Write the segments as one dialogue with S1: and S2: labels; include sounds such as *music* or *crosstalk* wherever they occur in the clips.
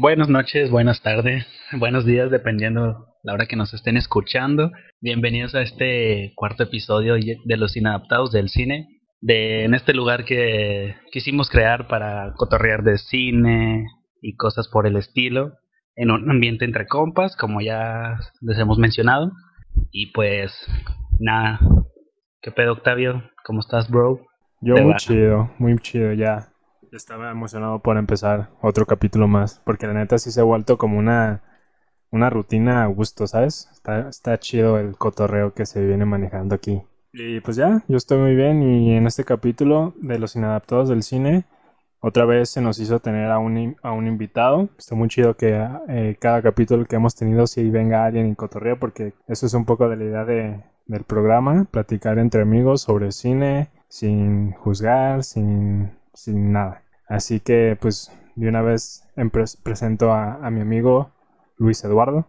S1: Buenas noches, buenas tardes, buenos días, dependiendo la hora que nos estén escuchando. Bienvenidos a este cuarto episodio de Los Inadaptados del Cine. De, en este lugar que quisimos crear para cotorrear de cine y cosas por el estilo. En un ambiente entre compas, como ya les hemos mencionado. Y pues, nada. ¿Qué pedo, Octavio? ¿Cómo estás, bro?
S2: Yo muy chido, muy chido ya estaba emocionado por empezar otro capítulo más, porque la neta sí se ha vuelto como una, una rutina a gusto, ¿sabes? Está, está chido el cotorreo que se viene manejando aquí. Y pues ya, yo estoy muy bien y en este capítulo de los inadaptados del cine, otra vez se nos hizo tener a un, a un invitado. Está muy chido que eh, cada capítulo que hemos tenido sí venga alguien en cotorreo, porque eso es un poco de la idea de, del programa, platicar entre amigos sobre cine, sin juzgar, sin sin nada. Así que pues de una vez presento a, mi amigo Luis Eduardo.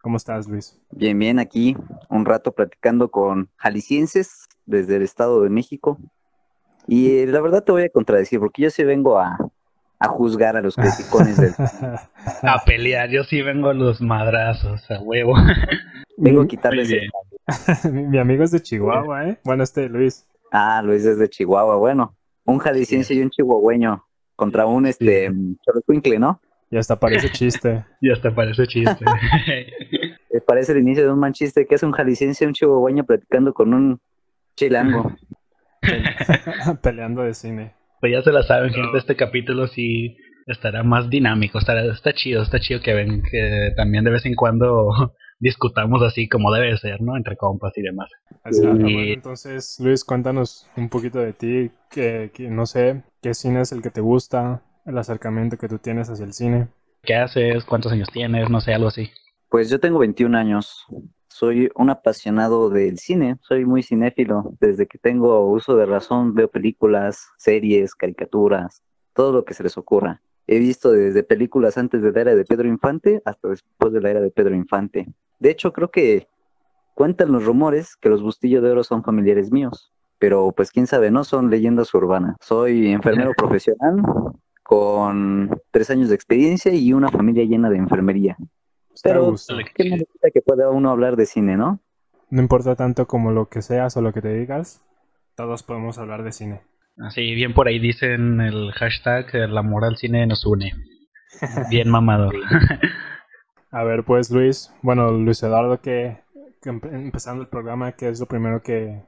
S2: ¿Cómo estás, Luis?
S3: Bien, bien, aquí un rato platicando con jaliscienses desde el Estado de México. Y eh, la verdad te voy a contradecir, porque yo sí vengo a, juzgar a los criticones del... *laughs*
S1: a pelear, yo sí vengo a los madrazos, a huevo. *laughs*
S3: vengo a quitarles *laughs*
S2: Mi amigo es de Chihuahua, ¿eh? Bueno, este Luis.
S3: Ah, Luis es de Chihuahua, bueno. Un jalisciense y un chihuahueño contra un este sí. ¿no?
S2: Y hasta parece chiste. *laughs*
S1: y hasta parece chiste. *laughs*
S3: parece el inicio de un manchiste que es un jalisciense un chihuahueño platicando con un chilango. *laughs*
S2: Peleando de cine.
S1: Pues ya se la saben, gente, este capítulo sí estará más dinámico, estará, está chido, está chido que ven que también de vez en cuando discutamos así como debe ser, ¿no? Entre compas y demás.
S2: entonces, Luis, cuéntanos un poquito de ti, que, no sé, qué cine es el que te gusta, el acercamiento que tú tienes hacia el cine.
S1: ¿Qué haces? ¿Cuántos años tienes? No sé, algo así.
S3: Pues yo tengo 21 años. Soy un apasionado del cine, soy muy cinéfilo. Desde que tengo uso de razón veo películas, series, caricaturas, todo lo que se les ocurra. He visto desde películas antes de la era de Pedro Infante hasta después de la era de Pedro Infante. De hecho, creo que cuentan los rumores que los Bustillo de Oro son familiares míos, pero pues quién sabe, no son leyendas urbanas. Soy enfermero *laughs* profesional con tres años de experiencia y una familia llena de enfermería. Pero, ¿qué necesita que pueda uno hablar de cine, no?
S2: No importa tanto como lo que seas o lo que te digas, todos podemos hablar de cine.
S1: Así, bien por ahí dicen el hashtag el amor al cine nos une. *laughs* Bien mamador. *laughs*
S2: A ver, pues Luis, bueno, Luis Eduardo, que, empezando el programa, ¿qué es lo primero que,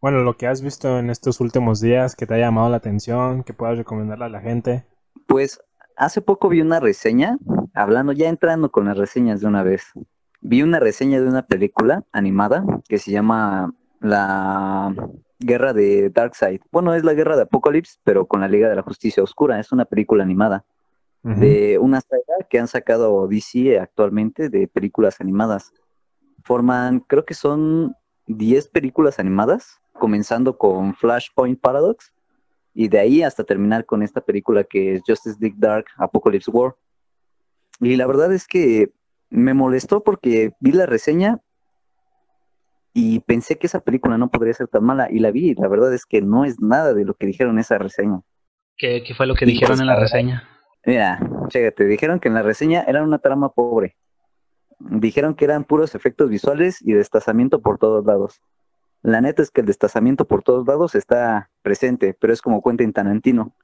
S2: bueno, lo que has visto en estos últimos días que te haya llamado la atención, que puedas recomendarle a la gente?
S3: Pues hace poco vi una reseña, hablando ya entrando con las reseñas de una vez. Vi una reseña de una película animada que se llama La Guerra de Darkseid. Bueno, es la Guerra de Apocalypse, pero con la Liga de la Justicia Oscura. Es una película animada de una saga que han sacado DC actualmente de películas animadas. Forman, creo que son 10 películas animadas, comenzando con Flashpoint Paradox y de ahí hasta terminar con esta película que es Justice League Dark Apocalypse War. Y la verdad es que me molestó porque vi la reseña y pensé que esa película no podría ser tan mala y la vi y la verdad es que no es nada de lo que dijeron en esa reseña.
S1: ¿Qué, fue lo que dijeron pues, en la reseña?
S3: Mira, chécate, dijeron que en la reseña era una trama pobre. Dijeron que eran puros efectos visuales y destazamiento por todos lados. La neta es que el destazamiento por todos lados está presente, pero es como cuenta en Tarantino.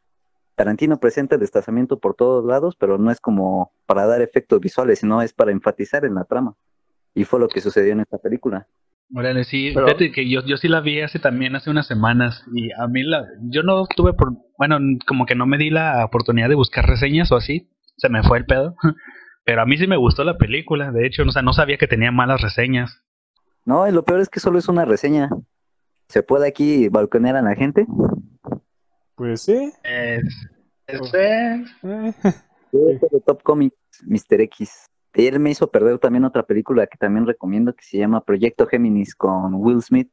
S3: Tarantino presenta el destazamiento por todos lados, pero no es como para dar efectos visuales, sino es para enfatizar en la trama. Y fue lo que sucedió en esta película.
S1: Órale, sí, fíjate que yo, yo sí la vi hace también, hace unas semanas, y a mí la, yo no tuve, por, bueno, como que no me di la oportunidad de buscar reseñas o así, se me fue el pedo, *laughs* pero a mí sí me gustó la película, de hecho, o sea, no sabía que tenía malas reseñas.
S3: No, y lo peor es que solo es una reseña. ¿Se puede aquí balconear a la gente?
S2: Pues sí.
S1: Es, es, *laughs* es.
S3: Top Comics, Mr. X. Ayer me hizo perder también otra película que también recomiendo que se llama Proyecto Géminis con Will Smith.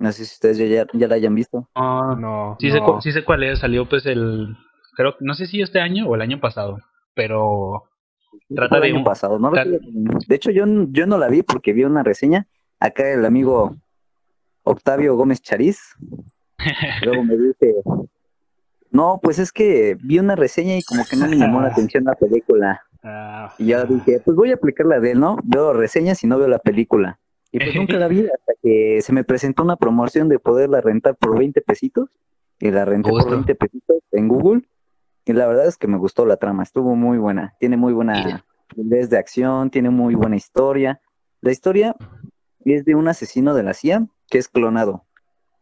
S3: No sé si ustedes ya, ya la hayan visto.
S1: Ah, no. Sí, Sé, sí sé cuál es. Salió pues el. Creo no sé si este año o el año pasado. Pero.
S3: Trata el de. año pasado. No de hecho, yo, yo no la vi porque vi una reseña. Acá el amigo Octavio Gómez Chariz. *laughs* Luego me dice. No, pues es que vi una reseña y como que no me llamó la atención la película.
S2: Ah,
S3: Y yo dije, pues voy a aplicar la de él, ¿no? Veo reseñas y no veo la película. Y pues nunca la *laughs* vi hasta que se me presentó una promoción de poderla rentar por 20 pesitos. Y la renté por
S1: Justo.
S3: 20 pesitos en Google. Y la verdad es que me gustó la trama, estuvo muy buena. Tiene muy buena de acción, tiene muy buena historia. La historia es de un asesino de la CIA que es clonado.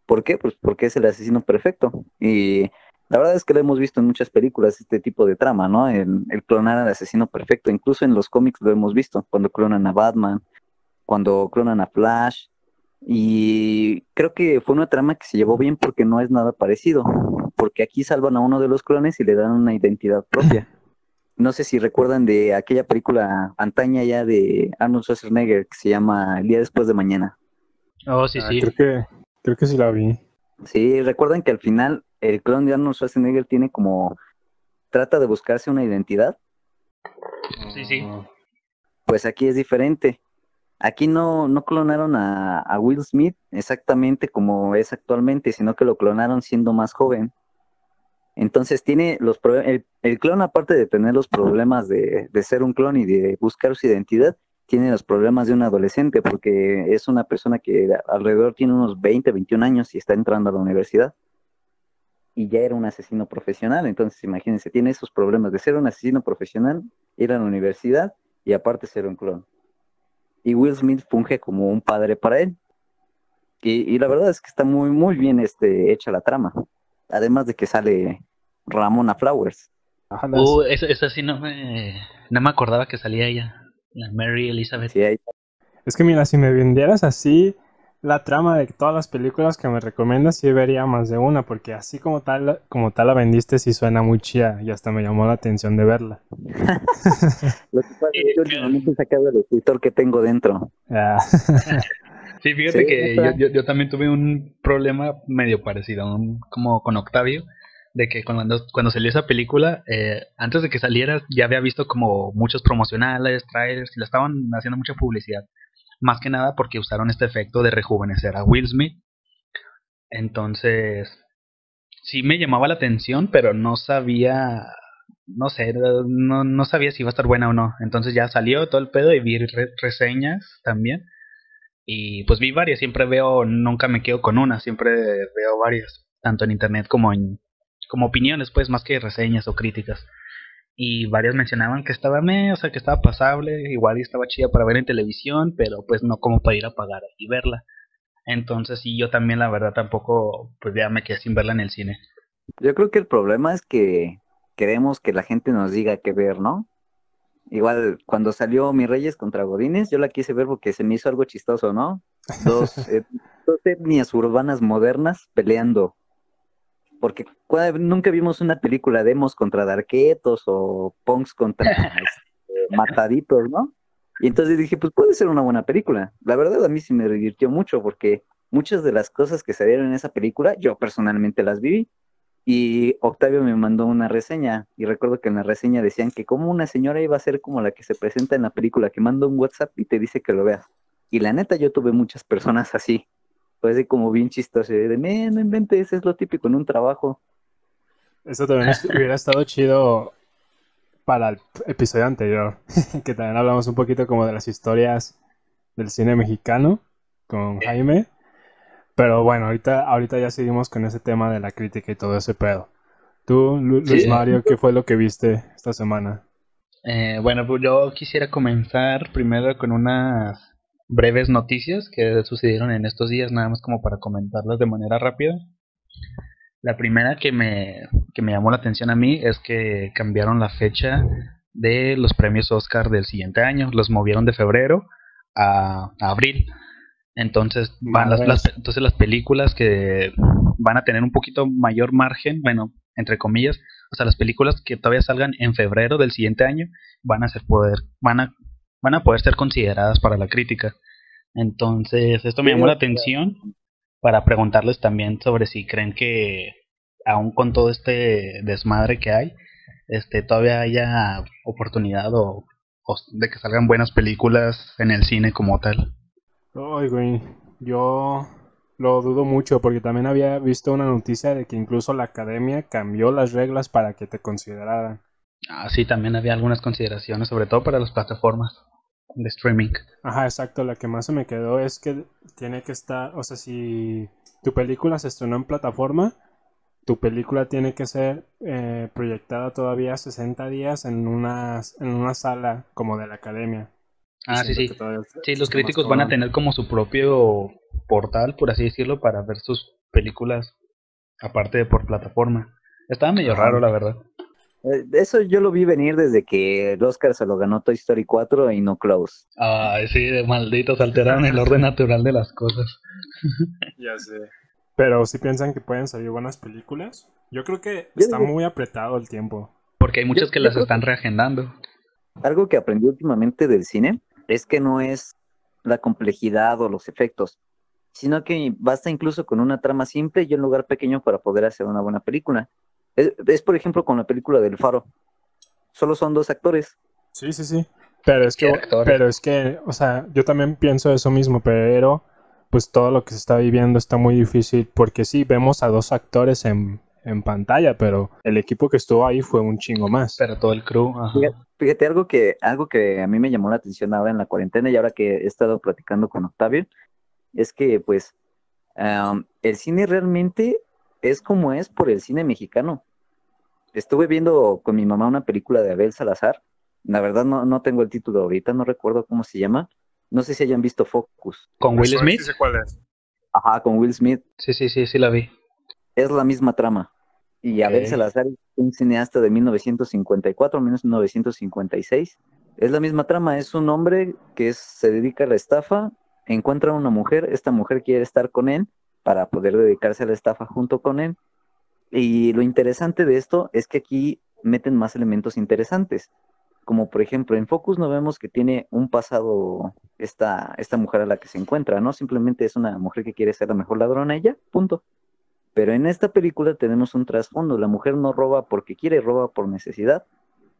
S3: ¿Por qué? Pues porque es el asesino perfecto. Y la verdad es que lo hemos visto en muchas películas, este tipo de trama, ¿no? El, el clonar al asesino perfecto. Incluso en los cómics lo hemos visto, cuando clonan a Batman, cuando clonan a Flash. Y creo que fue una trama que se llevó bien porque no es nada parecido. Porque aquí salvan a uno de los clones y le dan una identidad propia. *laughs* No sé si recuerdan de aquella película antaña ya de Arnold Schwarzenegger que se llama El día después de mañana.
S1: Oh, sí,
S2: ah,
S1: sí.
S2: Creo que, creo que sí la vi.
S3: Sí, recuerdan que al final el clon de Arnold Schwarzenegger tiene como trata de buscarse una identidad.
S1: Sí, sí.
S2: Ah,
S3: Pues aquí es diferente. Aquí no, no clonaron a, Will Smith exactamente como es actualmente, sino que lo clonaron siendo más joven. Entonces tiene los el, el clon, aparte de tener los problemas de, de ser un clon y de buscar su identidad, tiene los problemas de un adolescente, porque es una persona que alrededor tiene unos 20, 21 años y está entrando a la universidad. Y ya era un asesino profesional, entonces imagínense, tiene esos problemas de ser un asesino profesional, ir a la universidad y aparte ser un clon. Y Will Smith funge como un padre para él. Y, y la verdad es que está muy, muy bien este, hecha la trama. Además de que sale Ramona Flowers.
S1: Uh, esa, esa sí no me, no me acordaba que salía ella. La Mary Elizabeth.
S3: Sí,
S2: Es que mira, si me vendieras así la trama de todas las películas que me recomiendas, sí vería más de una, porque así como tal, como tal la vendiste, sí suena muy chida y hasta me llamó la atención de verla. *laughs*
S3: Lo que pasa es que últimamente he sacado el escritor que tengo dentro.
S2: Ah, *laughs*
S1: Sí, fíjate
S3: Sí,
S1: que yo, yo, yo también tuve un problema medio parecido, un- como con Octavio, de que cuando, cuando salió esa película, eh, antes de que saliera ya había visto como muchos promocionales, trailers, y le estaban haciendo mucha publicidad. Más que nada porque usaron este efecto de rejuvenecer a Will Smith. Entonces, sí me llamaba la atención, pero no sabía, no sé, no, no sabía si iba a estar buena o no. Entonces ya salió todo el pedo y vi re- reseñas también. Y pues vi varias, siempre veo, nunca me quedo con una, siempre veo varias, tanto en internet como en como opiniones, pues más que reseñas o críticas. Y varias mencionaban que estaba me, o sea, que estaba pasable, igual y estaba chida para ver en televisión, pero pues no como para ir a pagar y verla. Entonces, sí, yo también la verdad tampoco, pues ya me quedé sin verla en el cine.
S3: Yo creo que el problema es que queremos que la gente nos diga qué ver, ¿no? Igual cuando salió Mi Reyes contra Godines, yo la quise ver porque se me hizo algo chistoso, ¿no? Dos, *laughs* eh, dos etnias urbanas modernas peleando. Porque nunca vimos una película de emos contra darquetos o punks contra *laughs* este, mataditos, ¿no? Y entonces dije, pues puede ser una buena película. La verdad a mí sí me divirtió mucho porque muchas de las cosas que salieron en esa película yo personalmente las viví. Y Octavio me mandó una reseña y recuerdo que en la reseña decían que como una señora iba a ser como la que se presenta en la película, que manda un WhatsApp y te dice que lo veas. Y la neta yo tuve muchas personas así. Fue así como bien chistoso, de, "Men, no inventes, es lo típico en un trabajo.
S2: eso también hubiera estado chido para el episodio anterior, *laughs* que también hablamos un poquito como de las historias del cine mexicano con Jaime. Pero bueno, ahorita, ahorita ya seguimos con ese tema de la crítica y todo ese pedo. Tú, Lu- Luis
S1: Sí.
S2: Mario, ¿qué fue lo que viste esta semana?
S1: Eh, bueno, pues yo quisiera comenzar primero con unas breves noticias que sucedieron en estos días, nada más como para comentarlas de manera rápida. La primera que me, que me llamó la atención a mí es que cambiaron la fecha de los premios Oscar del siguiente año, los movieron de febrero a, a abril. Entonces van las- entonces las películas que van a tener un poquito mayor margen, bueno, entre comillas, o sea, las películas que todavía salgan en febrero del siguiente año van a ser poder, van a, van a poder ser consideradas para la crítica. Entonces, esto me llamó la atención para preguntarles también sobre si creen que aún con todo este desmadre que hay, este todavía haya oportunidad o, o de que salgan buenas películas en el cine como tal.
S2: Ay, güey, yo lo dudo mucho porque también había visto una noticia de que incluso la academia cambió las reglas para que te consideraran.
S1: Ah, sí, también había algunas consideraciones, sobre todo para las plataformas de streaming.
S2: Ajá, exacto. La que más se me quedó es que tiene que estar, o sea, si tu película se estrenó en plataforma, tu película tiene que ser eh, proyectada todavía 60 días en una, en una sala como de la academia.
S1: Ah, sí, sí. Sí, los críticos van a tener como su propio portal, por así decirlo, para ver sus películas aparte de por plataforma. Estaba medio raro, la verdad.
S3: Eh, eso yo lo vi venir desde que el Oscar se lo ganó Toy Story 4 y No Close.
S1: Ay, sí, de malditos, alteraron el orden natural de las cosas. *laughs*
S2: ya sé. Pero si piensan que pueden salir buenas películas, yo creo que está muy apretado el tiempo.
S1: Porque hay muchas que las están reagendando.
S3: Algo que aprendí últimamente del cine es que no es la complejidad o los efectos, sino que basta incluso con una trama simple y un lugar pequeño para poder hacer una buena película. Es, por ejemplo con la película del Faro. Solo son dos actores.
S2: Sí, sí, sí. Pero es que, pero es que, o sea, yo también pienso eso mismo, pero pues todo lo que se está viviendo está muy difícil porque sí, vemos a dos actores en, en pantalla, pero el equipo que estuvo ahí fue un chingo más.
S1: Pero todo el crew.
S3: Fíjate, algo que, algo que a mí me llamó la atención ahora en la cuarentena y ahora que he estado platicando con Octavio, es que pues el cine realmente es como es por el cine mexicano estuve viendo con mi mamá una película de Abel Salazar. La verdad no, no tengo el título ahorita, no recuerdo cómo se llama. No sé si hayan visto Focus.
S1: ¿Con Will Smith?
S2: cuál es.
S3: Ajá, con Will Smith.
S1: Sí, sí, sí, sí la vi.
S3: Es la misma trama. Y Abel Salazar es un cineasta de 1954, 1956. Es la misma trama, es un hombre que se dedica a la estafa, encuentra a una mujer, esta mujer quiere estar con él para poder dedicarse a la estafa junto con él y lo interesante de esto es que aquí meten más elementos interesantes. Como por ejemplo, en Focus no vemos que tiene un pasado esta, esta mujer a la que se encuentra, ¿no? Simplemente es una mujer que quiere ser la mejor ladrona ya, punto. Pero en esta película tenemos un trasfondo. La mujer no roba porque quiere, roba por necesidad.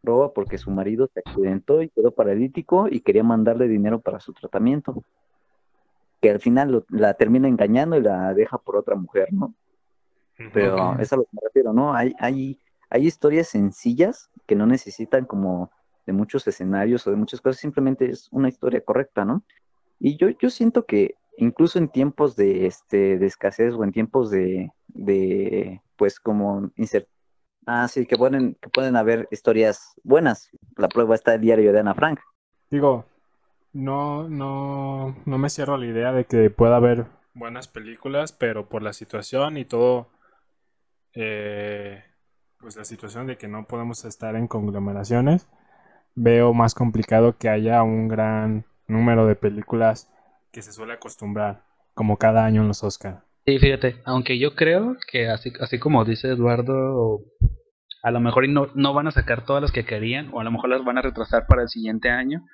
S3: Roba porque su marido se accidentó y quedó paralítico y quería mandarle dinero para su tratamiento. Que al final la termina engañando y la deja por otra mujer, ¿no? Pero eso es a lo que me refiero, ¿no? Hay, hay, hay historias sencillas que no necesitan como de muchos escenarios o de muchas cosas, simplemente es una historia correcta, ¿no? Y yo, yo siento que incluso en tiempos de, este, de escasez o en tiempos de, de pues como insert ah, sí, que pueden, que pueden haber historias buenas. La prueba está el diario de Ana Frank.
S2: Digo, no, no, no me cierro a la idea de que pueda haber buenas películas, pero por la situación y todo eh, pues la situación de que no podemos estar en conglomeraciones, veo más complicado que haya un gran número de películas que se suele acostumbrar, como cada año en los Oscar.
S1: Sí, fíjate, aunque yo creo que así, así como dice Eduardo, a lo mejor no, no van a sacar todas las que querían, o a lo mejor las van a retrasar para el siguiente año,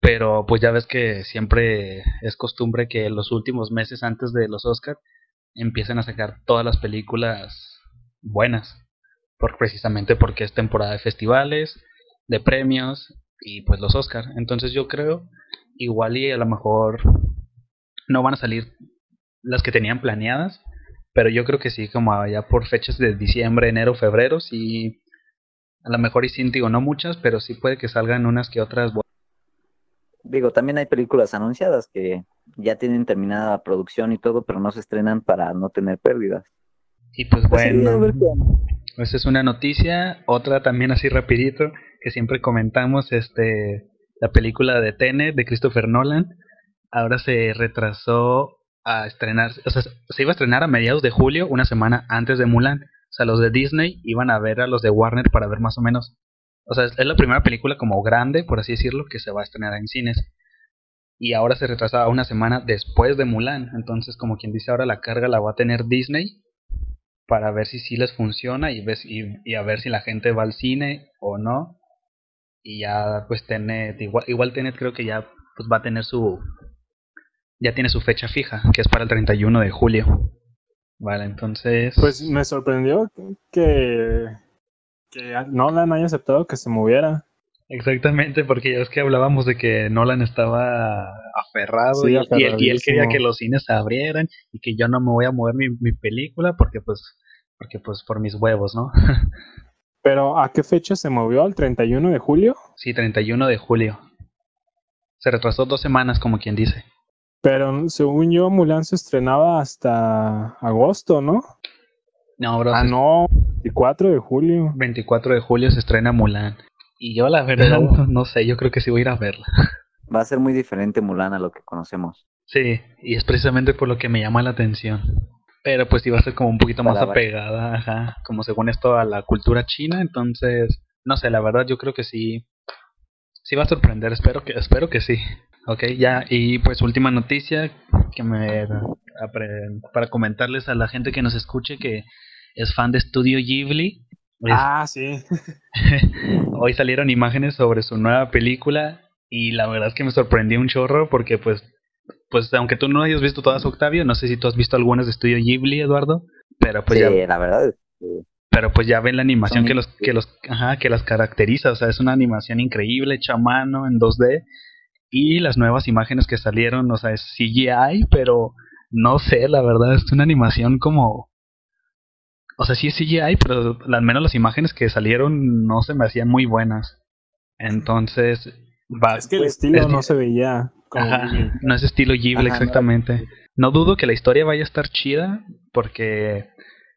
S1: pero pues ya ves que siempre es costumbre que los últimos meses antes de los Oscar empiecen a sacar todas las películas buenas, por, precisamente porque es temporada de festivales, de premios y pues los Oscar. Entonces yo creo igual y a lo mejor no van a salir las que tenían planeadas, pero yo creo que sí, como allá por fechas de diciembre, enero, febrero, sí, a lo mejor y sí, digo, no muchas, pero sí puede que salgan unas que otras.
S3: Digo, también hay películas anunciadas que ya tienen terminada la producción y todo, pero no se estrenan para no tener pérdidas.
S1: Y pues bueno, esa es una noticia. Otra también así rapidito, que siempre comentamos, este, la película de Tenet de Christopher Nolan. Ahora se retrasó a estrenar, o sea, se iba a estrenar a mediados de julio, una semana antes de Mulan. O sea, los de Disney iban a ver a los de Warner para ver más o menos. O sea, es la primera película como grande, por así decirlo, que se va a estrenar en cines. Y ahora se retrasa una semana después de Mulan. Entonces, como quien dice, ahora la carga la va a tener Disney para ver si sí les funciona y, ves, y, a ver si la gente va al cine o no. Y ya pues Tenet, igual, igual Tenet creo que ya pues va a tener su, ya tiene su fecha fija, que es para el 31 de julio. Vale, entonces...
S2: Pues me sorprendió que, que Nolan haya aceptado que se moviera.
S1: Exactamente, porque ya es que hablábamos de que Nolan estaba aferrado
S2: Sí,
S1: y, y él, y él quería que los cines se abrieran y que yo no me voy a mover mi, mi película porque pues porque pues por mis huevos, ¿no? *laughs*
S2: Pero ¿a qué fecha se movió? ¿Al 31 de julio?
S1: Sí, 31 de julio. Se retrasó dos semanas, como quien dice.
S2: Pero según yo, Mulan se estrenaba hasta agosto, ¿no?
S1: No, bro,
S2: Ah,
S1: se-
S2: no, 24 de julio.
S1: 24 de julio se estrena Mulan. Y yo la verdad
S2: Pero-
S1: no, *laughs* no sé, yo creo que sí voy a ir a verla. *laughs*
S3: Va a ser muy diferente Mulan a lo que conocemos.
S1: Sí, y es precisamente por lo que me llama la atención. Pero pues iba a ser como un poquito más apegada, ajá, como según esto a la cultura china, entonces, no sé, la verdad yo creo que sí, sí va a sorprender, espero que, espero que sí. Ok, ya, y pues última noticia que me para comentarles a la gente que nos escuche que es fan de Studio Ghibli. es-
S2: Ah, sí. *laughs*
S1: Hoy salieron imágenes sobre su nueva película y la verdad es que me sorprendió un chorro porque pues pues aunque tú no hayas visto todas Octavio, no sé si tú has visto algunas de Estudio Ghibli, Eduardo, pero pues
S3: sí,
S1: ya
S3: la verdad es que
S1: pero pues ya ven la animación
S3: Son
S1: que los que los ajá, que las caracteriza, o sea, es una animación increíble hecha a mano en 2D y las nuevas imágenes que salieron, o sea, es CGI, pero no sé, la verdad es una animación como o sea, sí es CGI, pero al menos las imágenes que salieron no se me hacían muy buenas. Entonces, va,
S2: Es que el
S3: Pues,
S2: estilo
S1: es-
S2: no se veía
S1: Ajá,
S2: Ghibli.
S1: no es estilo Ghibli
S3: Ajá, no.
S1: exactamente. No dudo que la historia vaya a estar chida porque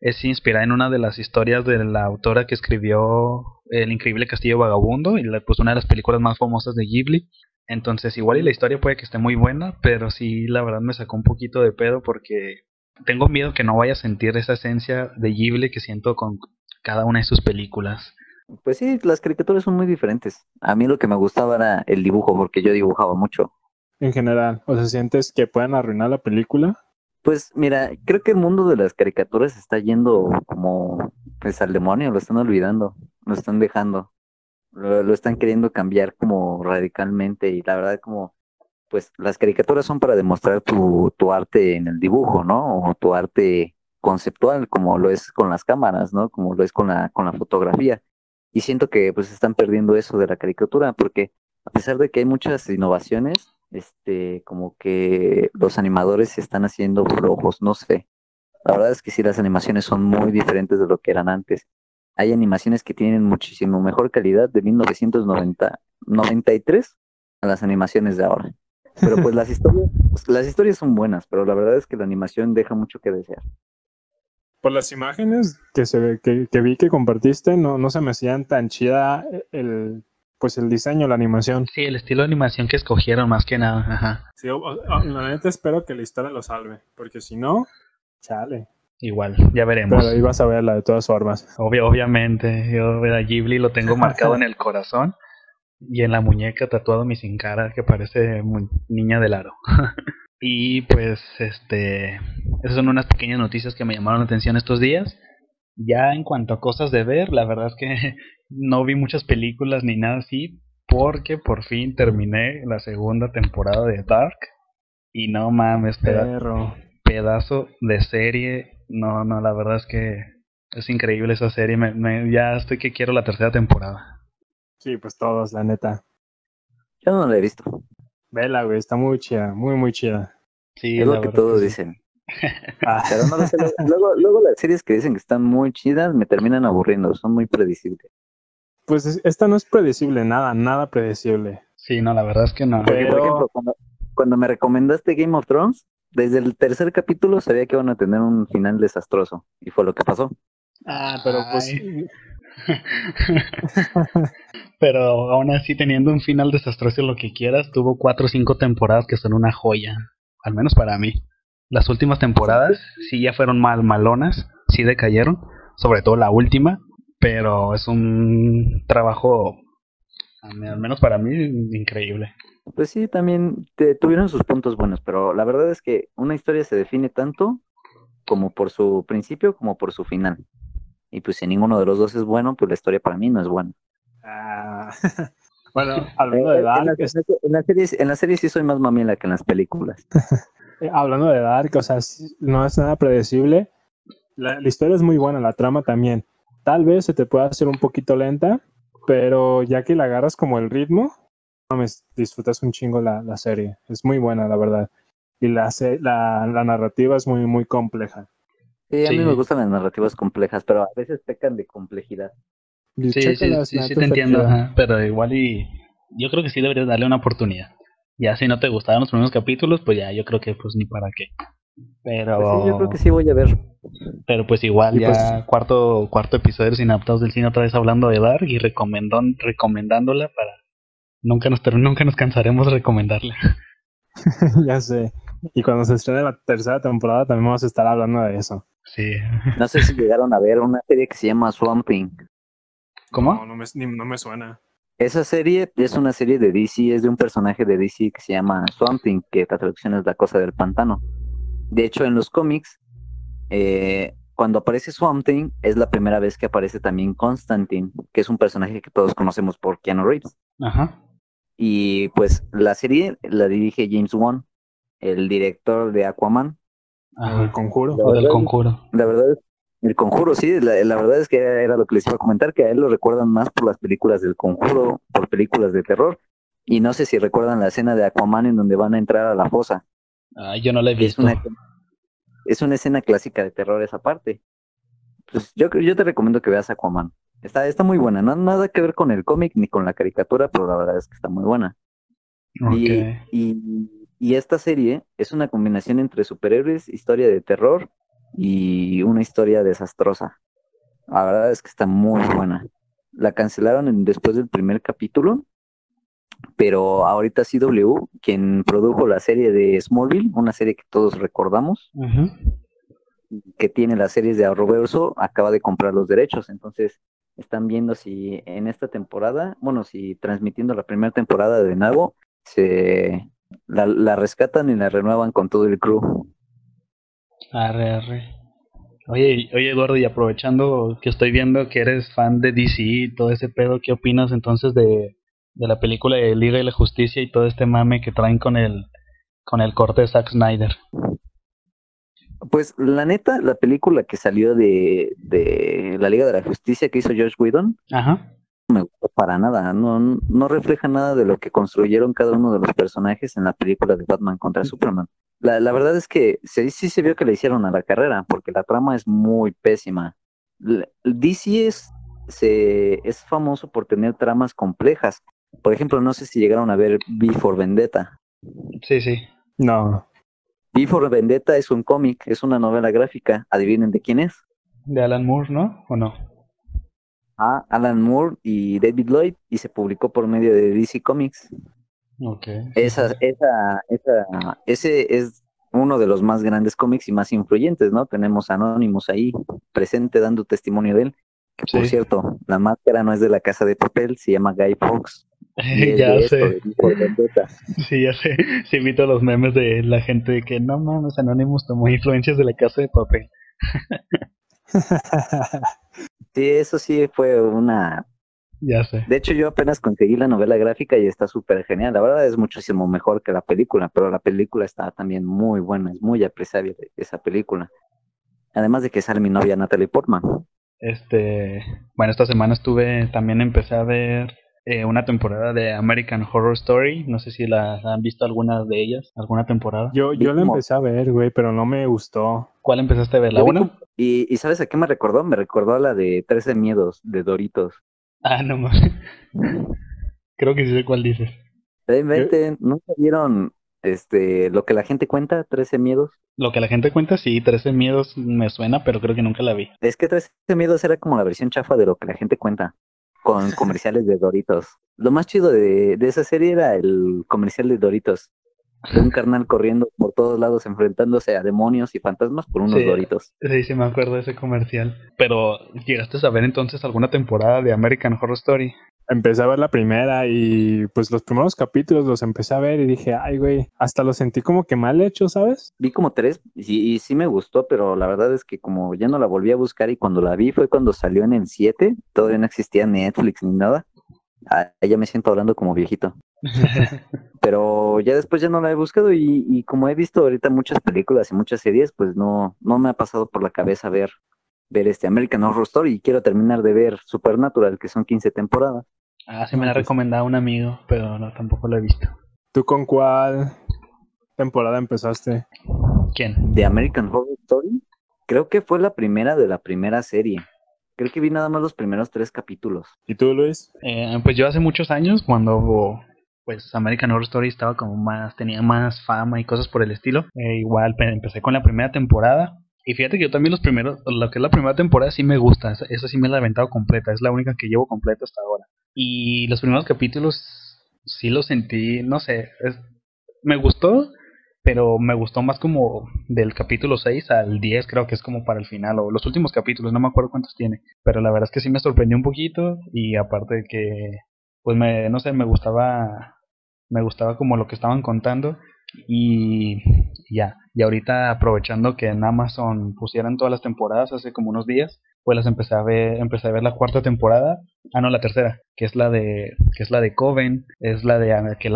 S1: es inspirada en una de las historias de la autora que escribió El increíble castillo vagabundo y la, pues una de las películas más famosas de Ghibli. Entonces igual y la historia puede que esté muy buena, pero sí la verdad me sacó un poquito de pedo porque tengo miedo que no vaya a sentir esa esencia de Ghibli que siento con cada una de sus películas.
S3: Pues sí, las caricaturas son muy diferentes. A mí lo que me gustaba era el dibujo, porque yo dibujaba mucho.
S2: En general, o sea, sientes que pueden arruinar la película.
S3: Pues mira, creo que el mundo de las caricaturas está yendo como pues al demonio, lo están olvidando, lo están dejando, lo, lo están queriendo cambiar como radicalmente y la verdad como pues las caricaturas son para demostrar tu, tu arte en el dibujo, ¿no? O tu arte conceptual, como lo es con las cámaras, ¿no? Como lo es con la, con la fotografía. Y siento que pues están perdiendo eso de la caricatura, porque a pesar de que hay muchas innovaciones, este, como que los animadores se están haciendo flojos, no sé. La verdad es que sí, las animaciones son muy diferentes de lo que eran antes. Hay animaciones que tienen muchísimo mejor calidad de 1993 a las animaciones de ahora. Pero pues las historias, pues, las historias son buenas, pero la verdad es que la animación deja mucho que desear.
S2: Por las imágenes que se ve, que, que vi que compartiste, no, no se me hacían tan chida el pues el diseño, la animación.
S1: Sí, el estilo de animación que escogieron más que nada, ajá.
S2: Sí, o- o- la neta espero que la historia lo salve, porque si no, chale.
S1: Igual, ya veremos.
S2: Pero ahí vas a verla de todas formas.
S1: Obvio, obviamente, yo a Ghibli lo tengo marcado en el corazón y en la muñeca tatuado mi sin cara que parece niña del aro. *laughs* y pues, este, esas son unas pequeñas noticias que me llamaron la atención estos días. Ya en cuanto a cosas de ver, la verdad es que no vi muchas películas ni nada así porque por fin terminé la segunda temporada de Dark y no mames, peda-
S2: Perro.
S1: pedazo de serie. No, no, la verdad es que es increíble esa serie. Me, me- ya estoy que quiero la tercera temporada.
S2: Sí, pues todos, la neta.
S3: Yo no la he visto,
S2: Vela, güey, está muy chida, muy, muy chida.
S1: Sí,
S3: es lo que todos
S1: que sí.
S3: dicen. *laughs*
S2: Ah,
S3: Pero no. Luego, luego las series que dicen que están muy chidas me terminan aburriendo, son muy predecibles.
S2: Pues es- esta no es predecible, nada, nada predecible.
S1: Sí, no, la verdad es que no.
S3: Porque, por
S2: Pero-
S3: ejemplo, cuando, cuando me recomendaste Game of Thrones, desde el tercer capítulo sabía que iban a tener un final desastroso. Y fue lo que pasó.
S2: Ah, pero pues. *laughs*
S1: Pero aún así, teniendo un final desastroso lo que quieras, tuvo cuatro o cinco temporadas que son una joya. Al menos para mí. Las últimas temporadas sí ya fueron mal malonas, sí decayeron, sobre todo la última, pero es un trabajo, al menos para mí, increíble.
S3: Pues sí, también te- tuvieron sus puntos buenos, pero la verdad es que una historia se define tanto como por su principio como por su final. Y pues si ninguno de los dos es bueno, pues la historia para mí no es buena.
S2: ah, *laughs* bueno, *laughs* hablando de
S3: Eh, en,
S2: Dark,
S3: las,
S2: es-
S3: en las series, en las series sí soy más mamila que en las películas. *laughs*
S2: eh, hablando de Dark, o sea, no es nada predecible. La, la historia es muy buena, la trama también. Tal vez se te pueda hacer un poquito lenta, pero ya que le agarras como el ritmo, me disfrutas un chingo la, la, serie. Es muy buena, la verdad. Y la, la, la narrativa es muy, muy compleja.
S3: Sí, a mí me gustan las narrativas complejas, pero a veces pecan de complejidad.
S1: Sí, sí, sí, sí, te entiendo, pero igual y yo creo que sí deberías darle una oportunidad. Ya si no te gustaron los primeros capítulos, pues ya yo creo que pues ni para qué. Pero
S3: pues sí, yo creo que sí voy a ver.
S1: Pero pues igual ya pues cuarto cuarto episodio de Sinaptados del Cine otra vez hablando de Dark y recomendón, recomendándola para nunca nos nunca nos cansaremos de recomendarla. *laughs*
S2: ya sé. Y cuando se estrene la tercera temporada también vamos a estar hablando de eso.
S1: Sí.
S3: No sé si llegaron a ver una serie que se llama Swamp Thing.
S1: ¿Cómo?
S2: No, no me, no me suena.
S3: Esa serie es una serie de DC, es de un personaje de DC que se llama Swamp Thing, que la traducción es la cosa del pantano. De hecho, en los cómics, eh, cuando aparece Swamp Thing, es la primera vez que aparece también Constantine, que es un personaje que todos conocemos por Keanu Reeves.
S1: Ajá.
S3: Y pues la serie la dirige James Wan, el director de Aquaman.
S2: Ah, el conjuro.
S1: La del conjuro.
S3: La verdad es el conjuro, sí, la, verdad es que era lo que les iba a comentar, que a él lo recuerdan más por las películas del conjuro, por películas de terror. Y no sé si recuerdan la escena de Aquaman en donde van a entrar a la fosa.
S1: Ah, yo no la he visto.
S3: Es una, es una escena clásica de terror esa parte. Pues yo, yo te recomiendo que veas Aquaman. Está, está muy buena, no nada que ver con el cómic ni con la caricatura, pero la verdad es que está muy buena. Y, y, y esta serie es una combinación entre superhéroes, historia de terror y una historia desastrosa. La verdad es que está muy buena. La cancelaron después del primer capítulo, pero ahorita CW, quien produjo la serie de Smallville, una serie que todos recordamos, que tiene las series de Arrowverso, acaba de comprar los derechos. Entonces, están viendo si en esta temporada, bueno, si transmitiendo la primera temporada de nuevo, se la, la rescatan y la renuevan con todo el crew.
S1: Arre, arre. Oye, oye Eduardo, y aprovechando que estoy viendo que eres fan de DC y todo ese pedo, ¿qué opinas entonces de, de la película de Liga y la Justicia y todo este mame que traen con el, con el corte de Zack Snyder?
S3: Pues la neta, la película que salió de, de la Liga de la Justicia que hizo Josh Whedon,
S1: Ajá.
S3: no me gustó para nada, no, no refleja nada de lo que construyeron cada uno de los personajes en la película de Batman contra Superman. La, la verdad es que sí, sí se vio que le hicieron a la carrera, porque la trama es muy pésima. DC es, se, es famoso por tener tramas complejas. Por ejemplo, no sé si llegaron a ver Before Vendetta.
S1: Sí, sí.
S2: No.
S3: Before Vendetta es un cómic, es una novela gráfica. Adivinen de quién es.
S1: De Alan Moore, ¿no? ¿O no?
S3: Ah, Alan Moore y David Lloyd, y se publicó por medio de DC Comics.
S1: Okay.
S3: Esa, esa, esa, ese es uno de los más grandes cómics y más influyentes, ¿no? Tenemos Anonymous ahí presente dando testimonio de él. Que por cierto, la máscara no es de la casa de papel, se llama Guy *laughs*
S1: Ya sé. sí, ya sé. *laughs* Sí, invito los memes de la gente que no mames, Anonymous tomó influencias de la casa de papel. *laughs*
S3: sí, eso sí fue una
S1: ya sé.
S3: De hecho, yo apenas conseguí la novela gráfica y está súper genial. La verdad es muchísimo mejor que la película, pero la película está también muy buena, es muy apreciable esa película. Además de que sale mi novia Natalie Portman.
S1: Este, bueno, esta semana estuve, también empecé a ver eh, una temporada de American Horror Story. No sé si la han visto alguna de ellas, alguna temporada.
S2: Yo, yo la empecé a ver, güey, pero no me gustó.
S1: ¿Cuál empezaste a ver? ¿La una?
S3: Y, y ¿sabes a qué me recordó? Me recordó a la de 13 Miedos, de Doritos.
S1: Ah, no más. *laughs* Creo que sí sé cuál dices.
S3: Realmente, ¿nunca vieron este, lo que la gente cuenta, 13 miedos?
S1: Lo que la gente cuenta, sí, 13 miedos me suena, pero creo que nunca la vi.
S3: Es que 13 miedos era como la versión chafa de lo que la gente cuenta, con comerciales de Doritos. Lo más chido de, de esa serie era el comercial de Doritos de un carnal corriendo por todos lados enfrentándose a demonios y fantasmas por unos doritos.
S1: Sí, sí me acuerdo de ese comercial. Pero, ¿llegaste a ver entonces alguna temporada de American Horror Story?
S2: Empecé a ver la primera y pues los primeros capítulos los empecé a ver y dije, ay güey, hasta lo sentí como que mal hecho, ¿sabes?
S3: Vi como tres y, y sí me gustó, pero la verdad es que como ya no la volví a buscar y cuando la vi fue cuando salió en el 7, todavía no existía Netflix ni nada. Ah, ya me siento hablando como viejito. *laughs* Pero ya después ya no la he buscado y, como he visto ahorita muchas películas y muchas series, pues no, no me ha pasado por la cabeza ver ver este American Horror Story y quiero terminar de ver Supernatural, que son 15 temporadas.
S1: Ah, sí me la ha recomendado un amigo, pero no, tampoco lo he visto.
S2: ¿Tú con cuál temporada empezaste?
S1: ¿Quién?
S3: De American Horror Story, creo que fue la primera de la primera serie. Creo que vi nada más los primeros tres capítulos.
S2: ¿Y tú, Luis?
S1: Eh, pues yo hace muchos años, cuando pues American Horror Story estaba como más, tenía más fama y cosas por el estilo. Eh, igual pe- empecé con la primera temporada. Y fíjate que yo también los primeros, lo que es la primera temporada sí me gusta, esa, sí me la he aventado completa, es la única que llevo completa hasta ahora. Y los primeros capítulos sí los sentí, no sé, es- me gustó, pero me gustó más como del capítulo 6 al 10, creo que es como para el final, o los últimos capítulos, no me acuerdo cuántos tiene, pero la verdad es que sí me sorprendió un poquito y aparte de que, pues me, no sé, me gustaba, me gustaba como lo que estaban contando y ya, y ahorita aprovechando que en Amazon pusieran todas las temporadas hace como unos días, pues las empecé a ver, empecé a ver la cuarta temporada, ah no, la tercera, que es la de, que es la de Coven, es la de que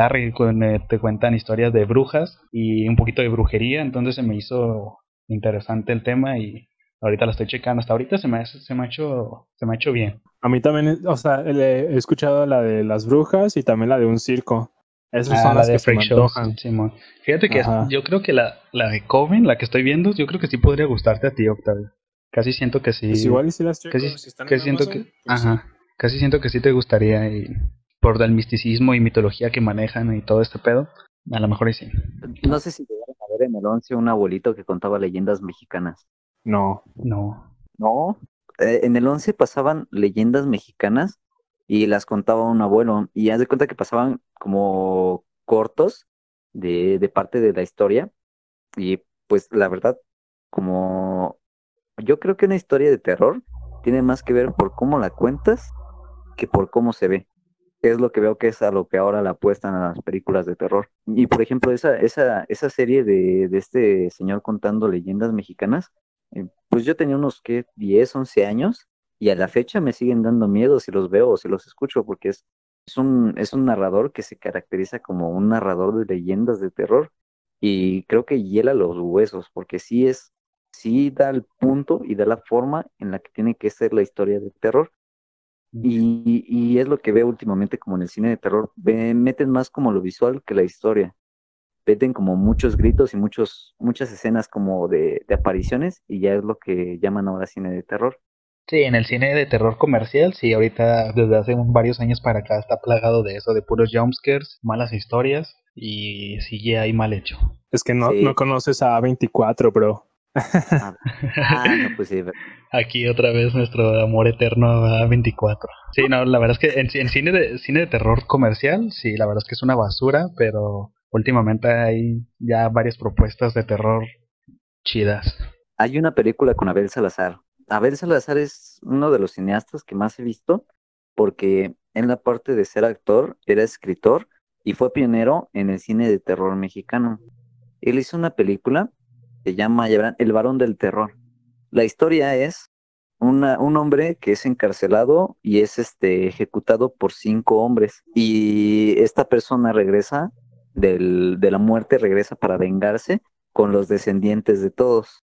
S1: te cuentan historias de brujas y un poquito de brujería, entonces se me hizo interesante el tema y ahorita la estoy checando, hasta ahorita se me, se me ha hecho, se me ha hecho bien.
S2: A mí también, o sea, he escuchado la de las brujas y también la de un circo. Esas
S1: Ah,
S2: son
S1: la
S2: las
S1: de
S2: que se me antojan.
S1: Simón. Fíjate que yo creo que la, la de Coven, la que estoy viendo, yo creo que sí podría gustarte a ti, Octavio. Casi siento que sí.
S2: Pues igual y si las checo,
S1: casi,
S2: si están
S1: casi
S2: en
S1: siento
S2: Amazon,
S1: que,
S2: pues sí.
S1: ajá, casi siento que sí te gustaría y por el misticismo y mitología que manejan y todo este pedo, a lo mejor y sí.
S3: No sé si llegaron a ver en el 11 un abuelito que contaba leyendas mexicanas.
S2: No.
S1: No.
S3: No, eh, en el 11 pasaban leyendas mexicanas y las contaba un abuelo. Y haz de cuenta que pasaban como cortos de, de parte de la historia. Y pues la verdad, como yo creo que una historia de terror tiene más que ver por cómo la cuentas que por cómo se ve. Es lo que veo que es a lo que ahora la apuestan a las películas de terror. Y por ejemplo, esa, esa, esa serie de, de este señor contando leyendas mexicanas, eh, pues yo tenía unos que 10, 11 años y a la fecha me siguen dando miedo si los veo o si los escucho porque es, es un, es un narrador que se caracteriza como un narrador de leyendas de terror y creo que hiela los huesos porque sí es, sí da el punto y da la forma en la que tiene que ser la historia de terror. Y, y es lo que veo últimamente como en el cine de terror, ve- meten más como lo visual que la historia meten como muchos gritos y muchos, muchas escenas como de, de apariciones y ya es lo que llaman ahora cine de terror.
S1: Sí, en el cine de terror comercial, sí, ahorita desde hace varios años para acá está plagado de eso, de puros jumpscares, malas historias y CGI mal hecho.
S2: Es que no,
S3: Sí.
S2: no conoces a A24, bro.
S3: Ah, ah, no, pues sí, *laughs*
S1: Aquí otra vez nuestro amor eterno a 24. Sí, no, la verdad es que en, en cine de cine de terror comercial, sí, la verdad es que es una basura, pero últimamente hay ya varias propuestas de terror chidas.
S3: Hay una película con Abel Salazar. Abel Salazar es uno de los cineastas que más he visto porque en la parte de ser actor era escritor y fue pionero en el cine de terror mexicano. Él hizo una película que llama El varón del terror. La historia es una- un hombre que es encarcelado y es este ejecutado por cinco hombres y esta persona regresa del- de la muerte, regresa para vengarse con los descendientes de todos.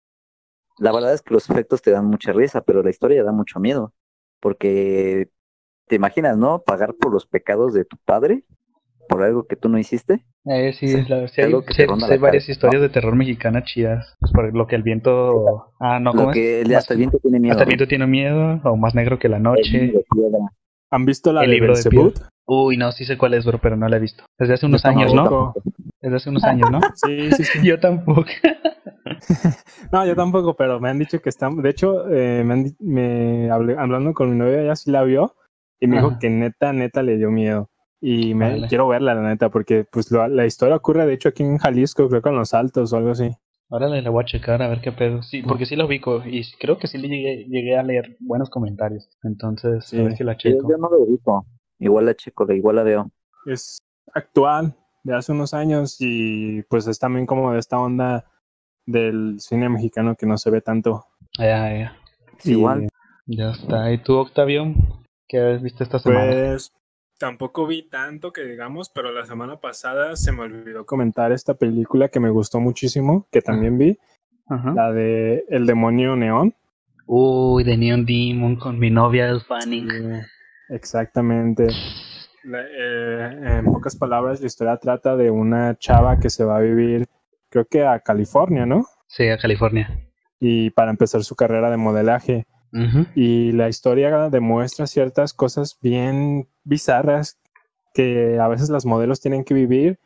S3: La verdad es que los efectos te dan mucha risa, pero la historia da mucho miedo, porque te imaginas, ¿no? Pagar por los pecados de tu padre, por algo que tú no hiciste.
S1: Eh, sí,
S3: Sí,
S1: la- sí hay, sí- hay varias
S3: cabeza,
S1: historias de terror mexicana chidas. Pues por lo que el viento... Ah, no,
S3: Lo
S1: ¿cómo
S3: que hasta el viento tiene miedo.
S1: Hasta el viento tiene miedo, o más negro que la noche.
S2: ¿Han visto la
S1: El
S2: de
S1: libro de
S2: Belzebut?
S1: Uy, no, sí sé cuál es, bro, pero no la he visto. Desde hace unos
S2: Yo
S1: años, ¿no? Desde hace unos años, ¿no? *laughs*
S2: Sí, sí, sí.
S1: Yo tampoco. *laughs* *laughs*
S2: No, yo tampoco, pero me han dicho que están. De hecho, eh, me, han me hablé- hablando con mi novia, ella sí la vio y me
S1: Ajá.
S2: dijo que neta, neta le dio miedo. Y me
S1: Vale.
S2: quiero verla, la neta, porque pues lo- la historia ocurre, de hecho, aquí en Jalisco, creo que en Los Altos o algo así.
S1: Órale, la voy a checar a ver qué pedo. Sí, porque sí lo ubico y creo que sí le llegué, llegué a leer buenos comentarios. Entonces,
S2: Sí.
S1: a ver si la checo.
S3: yo no lo ubico. Igual la checo, la- igual la veo.
S2: Es actual, de hace unos años, y pues es también como de esta onda del cine mexicano que no se ve tanto.
S1: Ya, ya.
S3: Sí, igual.
S1: Ya está. ¿Y tú, Octavio? ¿Qué viste esta semana?
S2: Pues tampoco vi tanto que digamos, pero la semana pasada se me olvidó comentar esta película que me gustó muchísimo, que también vi,
S1: Ajá.
S2: la de El demonio neón.
S1: Uy, de Neon Demon con mi novia El Fanning.
S2: exactamente. Eh, en pocas palabras, la historia trata de una chava que se va a vivir, creo que a California, ¿no?
S1: Sí, a California.
S2: Y para empezar su carrera de modelaje. Y la historia demuestra ciertas cosas bien bizarras que a veces las modelos tienen que vivir,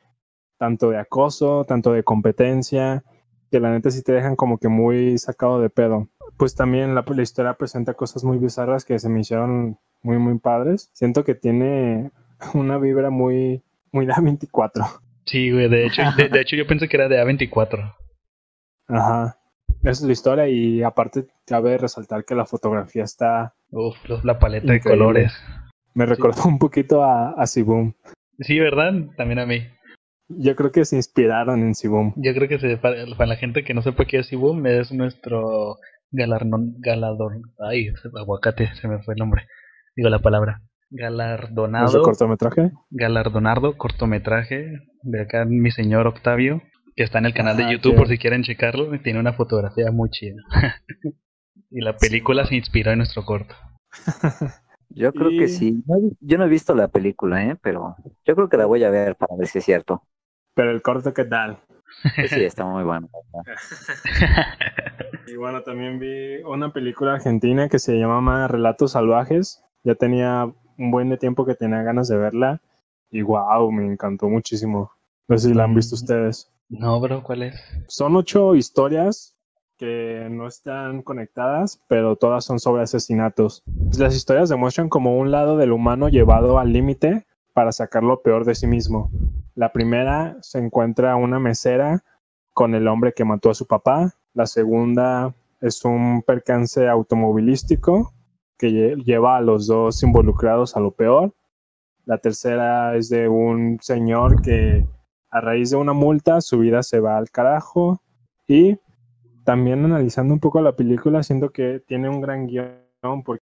S2: tanto de acoso, tanto de competencia, que la neta sí te dejan como que muy sacado de pedo. Pues también la, la historia presenta cosas muy bizarras que se me hicieron muy, muy padres. Siento que tiene una vibra muy, muy de A24.
S1: Sí, güey, de hecho, de, hecho yo pensé que era de A24.
S2: Ajá. Esa es la historia y aparte cabe resaltar que la fotografía está...
S1: Uf, la paleta de colores.
S2: Me recordó un poquito a, a Siboom.
S1: Sí, ¿verdad? También a mí.
S2: Yo creo que se inspiraron en Siboom.
S1: Yo creo que se, para, la gente que no sepa qué es Siboom, es nuestro galardón, galardón, ay, aguacate, se me fue el nombre, digo la palabra, galardonado.
S2: ¿Es cortometraje?
S1: Galardonado cortometraje de acá mi señor Octavio, que está en el canal de ah, YouTube por si quieren checarlo, tiene una fotografía muy chida. *laughs* y la película se inspiró en nuestro corto. *laughs*
S3: Yo creo que sí. Yo no he visto la película, ¿eh? pero yo creo que la voy a ver para ver si es cierto.
S2: Pero el corto, ¿qué tal?
S3: Sí, está muy bueno. *laughs*
S2: y bueno, también vi una película argentina que se llama Relatos Salvajes. Ya tenía un buen de tiempo que tenía ganas de verla. Y wow, me encantó muchísimo. No sé si la han visto mm. ustedes.
S1: No, bro, ¿cuál es?
S2: Son ocho historias que no están conectadas, pero todas son sobre asesinatos. Las historias demuestran como un lado del humano llevado al límite para sacar lo peor de sí mismo. La primera se encuentra una mesera con el hombre que mató a su papá. La segunda es un percance automovilístico que lleva a los dos involucrados a lo peor. La tercera es de un señor que a raíz de una multa su vida se va al carajo. Y también analizando un poco la película, siento que tiene un gran guion, porque,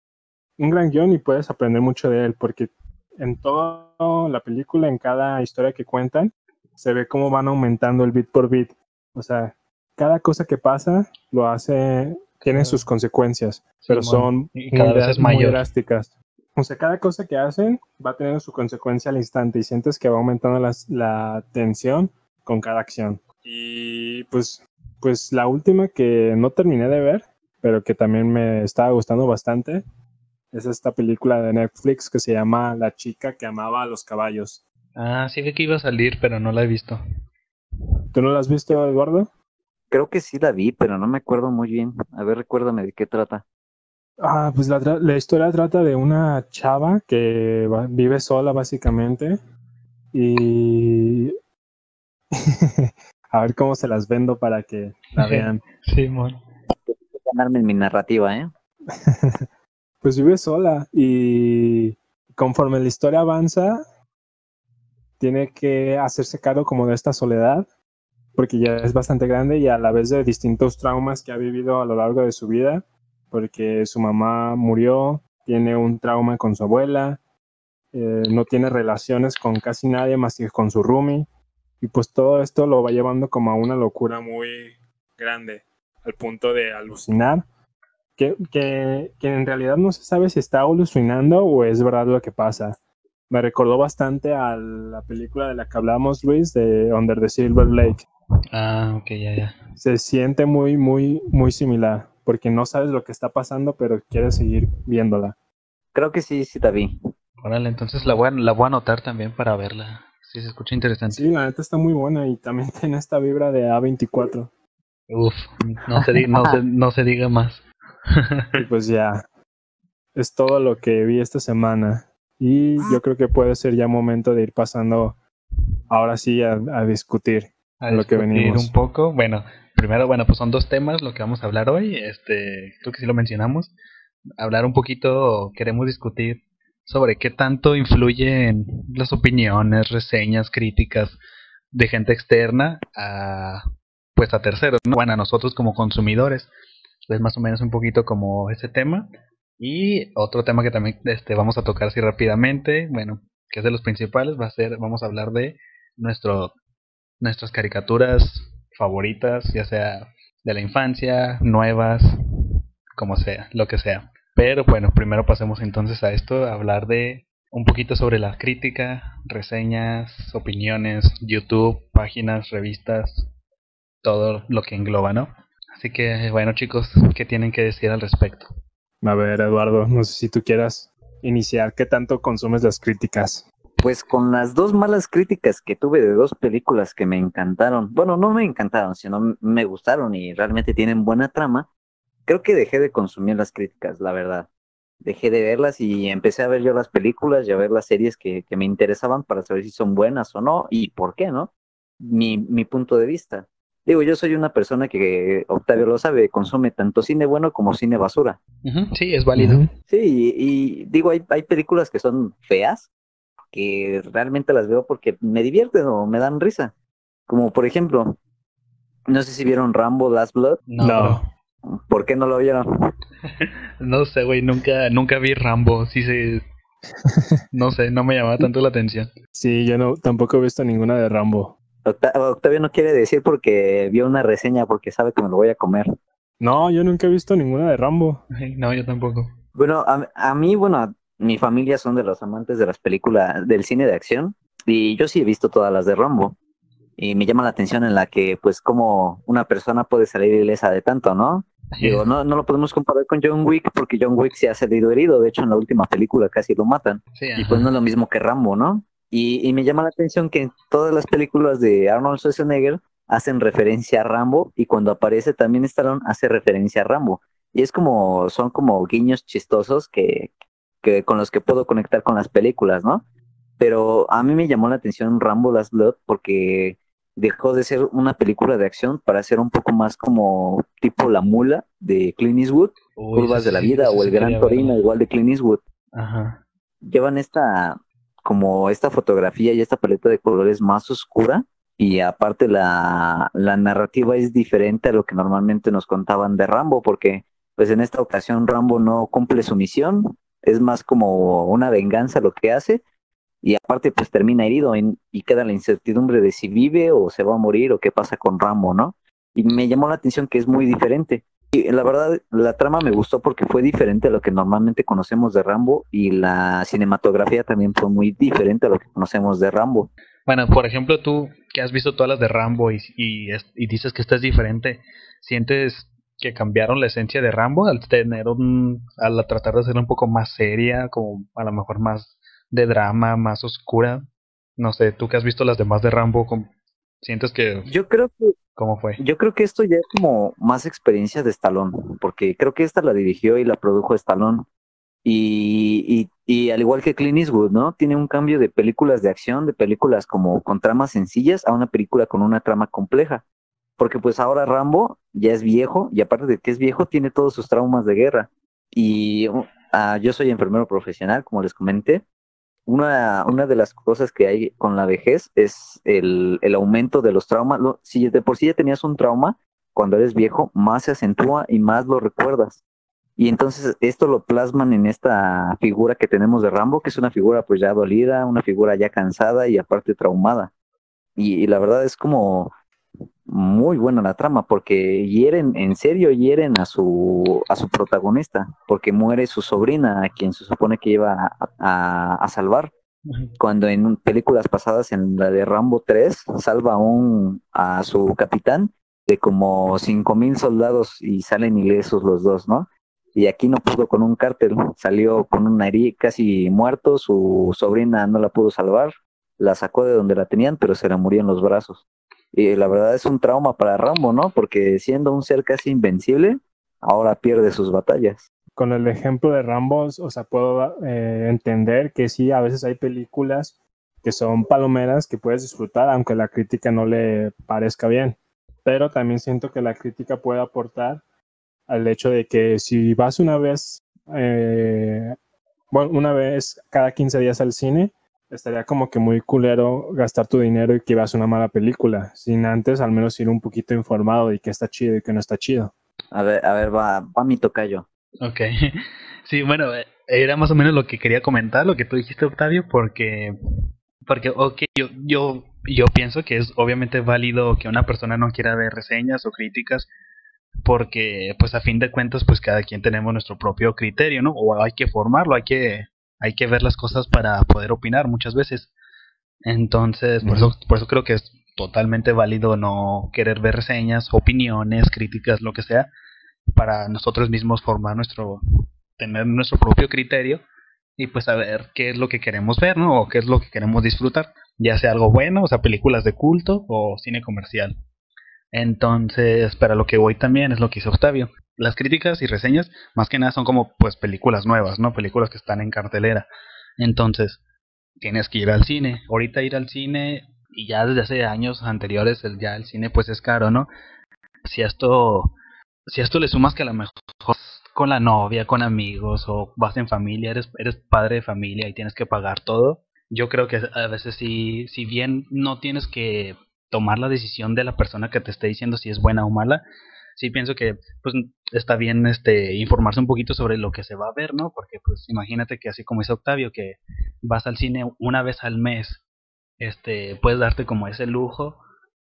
S2: un gran guion y puedes aprender mucho de él, porque en toda la película, en cada historia que cuentan, se ve cómo van aumentando el bit por bit. O sea, cada cosa que pasa lo hace, tiene sus consecuencias, pero son
S1: cada muy, vez muy
S2: drásticas. O sea, cada cosa que hacen va teniendo su consecuencia al instante y sientes que va aumentando la tensión con cada acción. Y pues, pues la última que no terminé de ver, pero que también me estaba gustando bastante, es esta película de Netflix que se llama La chica que amaba a los caballos.
S1: Ah, sí vi que iba a salir, pero no la he visto.
S2: ¿Tú no la has visto, Eduardo?
S3: Creo que sí la vi, pero no me acuerdo muy bien. A ver, recuérdame de qué trata.
S2: Ah, pues la, la historia trata de una chava que vive sola básicamente y *laughs* a ver cómo se las vendo para que la *laughs* vean.
S1: sí, mon.
S3: ganarme en mi narrativa, ¿eh? *laughs*
S2: pues vive sola y conforme la historia avanza, tiene que hacerse cargo como de esta soledad, porque ya es bastante grande y a la vez de distintos traumas que ha vivido a lo largo de su vida, porque su mamá murió, tiene un trauma con su abuela, eh, no tiene relaciones con casi nadie más que con su roomie, y pues todo esto lo va llevando como a una locura muy grande, al punto de alucinar que, que, en realidad no se sabe si está alucinando o es verdad lo que pasa. Me recordó bastante a la película de la que hablamos, Luis, de Under the Silver Lake.
S1: Ah, ok, ya, ya.
S2: Se siente muy, muy, muy similar, porque no sabes lo que está pasando, pero quieres seguir viéndola.
S3: Creo que sí, sí la vi.
S1: Órale, entonces la voy, a, la voy a anotar también para verla. Sí, se escucha interesante.
S2: Sí, la neta está muy buena y también *laughs* tiene esta vibra de A24.
S1: Uf, no se, no, se, *laughs* no se diga más. *laughs*
S2: y pues ya, es todo lo que vi esta semana. Y yo creo que puede ser ya momento de ir pasando ahora sí a, discutir
S1: a lo que venimos. un poco. Bueno, primero, bueno, pues son dos temas lo que vamos a hablar hoy. Este, creo que sí lo mencionamos. Hablar un poquito, queremos discutir sobre qué tanto influyen las opiniones, reseñas, críticas de gente externa a pues a terceros, bueno, a nosotros como consumidores es más o menos un poquito como ese tema. Y otro tema que también este, vamos a tocar así rápidamente, bueno, que es de los principales, va a ser, vamos a hablar de nuestro, nuestras caricaturas favoritas, ya sea de la infancia, nuevas, como sea, lo que sea. Pero bueno, primero pasemos entonces a esto, a hablar de un poquito sobre la crítica, reseñas, opiniones, YouTube, páginas, revistas, todo lo que engloba, ¿no? Así que bueno chicos, ¿qué tienen que decir al respecto?
S2: A ver, Eduardo, no sé si tú quieras iniciar, ¿qué tanto consumes las críticas?
S3: Pues con las dos malas críticas que tuve de dos películas que me encantaron, bueno, no me encantaron, sino me gustaron y realmente tienen buena trama, creo que dejé de consumir las críticas, la verdad. Dejé de verlas y empecé a ver yo las películas y a ver las series que, que me interesaban para saber si son buenas o no y por qué, ¿no? Mi, mi punto de vista. Digo, yo soy una persona que, Octavio lo sabe, consume tanto cine bueno como cine basura.
S1: Sí, es válido.
S3: Sí, y, digo, hay, hay películas que son feas, que realmente las veo porque me divierten o me dan risa. Como por ejemplo, no sé si vieron Rambo Last Blood.
S2: No.
S3: ¿Por qué no lo vieron? *laughs*
S1: no sé, güey, nunca, nunca vi Rambo. Sí se... No sé, no me llamaba tanto la atención.
S2: Sí, yo no, tampoco he visto ninguna de Rambo.
S3: Octavio no quiere decir porque vio una reseña porque sabe que me lo voy a comer.
S2: No, yo nunca he visto ninguna de Rambo.
S1: No, yo tampoco.
S3: Bueno, a, a mí, bueno, mi familia son de los amantes de las películas del cine de acción y yo sí he visto todas las de Rambo y me llama la atención en la que pues como una persona puede salir ilesa de tanto, ¿no? Digo, no, no lo podemos comparar con John Wick porque John Wick se ha salido herido, de hecho en la última película casi lo matan y pues no es lo mismo que Rambo, ¿no? Y, y me llama la atención que en todas las películas de Arnold Schwarzenegger hacen referencia a Rambo y cuando aparece también Stallone hace referencia a Rambo. Y es como, son como guiños chistosos que, que con los que puedo conectar con las películas, ¿no? Pero a mí me llamó la atención Rambo Last Blood porque dejó de ser una película de acción para ser un poco más como tipo La Mula de Clint Eastwood, Curvas de la Vida o El Gran Torino igual de Clint Eastwood.
S1: Ajá.
S3: Llevan esta como esta fotografía y esta paleta de colores más oscura y aparte la, la narrativa es diferente a lo que normalmente nos contaban de Rambo porque pues en esta ocasión Rambo no cumple su misión, es más como una venganza lo que hace y aparte pues termina herido y queda la incertidumbre de si vive o se va a morir o qué pasa con Rambo, ¿no? Y me llamó la atención que es muy diferente. Y la verdad, la trama me gustó porque fue diferente a lo que normalmente conocemos de Rambo y la cinematografía también fue muy diferente a lo que conocemos de Rambo.
S1: Bueno, por ejemplo, tú que has visto todas las de Rambo y, y, y dices que esta es diferente, ¿sientes que cambiaron la esencia de Rambo al tener un, al tratar de ser un poco más seria, como a lo mejor más de drama, más oscura. No sé, tú que has visto las demás de Rambo, ¿sientes que...
S3: Yo creo que...
S1: ¿Cómo fue?
S3: Yo creo que esto ya es como más experiencia de Stallone, porque creo que esta la dirigió y la produjo Stallone. Y, y, y, al igual que Clint Eastwood, ¿no? Tiene un cambio de películas de acción, de películas como con tramas sencillas a una película con una trama compleja. Porque pues ahora Rambo ya es viejo y aparte de que es viejo tiene todos sus traumas de guerra. Y uh, yo soy enfermero profesional, como les comenté, una, una de las cosas que hay con la vejez es el, el aumento de los traumas. Si de por sí ya tenías un trauma, cuando eres viejo, más se acentúa y más lo recuerdas. Y entonces esto lo plasman en esta figura que tenemos de Rambo, que es una figura pues ya dolida, una figura ya cansada y aparte traumada. y la verdad es como muy buena la trama porque hieren, en serio hieren a su, a su protagonista, porque muere su sobrina, a quien se supone que iba a, a, salvar. Cuando en películas pasadas, en la de Rambo 3, salva un, a su capitán de como cinco mil soldados y salen ilesos los dos, ¿no? Y aquí no pudo con un cártel, salió con una herida casi muerto, su sobrina no la pudo salvar, la sacó de donde la tenían, pero se la murió en los brazos. Y la verdad es un trauma para Rambo, ¿no? Porque siendo un ser casi invencible, ahora pierde sus batallas.
S2: Con el ejemplo de Rambo, o sea, puedo eh, entender que sí, a veces hay películas que son palomeras que puedes disfrutar, aunque la crítica no le parezca bien. Pero también siento que la crítica puede aportar al hecho de que si vas una vez, eh, bueno, una vez cada 15 días al cine, estaría como que muy culero gastar tu dinero y que veas una mala película, sin antes al menos ir un poquito informado de qué está chido y qué no está chido.
S3: A ver, a ver, va, va mi tocayo.
S1: Ok. *laughs* Sí, bueno, eh, era más o menos lo que quería comentar, lo que tú dijiste, Octavio, porque, porque, ok, yo, yo, yo pienso que es obviamente válido que una persona no quiera ver reseñas o críticas porque pues a fin de cuentas pues cada quien tenemos nuestro propio criterio, ¿no? O hay que formarlo, hay que hay que ver las cosas para poder opinar muchas veces. Entonces, por, eso, por eso creo que es totalmente válido no querer ver reseñas, opiniones, críticas, lo que sea, para nosotros mismos formar nuestro, tener nuestro propio criterio y pues saber qué es lo que queremos ver, ¿no? O qué es lo que queremos disfrutar, ya sea algo bueno, o sea, películas de culto o cine comercial. Entonces, para lo que voy también es lo que hizo Octavio. Las críticas y reseñas, más que nada, son como pues películas nuevas, ¿no? Películas que están en cartelera. Entonces, tienes que ir al cine. Ahorita ir al cine, y ya desde hace años anteriores, el, ya el cine pues es caro, ¿no? Si esto, si esto le sumas que a lo mejor con la novia, con amigos, o vas en familia, eres, eres padre de familia y tienes que pagar todo, yo creo que a veces sí, si bien no tienes que tomar la decisión de la persona que te esté diciendo si es buena o mala, sí pienso que pues está bien este informarse un poquito sobre lo que se va a ver, ¿no? Porque pues imagínate que así como dice Octavio que vas al cine una vez al mes, este puedes darte como ese lujo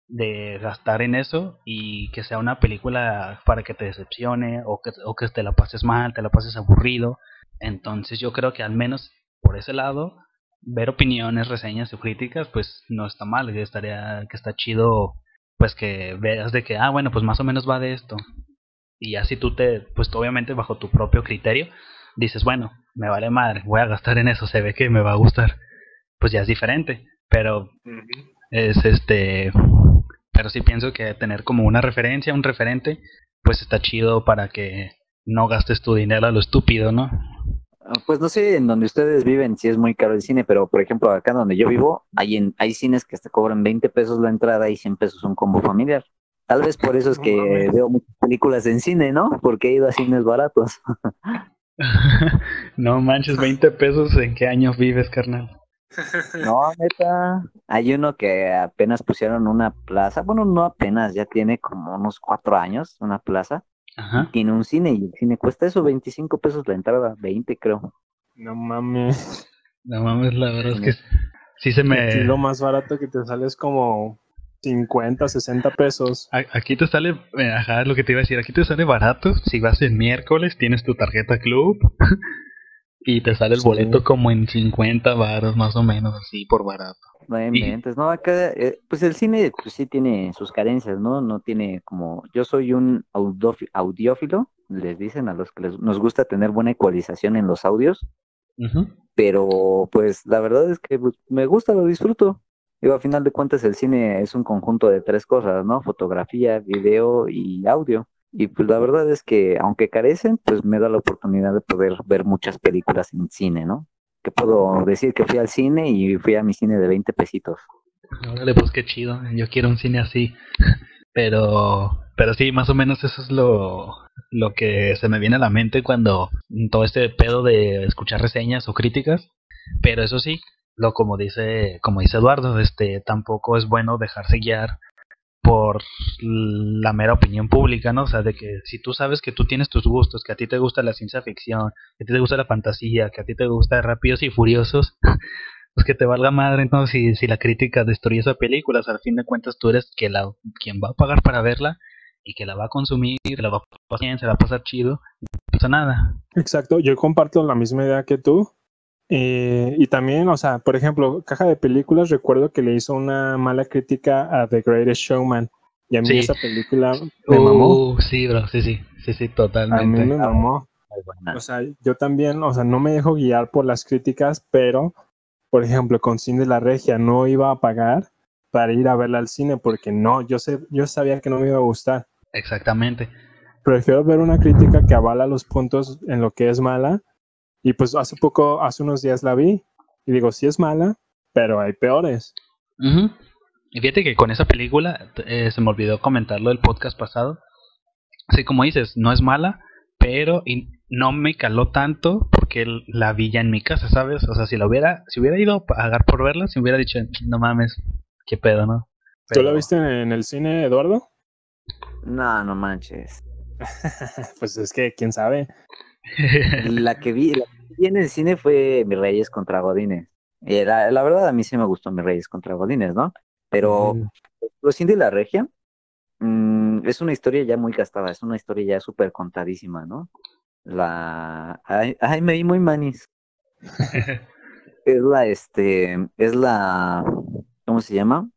S1: de gastar en eso y que sea una película para que te decepcione o que, o que te la pases mal, te la pases aburrido. Entonces yo creo que al menos por ese lado ver opiniones, reseñas o críticas, pues no está mal, estaría, que está chido, pues que veas de que, ah, bueno, pues más o menos va de esto. Y así tú te, pues obviamente bajo tu propio criterio, dices, bueno, me vale madre, voy a gastar en eso, se ve que me va a gustar. Pues ya es diferente, pero es este, pero sí pienso que tener como una referencia, un referente, pues está chido para que no gastes tu dinero a lo estúpido, ¿no?
S3: Ah, pues no sé en donde ustedes viven si es muy caro el cine, pero por ejemplo acá donde yo vivo hay, en, hay cines que hasta cobran 20 pesos la entrada y 100 pesos un combo familiar. Tal vez por eso es que veo muchas películas en cine, ¿no? Porque he ido a cines baratos. *laughs*
S1: no manches, 20 pesos, ¿en qué años vives, carnal? *laughs*
S3: No, neta, hay uno que apenas pusieron una plaza, bueno, no apenas, ya tiene como unos cuatro años, una plaza, tiene un cine y el cine cuesta eso, 25 pesos la entrada, 20 creo.
S2: No mames.
S1: No mames, la verdad es que sí se me...
S2: lo más barato que te sale es como 50, 60 pesos.
S1: Aquí te sale, ajá, lo que te iba a decir, aquí te sale barato si vas el miércoles, tienes tu tarjeta club *laughs* y te sale el boleto como en 50 baros más o menos, así por barato.
S3: No no, acá, eh, pues el cine pues sí tiene sus carencias, ¿no? No tiene como, yo soy un audiófilo, les dicen a los que les, nos gusta tener buena ecualización en los audios, pero pues la verdad es que pues, me gusta, lo disfruto. Digo, a final de cuentas el cine es un conjunto de tres cosas, ¿no? Fotografía, video y audio. Y pues la verdad es que aunque carecen, pues me da la oportunidad de poder ver muchas películas en cine, ¿no? Que puedo decir que fui al cine y fui a mi cine de 20 pesitos.
S1: Órale, pues qué chido. Yo quiero un cine así. *laughs* Pero, pero sí, más o menos eso es lo, lo que se me viene a la mente cuando todo este pedo de escuchar reseñas o críticas. Pero eso sí, lo como dice, como dice Eduardo, este tampoco es bueno dejarse guiar por la mera opinión pública, ¿no? O sea, de que si tú sabes que tú tienes tus gustos, que a ti te gusta la ciencia ficción, que a ti te gusta la fantasía, que a ti te gusta Rápidos y Furiosos, *laughs* pues que te valga madre, ¿no? Si, si la crítica destruye esa película, al fin de cuentas tú eres que la, quien va a pagar para verla y que la va a consumir, la va a pasar bien, se va a pasar chido, no pasa nada.
S2: Exacto, yo comparto la misma idea que tú. Eh, y también, o sea, por ejemplo, Caja de Películas, recuerdo que le hizo una mala crítica a The Greatest Showman. Y a mí esa película me uh, mamó.
S1: Sí, bro, sí, sí, sí, sí, totalmente.
S2: A mí me mamó. O sea, yo también, o sea, no me dejo guiar por las críticas, pero, por ejemplo, con Cine La Regia no iba a pagar para ir a verla al cine porque no, yo, sé, yo sabía que no me iba a gustar.
S1: Exactamente.
S2: Prefiero ver una crítica que avala los puntos en lo que es mala y pues hace poco, hace unos días la vi y digo, sí es mala, pero hay peores.
S1: Y fíjate que con esa película, eh, se me olvidó comentarlo del podcast pasado. Así como dices, no es mala, pero no me caló tanto porque la vi ya en mi casa, ¿sabes? O sea, si la hubiera, si hubiera ido a pagar por verla, si hubiera dicho, no mames, qué pedo, ¿no?
S2: ¿Tú la viste en el cine, Eduardo?
S3: No, no manches. *laughs*
S2: pues es que, quién sabe. *laughs*
S3: la que vi, en el cine fue Mis Reyes contra Godines. Y la, verdad, a mí sí me gustó Mis Reyes contra Godines, ¿no? Pero los Cindy y la Regia, mm, mm, es una historia ya muy gastada, es una historia ya súper contadísima, ¿no? La... Ay, ay, me vi muy manis. es la, este, es la, ¿cómo se llama?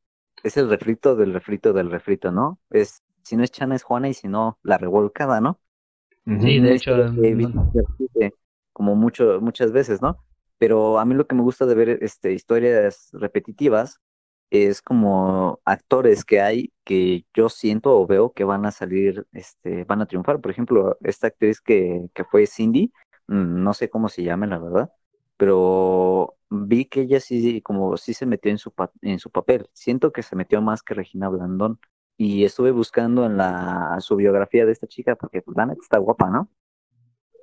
S3: Es el refrito del refrito del refrito, ¿no? Es, si no es Chana es Juana y si no, la revolcada, ¿no?
S1: Sí, de hecho,
S3: como mucho, muchas veces, ¿no? Pero a mí lo que me gusta de ver este, historias repetitivas es como actores que hay que yo siento o veo que van a salir, este, van a triunfar. Por ejemplo, esta actriz que, que fue Cindy, mm, no sé cómo se llama, la verdad, pero vi que ella sí, como sí se metió en su, en su papel. Siento que se metió más que Regina Blandón. Y estuve buscando en la su biografía de esta chica, porque pues, la neta está guapa, ¿no?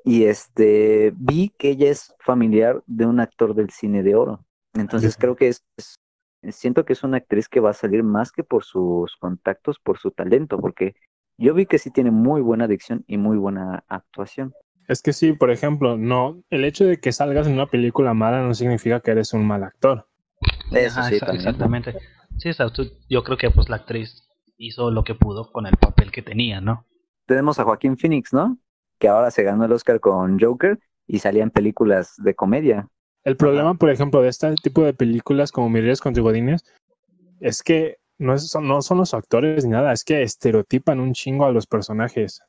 S3: Y este vi que ella es familiar de un actor del cine de oro. Entonces creo que es, siento que es una actriz que va a salir más que por sus contactos, por su talento, porque yo vi que sí tiene muy buena dicción y muy buena actuación.
S2: Es que sí, por ejemplo, no, el hecho de que salgas en una película mala no significa que eres un mal actor.
S1: Eso sí, exactamente. Sí, yo creo que pues la actriz hizo lo que pudo con el papel que tenía, ¿no?
S3: Tenemos a Joaquín Phoenix, ¿no? Que ahora se ganó el Oscar con Joker y salía en películas de comedia.
S2: El problema, por ejemplo, de este tipo de películas como Miriam con Godines es que no, es, no son los actores ni nada, es que estereotipan un chingo a los personajes.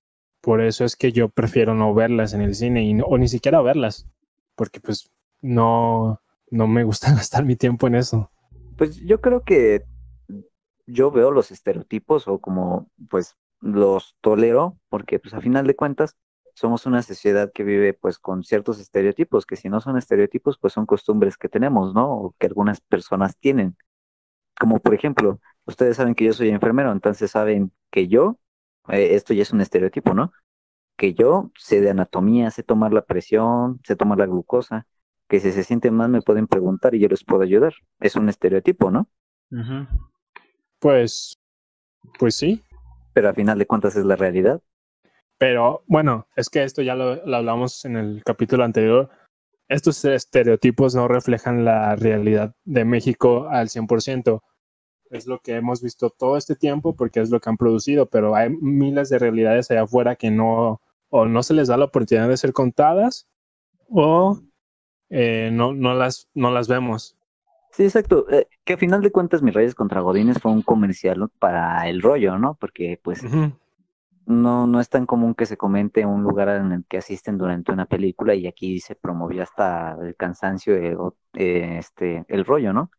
S2: Por eso es que yo prefiero no verlas en el cine y o ni siquiera verlas, porque pues no, no me gusta *laughs* gastar mi tiempo en eso.
S3: Pues yo creo que yo veo los estereotipos o como pues los tolero, porque pues a final de cuentas somos una sociedad que vive pues con ciertos estereotipos, que si no son estereotipos pues son costumbres que tenemos, ¿no? O que algunas personas tienen. Como por ejemplo, ustedes saben que yo soy enfermero, entonces saben que yo eh, esto ya es un estereotipo, ¿no? Que yo sé de anatomía, sé tomar la presión, sé tomar la glucosa, que si se sienten mal me pueden preguntar y yo les puedo ayudar. Es un estereotipo, ¿no?
S2: Pues, pues sí.
S3: Pero a final de cuentas es la realidad.
S2: Pero bueno, es que esto ya lo, lo hablamos en el capítulo anterior. Estos estereotipos no reflejan la realidad de México al 100% es lo que hemos visto todo este tiempo porque es lo que han producido, pero hay miles de realidades allá afuera que no, o no se les da la oportunidad de ser contadas o eh, no, no, las, no las vemos.
S3: Sí, exacto. Eh, que a final de cuentas, Mis Reyes contra Godines fue un comercial para el rollo, ¿no? Porque, pues, no, no es tan común que se comente un lugar en el que asisten durante una película y aquí se promovió hasta el cansancio, eh, este, el rollo, ¿no?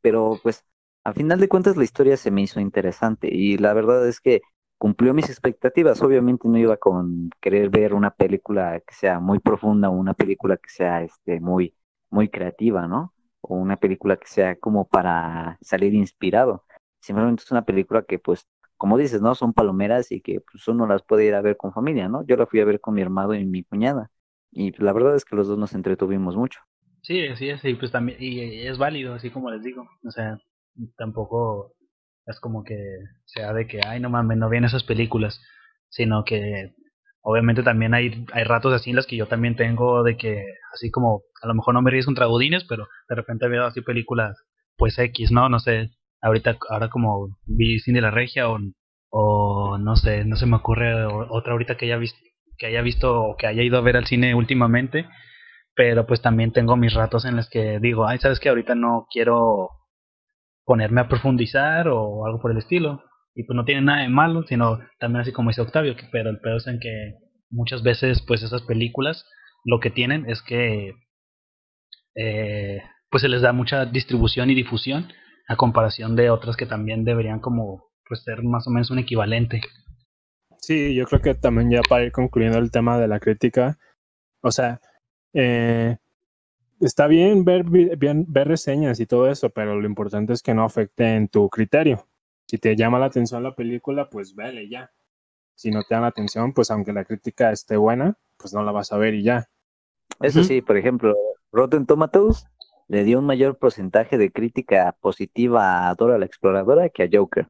S3: Pero, pues, a final de cuentas la historia se me hizo interesante y la verdad es que cumplió mis expectativas. Obviamente no iba con querer ver una película que sea muy profunda o una película que sea este muy muy creativa, ¿no? O una película que sea como para salir inspirado. Simplemente es una película que pues como dices, ¿no? Son palomeras y que pues uno las puede ir a ver con familia, ¿no? Yo la fui a ver con mi hermano y mi cuñada y pues, la verdad es que los dos nos entretuvimos mucho.
S1: Sí, sí, sí, pues también y es válido, así como les digo, o sea, tampoco es como que sea de que, ay, no mames, no vienen esas películas, sino que obviamente también hay, hay ratos así en las que yo también tengo de que, así como, a lo mejor no me ríes contra Godines, pero de repente veo así películas, pues X, ¿no? No sé, ahorita, ahora como vi Cine la Regia o, o no sé, no se me ocurre otra ahorita que haya visto que haya visto o que haya ido a ver al cine últimamente, pero pues también tengo mis ratos en los que digo, ay, sabes que ahorita no quiero ponerme a profundizar o algo por el estilo. Y pues no tiene nada de malo, sino también así como dice Octavio, que, pero el peor es en que muchas veces pues esas películas lo que tienen es que eh, pues se les da mucha distribución y difusión a comparación de otras que también deberían como pues ser más o menos un equivalente.
S2: Sí, yo creo que también ya para ir concluyendo el tema de la crítica, o sea, eh, está bien ver, bien ver reseñas y todo eso, pero lo importante es que no afecte en tu criterio. Si te llama la atención la película, pues vele ya. Si no te da la atención, pues aunque la crítica esté buena, pues no la vas a ver y ya.
S3: Eso sí, por ejemplo, Rotten Tomatoes le dio un mayor porcentaje de crítica positiva a Dora la Exploradora que a Joker.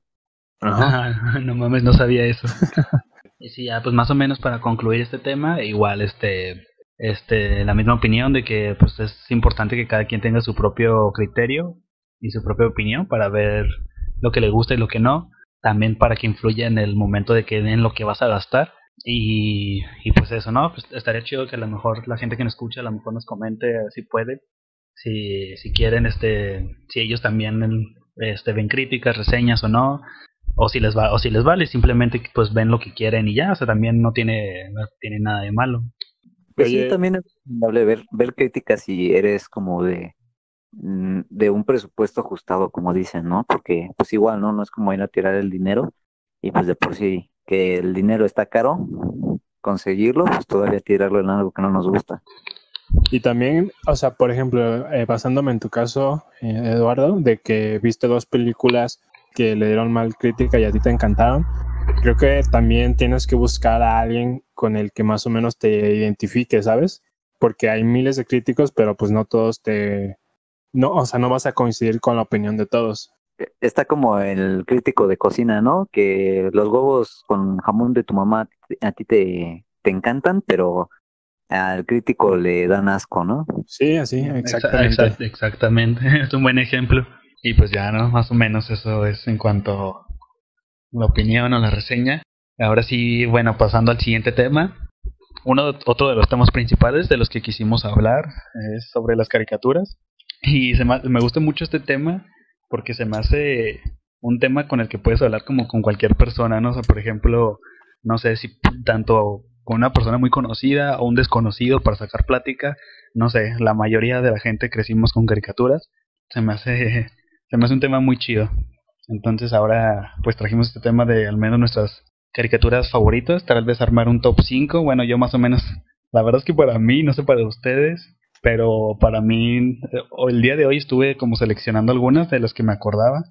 S1: Ajá. *laughs* no mames, no sabía eso. *laughs* y sí, ya, pues más o menos para concluir este tema, igual este este, la misma opinión de que pues es importante que cada quien tenga su propio criterio y su propia opinión para ver lo que le gusta y lo que no. también para que influya en el momento de que den lo que vas a gastar. Y, y pues eso, ¿no? Pues estaría chido que a lo mejor la gente que nos escucha a lo mejor nos comente si puede, si, si quieren, este, si ellos también este, ven críticas, reseñas o no, o si les va, o si les vale, simplemente pues ven lo que quieren y ya, o sea, también no tiene, no tiene nada de malo.
S3: Pues sí, también es recomendable ver, ver críticas si eres como de, de un presupuesto ajustado, como dicen, ¿no? Porque pues igual, ¿no? No es como ir a tirar el dinero y pues de por sí que el dinero está caro, conseguirlo, pues todavía tirarlo en algo que no nos gusta.
S2: Y también, o sea, por ejemplo, eh, basándome en tu caso, eh, Eduardo, de que viste dos películas que le dieron mal crítica y a ti te encantaron, creo que también tienes que buscar a alguien con el que más o menos te identifique, ¿sabes? Porque hay miles de críticos, pero pues no todos te... No, o sea, no vas a coincidir con la opinión de todos.
S3: E, está como el crítico de cocina, ¿no? Que los huevos con jamón de tu mamá a ti te, te encantan, pero al crítico le dan asco, ¿no?
S2: Sí, así, exactamente.
S1: Exactamente, *laughs* es un buen ejemplo. Y pues ya, ¿no? Más o menos eso es en cuanto a la opinión o la reseña. Ahora sí, bueno, pasando al siguiente tema. Uno, otro de los temas principales de los que quisimos hablar es sobre las caricaturas. Y se me, me gusta mucho este tema porque se me hace un tema con el que puedes hablar como con cualquier persona, ¿no? O sea, por ejemplo, no sé si tanto con una persona muy conocida o un desconocido para sacar plática, no sé, la mayoría de la gente crecimos con caricaturas. Se me hace *laughs* se me hace un tema muy chido. Entonces ahora pues trajimos este tema de al menos nuestras caricaturas favoritas, tal vez armar un top 5, bueno yo más o menos, la verdad es que para mí, no sé para ustedes, pero para mí eh, el día de hoy estuve como seleccionando algunas de las que me acordaba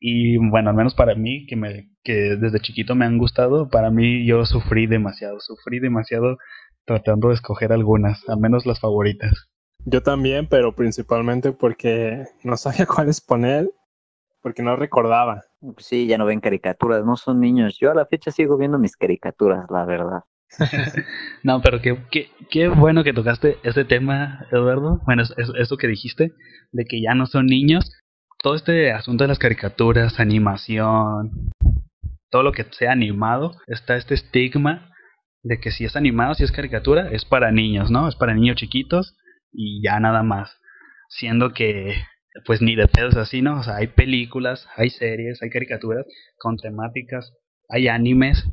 S1: y bueno, al menos para mí que me que desde chiquito me han gustado, para mí yo sufrí demasiado, sufrí demasiado tratando de escoger algunas, al menos las favoritas.
S2: Yo también, pero principalmente porque no sabía *laughs* cuáles poner, porque no recordaba.
S3: Sí, ya no ven caricaturas, no son niños. Yo a la fecha sigo viendo mis caricaturas, la verdad. *laughs*
S1: no, pero qué, qué, qué, bueno que tocaste ese tema, Eduardo. Bueno, eso, eso que dijiste, de que ya no son niños. Todo este asunto de las caricaturas, animación, todo lo que sea animado, está este estigma de que si es animado, si es caricatura, es para niños, ¿no? Es para niños chiquitos y ya nada más. Siendo que, pues ni de pedos así, ¿no? O sea, hay películas, hay series, hay caricaturas con temáticas, hay animes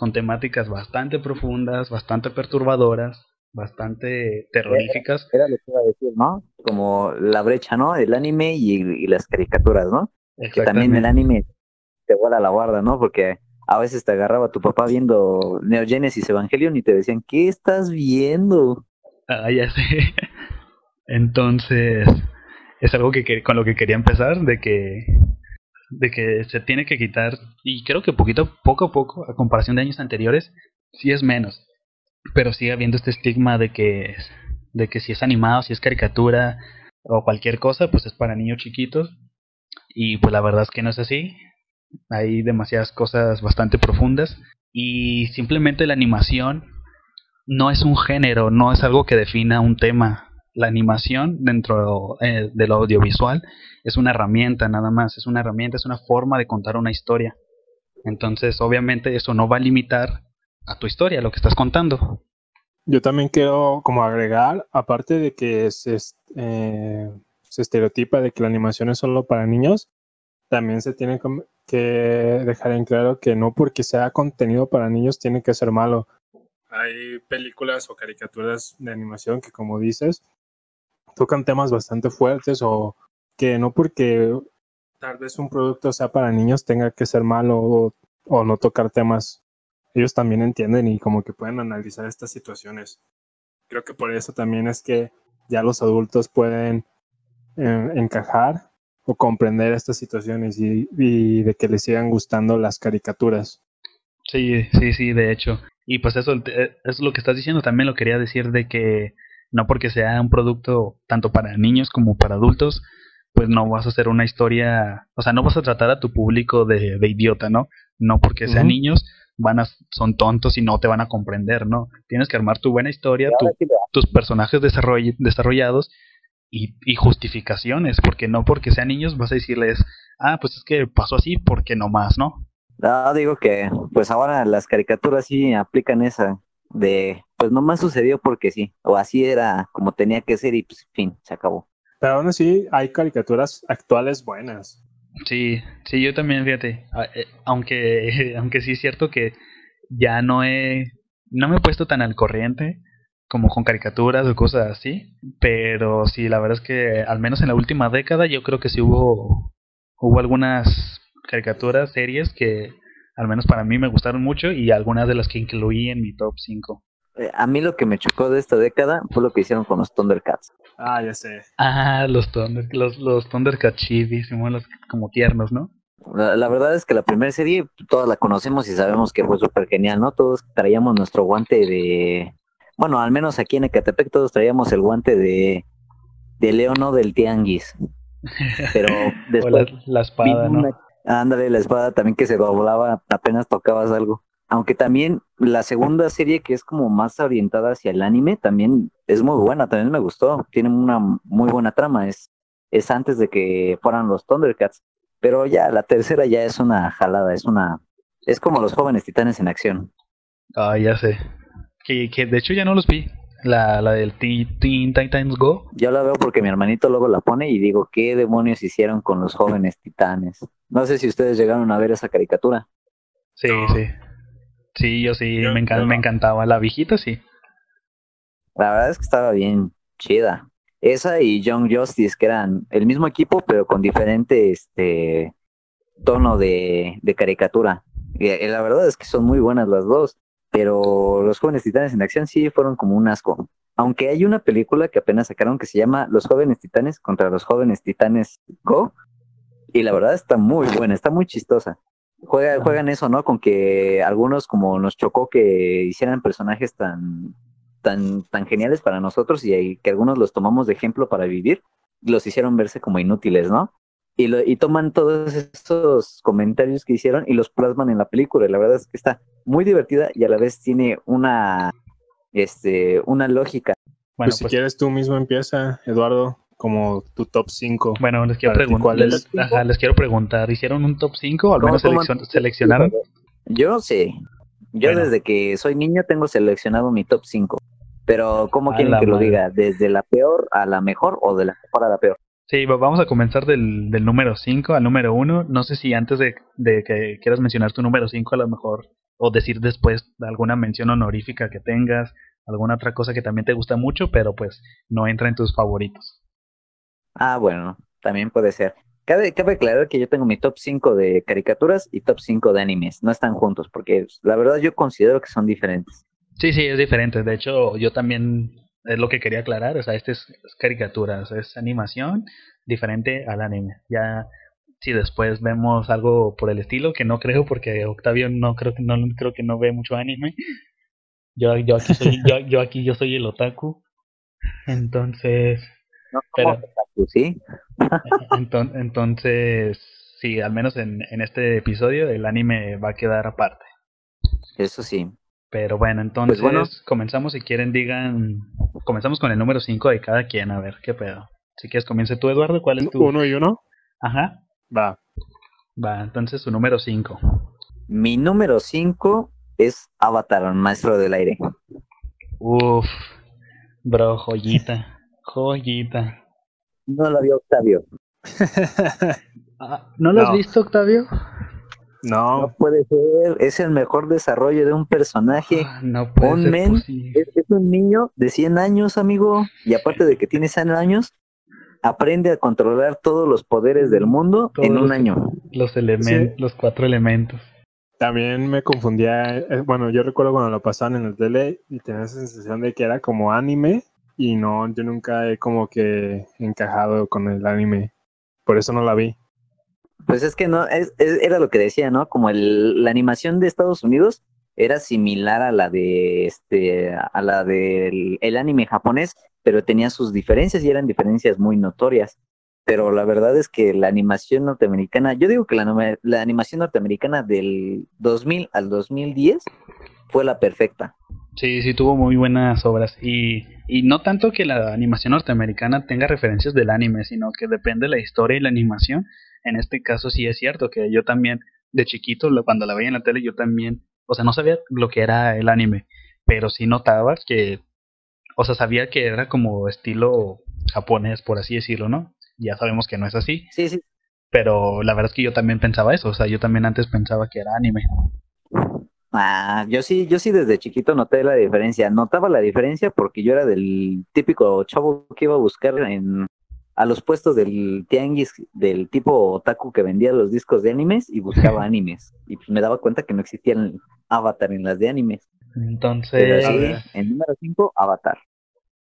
S1: con temáticas bastante profundas, bastante perturbadoras, bastante terroríficas.
S3: Era, lo que iba a decir, ¿no? Como la brecha, ¿no? El anime y, las caricaturas, ¿no? Que también el anime te vuela la guarda, ¿no? Porque a veces te agarraba tu papá viendo Neogenesis Evangelion y te decían, ¿qué estás viendo?
S1: Ah, ya sé. *laughs* Entonces, es algo que, con lo que quería empezar, de que de que se tiene que quitar y creo que poquito poco a poco a comparación de años anteriores sí es menos. Pero sigue habiendo este estigma de que de que si es animado si es caricatura o cualquier cosa pues es para niños chiquitos. Y pues la verdad es que no es así. Hay demasiadas cosas bastante profundas. Y simplemente la animación no es un género, no es algo que defina un tema. La animación dentro eh, de lo audiovisual es una herramienta nada más, es una herramienta, es una forma de contar una historia. Entonces, obviamente, eso no va a limitar a tu historia, lo que estás contando.
S2: Yo también quiero como agregar, aparte de que se, eh, se estereotipa de que la animación es solo para niños, también se tiene que dejar en claro que no porque sea contenido para niños tiene que ser malo hay películas o caricaturas de animación que, como dices, tocan temas bastante fuertes o que no porque tal vez un producto sea para niños tenga que ser malo o, no tocar temas. Ellos también entienden y como que pueden analizar estas situaciones. Creo que por eso también es que ya los adultos pueden eh, encajar o comprender estas situaciones y, de que les sigan gustando las caricaturas.
S1: Sí, sí, sí, de hecho. Y pues eso, eh, es lo que estás diciendo, también lo quería decir de que no porque sea un producto tanto para niños como para adultos, pues no vas a hacer una historia, o sea, no vas a tratar a tu público de, de idiota, ¿no? No porque sean niños van a, son tontos y no te van a comprender, ¿no? Tienes que armar tu buena historia, tus personajes desarrollados y, y, justificaciones, porque no porque sean niños vas a decirles, ah, pues es que pasó así porque no más, ¿no?
S3: No, digo que pues ahora las caricaturas sí aplican esa de pues nomás sucedió porque sí, o así era como tenía que ser y pues fin, se acabó.
S2: Pero aún así hay caricaturas actuales buenas.
S1: Sí, sí, yo también, fíjate, eh, aunque, *laughs* aunque sí es cierto que ya no he, no me he puesto tan al corriente como con caricaturas o cosas así, pero sí, la verdad es que al menos en la última década yo creo que sí hubo, hubo algunas caricaturas, series que al menos para mí me gustaron mucho y algunas de las que incluí en mi top 5.
S3: Eh, a mí lo que me chocó de esta década fue lo que hicieron con los Thundercats.
S2: Ah, ya sé.
S1: Ah, los, thunder, los, los Thundercats chivis, los como tiernos, ¿no?
S3: La, verdad es que la primera serie todas la conocemos y sabemos que fue súper genial, ¿no? Todos traíamos nuestro guante de... Bueno, al menos aquí en Ecatepec todos traíamos el guante de, de Leono del Tianguis. *laughs* Pero después...
S1: la, espada, ¿no?
S3: Ándale, la espada también que se doblaba apenas tocabas algo. Aunque también la segunda serie que es como más orientada hacia el anime también es muy buena, también me gustó. Tiene una muy buena trama, es, es antes de que fueran los Thundercats. Pero ya la tercera ya es una jalada, es una... Es como los jóvenes titanes en acción.
S1: Ah, ya sé. Que, que de hecho ya no los vi. La, la del Teen Titans Go.
S3: Yo la veo porque mi hermanito luego la pone y digo, ¿qué demonios hicieron con los jóvenes titanes? No sé si ustedes llegaron a ver esa caricatura.
S1: Sí, sí. Sí, yo sí, me, me encantaba. La viejita sí.
S3: La verdad es que estaba bien chida. Esa y Young Justice, que eran el mismo equipo, pero con diferente este, tono de, de caricatura. Y, y la verdad es que son muy buenas las dos. Pero los jóvenes titanes en acción sí fueron como un asco. Aunque hay una película que apenas sacaron que se llama Los jóvenes titanes contra los jóvenes titanes Go. Y la verdad está muy buena, está muy chistosa. Juega, juegan eso, ¿no? Con que algunos como nos chocó que hicieran personajes tan, tan, tan geniales para nosotros y que algunos los tomamos de ejemplo para vivir, los hicieron verse como inútiles, ¿no? Y, lo, y toman todos esos comentarios que hicieron y los plasman en la película. Y la verdad es que está muy divertida y a la vez tiene una, este, una lógica.
S2: Bueno, pues si pues quieres tú mismo empieza, Eduardo, como tu top 5.
S1: Bueno, les quiero, preguntar, les, les quiero preguntar, ¿hicieron un top 5 o al menos seleccionaron?
S3: Yo sí. Yo desde que soy niño tengo seleccionado mi top 5. Pero ¿cómo quieren que lo diga? ¿Desde la peor a la mejor o de la mejor a la peor?
S1: Sí, vamos a comenzar del, del número 5 al número 1. No sé si antes de, de que quieras mencionar tu número 5 a lo mejor o decir después alguna mención honorífica que tengas, alguna otra cosa que también te gusta mucho, pero pues no entra en tus favoritos.
S3: Ah, bueno, también puede ser. Cabe, cabe aclarar que yo tengo mi top 5 de caricaturas y top 5 de animes. No están juntos, porque la verdad yo considero que son diferentes.
S1: Sí, sí, es diferente. De hecho, yo también es lo que quería aclarar. O sea, este es caricaturas, es animación diferente al anime. Ya si después vemos algo por el estilo, que no creo porque Octavio no creo que no creo que no ve mucho anime. Yo, yo aquí soy yo, yo aquí yo soy el otaku. Entonces,
S3: no, pero, otaku, ¿sí? *laughs*
S1: entonces, entonces, sí, al menos en, en este episodio el anime va a quedar aparte.
S3: Eso sí.
S1: Pero bueno, entonces pues comenzamos si quieren digan, comenzamos con el número 5 de cada quien, a ver qué pedo. Si quieres comience tú Eduardo, ¿cuál es tu?
S2: Uno y uno.
S1: Ajá.
S2: Va.
S1: Va, entonces su número 5.
S3: Mi número 5 es Avatar, Maestro del Aire.
S1: Uf, bro, joyita, joyita.
S3: No la vio Octavio. *laughs*
S1: Ah, ¿No lo has visto, Octavio?
S2: No.
S3: No puede ser, es el mejor desarrollo de un personaje.
S1: Ah, no puede
S3: un men, es, es, un niño de 100 años, amigo, y aparte de que tiene 100 años, aprende a controlar todos los poderes del mundo en un año.
S1: Los elementos, los cuatro elementos.
S2: También me confundía, eh, bueno, yo recuerdo cuando lo pasaban en el tele y tenía esa sensación de que era como anime y no, yo nunca he como que encajado con el anime, por eso no la vi.
S3: Pues es que no, es, era lo que decía, ¿no? Como el, la animación de Estados Unidos era similar a la de este, a la del el anime japonés, pero tenía sus diferencias y eran diferencias muy notorias. Pero la verdad es que la animación norteamericana, yo digo que la, la animación norteamericana del 2000 al 2010 fue la perfecta.
S1: Sí, sí, tuvo muy buenas obras. Y, y no tanto que la animación norteamericana tenga referencias del anime, sino que depende de la historia y la animación. en este caso sí es cierto que yo también, de chiquito, cuando la veía en la tele, yo también, o sea, no sabía lo que era el anime, pero sí notaba que, o sea, sabía que era como estilo japonés, por así decirlo, ¿no? Ya sabemos que no es así.
S3: Sí, sí.
S1: Pero la verdad es que yo también pensaba eso, o sea, yo también antes pensaba que era anime.
S3: Ah, yo sí, yo sí desde chiquito noté la diferencia. Notaba la diferencia porque yo era del típico chavo que iba a buscar en a los puestos del tianguis del tipo otaku que vendía los discos de animes y buscaba *laughs* animes. Y pues me daba cuenta que no existían Avatar en las de animes.
S1: Entonces,
S3: en número 5, Avatar.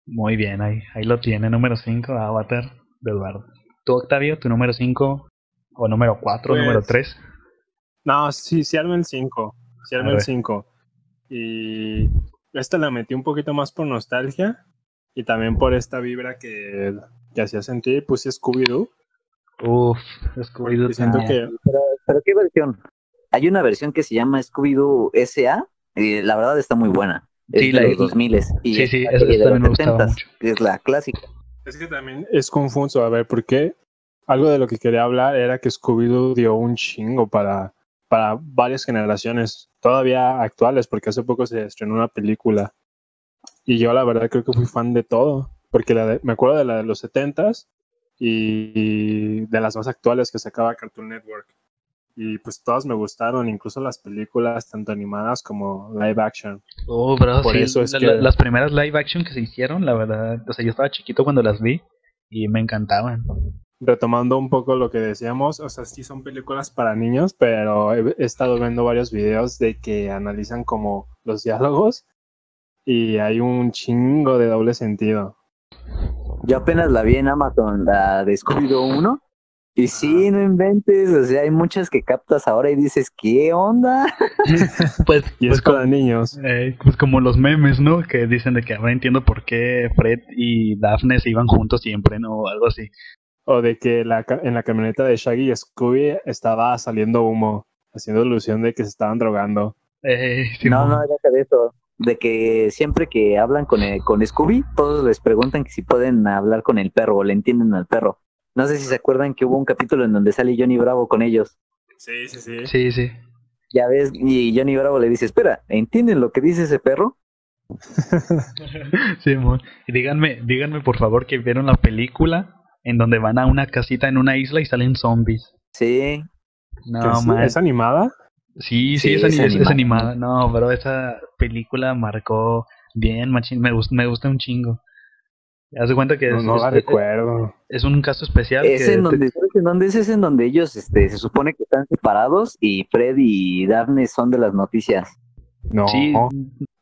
S1: Muy bien, ahí, ahí lo tiene, número 5, Avatar de Eduardo. ¿Tú, Octavio, tu número 5 o número 4, pues, número 3?
S2: No, sí, sí arma el 5. Sí arma el 5. Y esta la metí un poquito más por nostalgia y también por esta vibra que que hacía sentir, puse Scooby-Doo.
S1: Uf, Scooby-Doo.
S3: Siento que... Pero, ¿qué versión? Hay una versión que se llama Scooby-Doo SA y la verdad está muy buena. Es sí, de los 2000 y
S1: sí, sí, es, me gustaba mucho.
S3: Es la clásica.
S2: Es que también es confuso, a ver, ¿por qué? Algo de lo que quería hablar era que Scooby-Doo dio un chingo para, para varias generaciones, todavía actuales, porque hace poco se estrenó una película. Y yo la verdad creo que fui fan de todo porque la me acuerdo de la de los 70s y de las más actuales que sacaba Cartoon Network. Y pues todas me gustaron, incluso las películas, tanto animadas como live action.
S1: Oh, bro, Por eso es que... las primeras live action que se hicieron, la verdad, o sea, yo estaba chiquito cuando las vi y me encantaban.
S2: Retomando un poco lo que decíamos, o sea, sí son películas para niños, pero he, he estado viendo varios videos de que analizan como los diálogos y hay un chingo de doble sentido.
S3: Yo apenas la vi en Amazon, la de Scooby-Doo 1. Y sí, no inventes, o sea, hay muchas que captas ahora y dices, ¿qué onda? *laughs*
S1: pues,
S2: y
S1: pues
S2: es para niños.
S1: Eh, pues como los memes, ¿no? Que dicen de que ahora entiendo por qué Fred y Daphne se iban juntos siempre, ¿no? O algo así.
S2: O de que la, en la camioneta de Shaggy y Scooby estaba saliendo humo, haciendo ilusión de que se estaban drogando.
S1: Eh,
S3: no, no, era de eso de que siempre que hablan con, con Scooby, todos les preguntan que si pueden hablar con el perro o le entienden al perro. No sé si se acuerdan que hubo un capítulo en donde sale Johnny Bravo con ellos.
S2: Sí, sí, sí.
S1: Sí, sí.
S3: Ya ves, y Johnny Bravo le dice, espera, ¿entienden lo que dice ese perro? *laughs*
S1: sí, díganme, díganme por favor que vieron la película en donde van a una casita en una isla y salen zombies.
S3: Sí.
S1: No,
S2: ¿Es animada?
S1: Sí, sí, es, animada. No, pero esa película marcó bien, machín. Me, gusta, me gusta un chingo. Haz de cuenta que
S2: no,
S1: es,
S2: no la recuerdo.
S1: Es un caso especial.
S3: Es en donde, en donde es, es en donde ellos este, se supone que están separados y Fred y Daphne son de las noticias.
S2: No. Sí.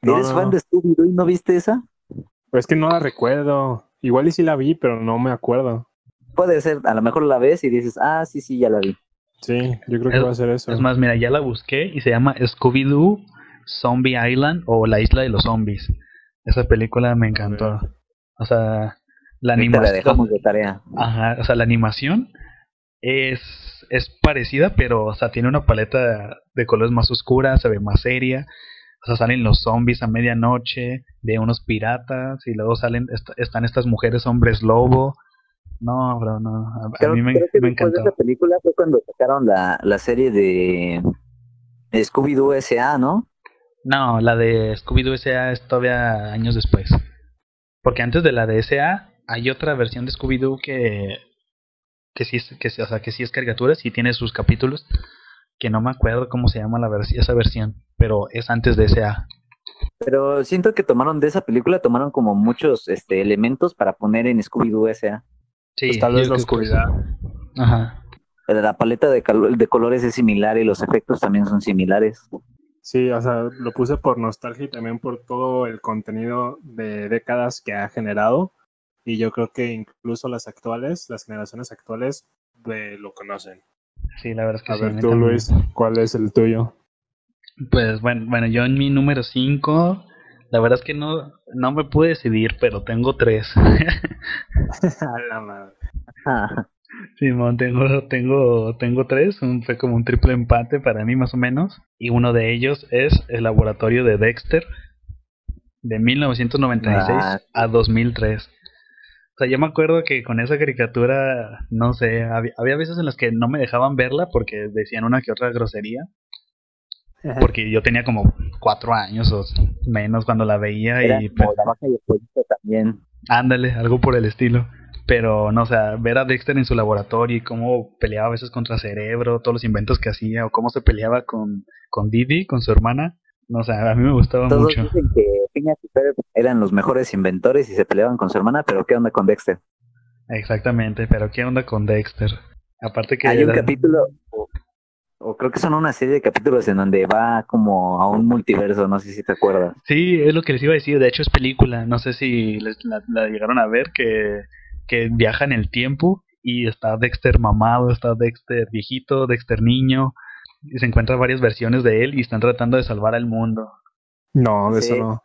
S3: ¿Eres fan de Scooby-Doo y no viste esa?
S2: Pues que no la recuerdo. Igual y sí la vi, pero no me acuerdo.
S3: Puede ser, a lo mejor la ves y dices, ah, sí, sí, ya la vi.
S2: Sí, yo creo que va a ser eso.
S1: Es más, mira, ya la busqué y se llama Scooby-Doo Zombie Island o La Isla de los Zombies. Esa película me encantó. O sea, la animación.
S3: La dejamos de tarea.
S1: Ajá, o sea, la animación es, es parecida, pero, o sea, tiene una paleta de colores más oscura, se ve más seria. O sea, salen los zombies a medianoche, de unos piratas, y luego salen, están estas mujeres hombres lobo. No, bro, no. A, mí me, me encantó.
S3: de esa película fue cuando sacaron la, la serie de Scooby-Doo S.A., ¿no?
S1: No, la de Scooby-Doo S.A. es todavía años después. Porque antes de la de S.A. hay otra versión de Scooby-Doo que, que, sí es, que, o sea, que sí es caricatura, sí tiene sus capítulos, que no me acuerdo cómo se llama la esa versión, pero es antes de S.A.
S3: Pero siento que tomaron de esa película, tomaron como muchos este, elementos para poner en Scooby-Doo S.A.
S2: Sí, pues tal vez la oscuridad.
S1: Ajá.
S3: La paleta de, de colores es similar y los efectos también son similares.
S2: Sí, o sea, lo puse por nostalgia y también por todo el contenido de décadas que ha generado. Y yo creo que incluso las actuales, las generaciones actuales, lo conocen.
S1: Sí, la verdad es que
S2: A
S1: sí.
S2: A ver tú, Luis, ¿cuál es el tuyo?
S1: Pues bueno, bueno yo en mi número 5 la verdad es que no, no me pude decidir, pero tengo tres. *laughs*
S2: A la madre. *laughs*
S1: Simón, tengo, tengo, tengo tres. Un, fue como un triple empate para mí, más o menos. Y uno de ellos es el laboratorio de Dexter, de 1996 ah. a 2003. O sea, yo me acuerdo que con esa caricatura, no sé, había, había veces en las que no me dejaban verla porque decían una que otra grosería. Porque yo tenía como cuatro años o menos cuando la veía
S3: Era
S1: y
S3: como la pollito también.
S1: ándale, algo por el estilo. Pero no, o sea, ver a Dexter en su laboratorio y cómo peleaba a veces contra Cerebro, todos los inventos que hacía, o cómo se peleaba con, con Didi, con su hermana, no sé, a mí me gustaba
S3: Todos
S1: mucho.
S3: dicen que Phineas y Ferb eran los mejores inventores y se peleaban con su hermana, pero ¿qué onda con Dexter?
S1: Exactamente, pero ¿qué onda con Dexter? Aparte que
S3: Hay un capítulo, o, o creo que son una serie de capítulos en donde va como a un multiverso, no sé si te acuerdas.
S1: Sí, es lo que les iba a decir. De hecho, es película. No sé si les- la, la llegaron a ver que, que viaja en el tiempo y está Dexter mamado, está Dexter viejito, Dexter niño. Y se encuentran varias versiones de él y están tratando de salvar al mundo.
S2: No, de
S3: Sí.
S2: eso no.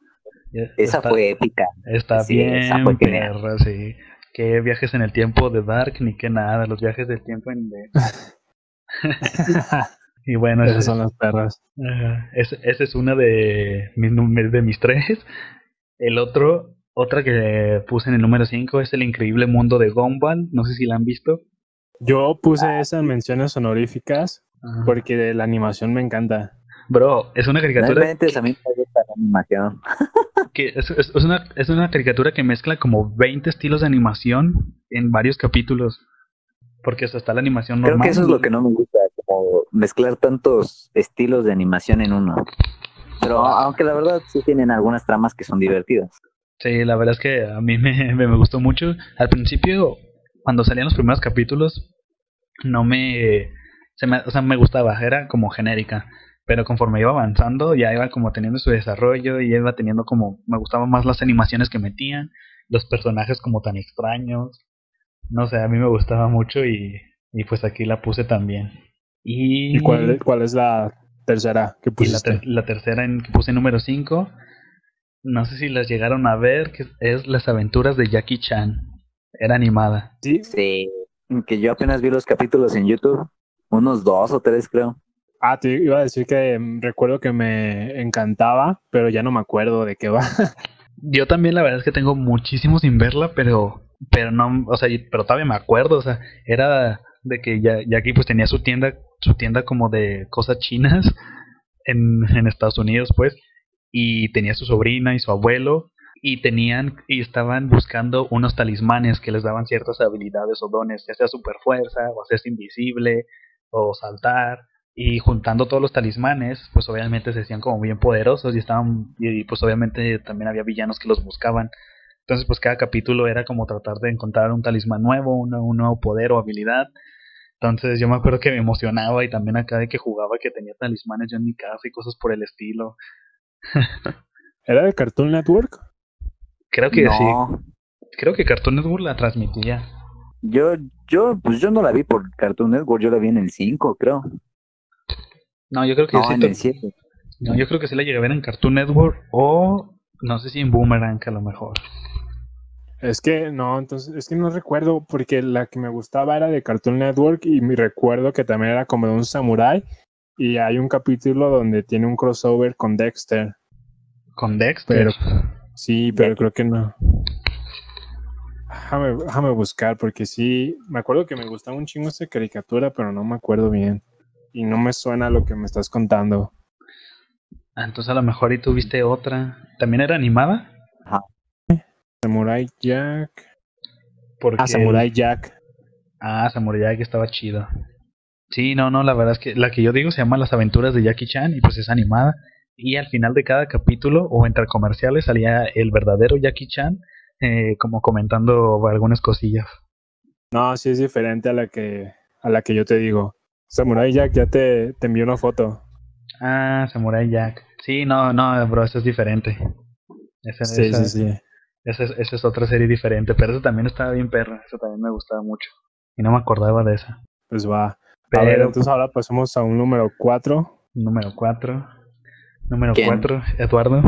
S3: Esa
S1: está,
S3: fue épica.
S1: Está
S3: sí,
S1: bien,
S3: esa fue
S1: perra, sí. Que viajes en el tiempo de Dark ni que nada. Los viajes del tiempo en de... *laughs* *laughs* Y bueno,
S2: Esas son las perras.
S1: Esa es una de de mis tres. El otro, otra que puse en el número 5 es El Increíble Mundo de Gumball. No sé si la han visto.
S2: Yo puse esas menciones honoríficas
S1: Ajá.
S2: porque la animación me encanta.
S1: Bro, es una caricatura
S3: inventes, a mí me gusta la animación. *laughs*
S1: que es, es- es una, es una caricatura que mezcla como 20 estilos de animación en varios capítulos. Porque hasta está la animación
S3: Creo
S1: normal.
S3: que eso es lo que no me gusta, como mezclar tantos estilos de animación en uno. Pero aunque la verdad sí tienen algunas tramas que son divertidas.
S1: Sí, la verdad es que a mí me, *laughs* me, me gustó mucho. Al principio, cuando salían los primeros capítulos, no me, se me, o sea, me gustaba, era como genérica. Pero conforme iba avanzando, ya iba como teniendo su desarrollo y iba teniendo como, me gustaban más las animaciones que metían, los personajes como tan extraños. No sé, a mí me gustaba mucho y, y pues aquí la puse también. Y,
S2: ¿Y cuál, cuál es la tercera que
S1: y la,
S2: pusiste?
S1: ter- la tercera en que puse número 5, no sé si las llegaron a ver, que es Las aventuras de Jackie Chan. Era animada.
S2: Sí.
S3: Sí, que yo apenas vi los capítulos en YouTube, unos dos o tres creo.
S2: Ah, te iba a decir que mm, recuerdo que me encantaba, pero ya no me acuerdo de qué va. *laughs*
S1: Yo también la verdad es que tengo muchísimo sin verla, pero pero no, o sea, pero todavía me acuerdo, o sea, era de que ya Jackie pues tenía su tienda, su tienda como de cosas chinas en, en Estados Unidos, pues, y tenía su sobrina y su abuelo y tenían y estaban buscando unos talismanes que les daban ciertas habilidades o dones, ya sea super fuerza o hacerse invisible o saltar y juntando todos los talismanes, pues obviamente se hacían como bien poderosos y estaban y pues obviamente también había villanos que los buscaban. Entonces, pues cada capítulo era como tratar de encontrar un talismán nuevo, un, un nuevo poder o habilidad. Entonces, yo me acuerdo que me emocionaba y también acá de que jugaba que tenía talismanes yo en mi casa y cosas por el estilo. *laughs*
S2: ¿Era de Cartoon Network?
S1: Creo que sí.
S3: no,
S1: Creo que Cartoon Network la transmitía.
S3: yo, yo, pues yo no la vi por Cartoon Network, yo la vi en el 5, creo.
S1: No, yo creo que
S3: No,
S1: sí.
S3: en el 7.
S1: no, yo creo que sí la llegué a ver en Cartoon Network o no sé si en Boomerang a lo mejor.
S2: Es que no, entonces, es que no recuerdo porque la que me gustaba era de Cartoon Network y me recuerdo que también era como de un samurái y hay un capítulo donde tiene un crossover con Dexter.
S1: Con Dexter.
S2: Pero sí, pero creo que no. Déjame, déjame buscar porque sí, me acuerdo que me gustaba un chingo esa caricatura, pero no me acuerdo bien. Y no me suena lo que me estás contando.
S1: Ah, entonces a lo mejor y tuviste otra. ¿También era animada?
S2: Samurai Jack.
S1: Porque...
S2: Ah, Samurai Jack.
S1: Ah, Samurai Jack estaba chido. Sí, no, no, la verdad es que la que yo digo se llama Las aventuras de Jackie Chan y pues es animada. Y al final de cada capítulo o entre comerciales salía el verdadero Jackie Chan eh, como comentando algunas cosillas.
S2: No, sí es diferente a la que a la que yo te digo. Samurai Jack ya te, te envió una foto.
S1: Ah, Samurai Jack. Sí, no, no, bro, eso es diferente. Esa,
S2: Sí,
S1: esa-
S2: sí, sí.
S1: Esa, es, esa es otra serie diferente, pero esa también estaba bien perra, esa también me gustaba mucho. Y no me acordaba de esa.
S2: Pues va. A
S1: Pero,
S2: ver, entonces ahora pasamos a un número 4.
S1: número 4. Número
S3: ¿Quién?
S1: 4, Eduardo.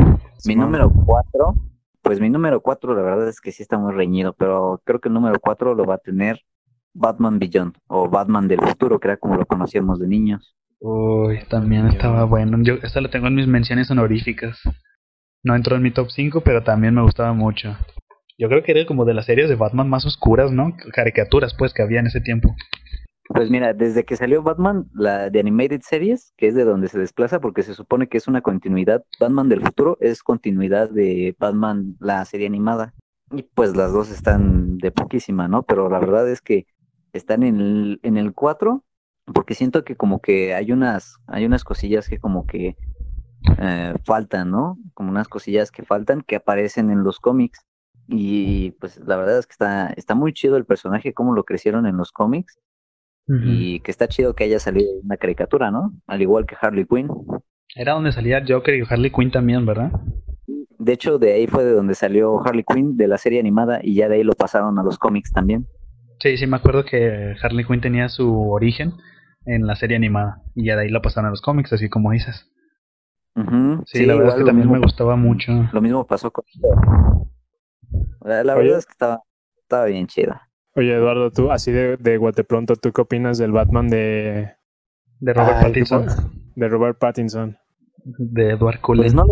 S3: Mi número 4, pues mi número 4 la verdad es que sí está muy reñido, pero creo que el número 4 lo va a tener Batman Beyond o Batman del futuro, que era como lo conocíamos de niños.
S1: Uy, también estaba bueno. Yo esta lo tengo en mis menciones honoríficas. No entró en mi top 5, pero también me gustaba mucho. Yo creo que era como de las series de Batman más oscuras, ¿no? Caricaturas, pues, que había en ese tiempo.
S3: Pues mira, desde que salió Batman, la de Animated Series, que es de donde se desplaza, porque se supone que es una continuidad, Batman del futuro es continuidad de Batman, la serie animada. Y pues las dos están de poquísima, ¿no? Pero la verdad es que están en el, en el 4, porque siento que como que hay unas, hay unas cosillas que como que eh, faltan, ¿no? Como unas cosillas que faltan que aparecen en los cómics. Y pues la verdad es que está, está muy chido el personaje, cómo lo crecieron en los cómics. Y que está chido que haya salido una caricatura, ¿no? Al igual que Harley Quinn.
S1: Era donde salía Joker y Harley Quinn también, ¿verdad?
S3: De hecho, de ahí fue de donde salió Harley Quinn, de la serie animada, y ya de ahí lo pasaron a los cómics también.
S1: Sí, sí, me acuerdo que Harley Quinn tenía su origen en la serie animada, y ya de ahí lo pasaron a los cómics, así como dices. sí, la verdad es que también me gustaba mucho.
S3: Lo mismo pasó con... La, verdad es que estaba, estaba bien chida.
S2: Oye, Eduardo, tú, así de, de pronto, ¿tú qué opinas del Batman de...
S1: De Robert Pattinson?
S2: De Robert Pattinson.
S1: De Edward Cullen.
S3: Pues no,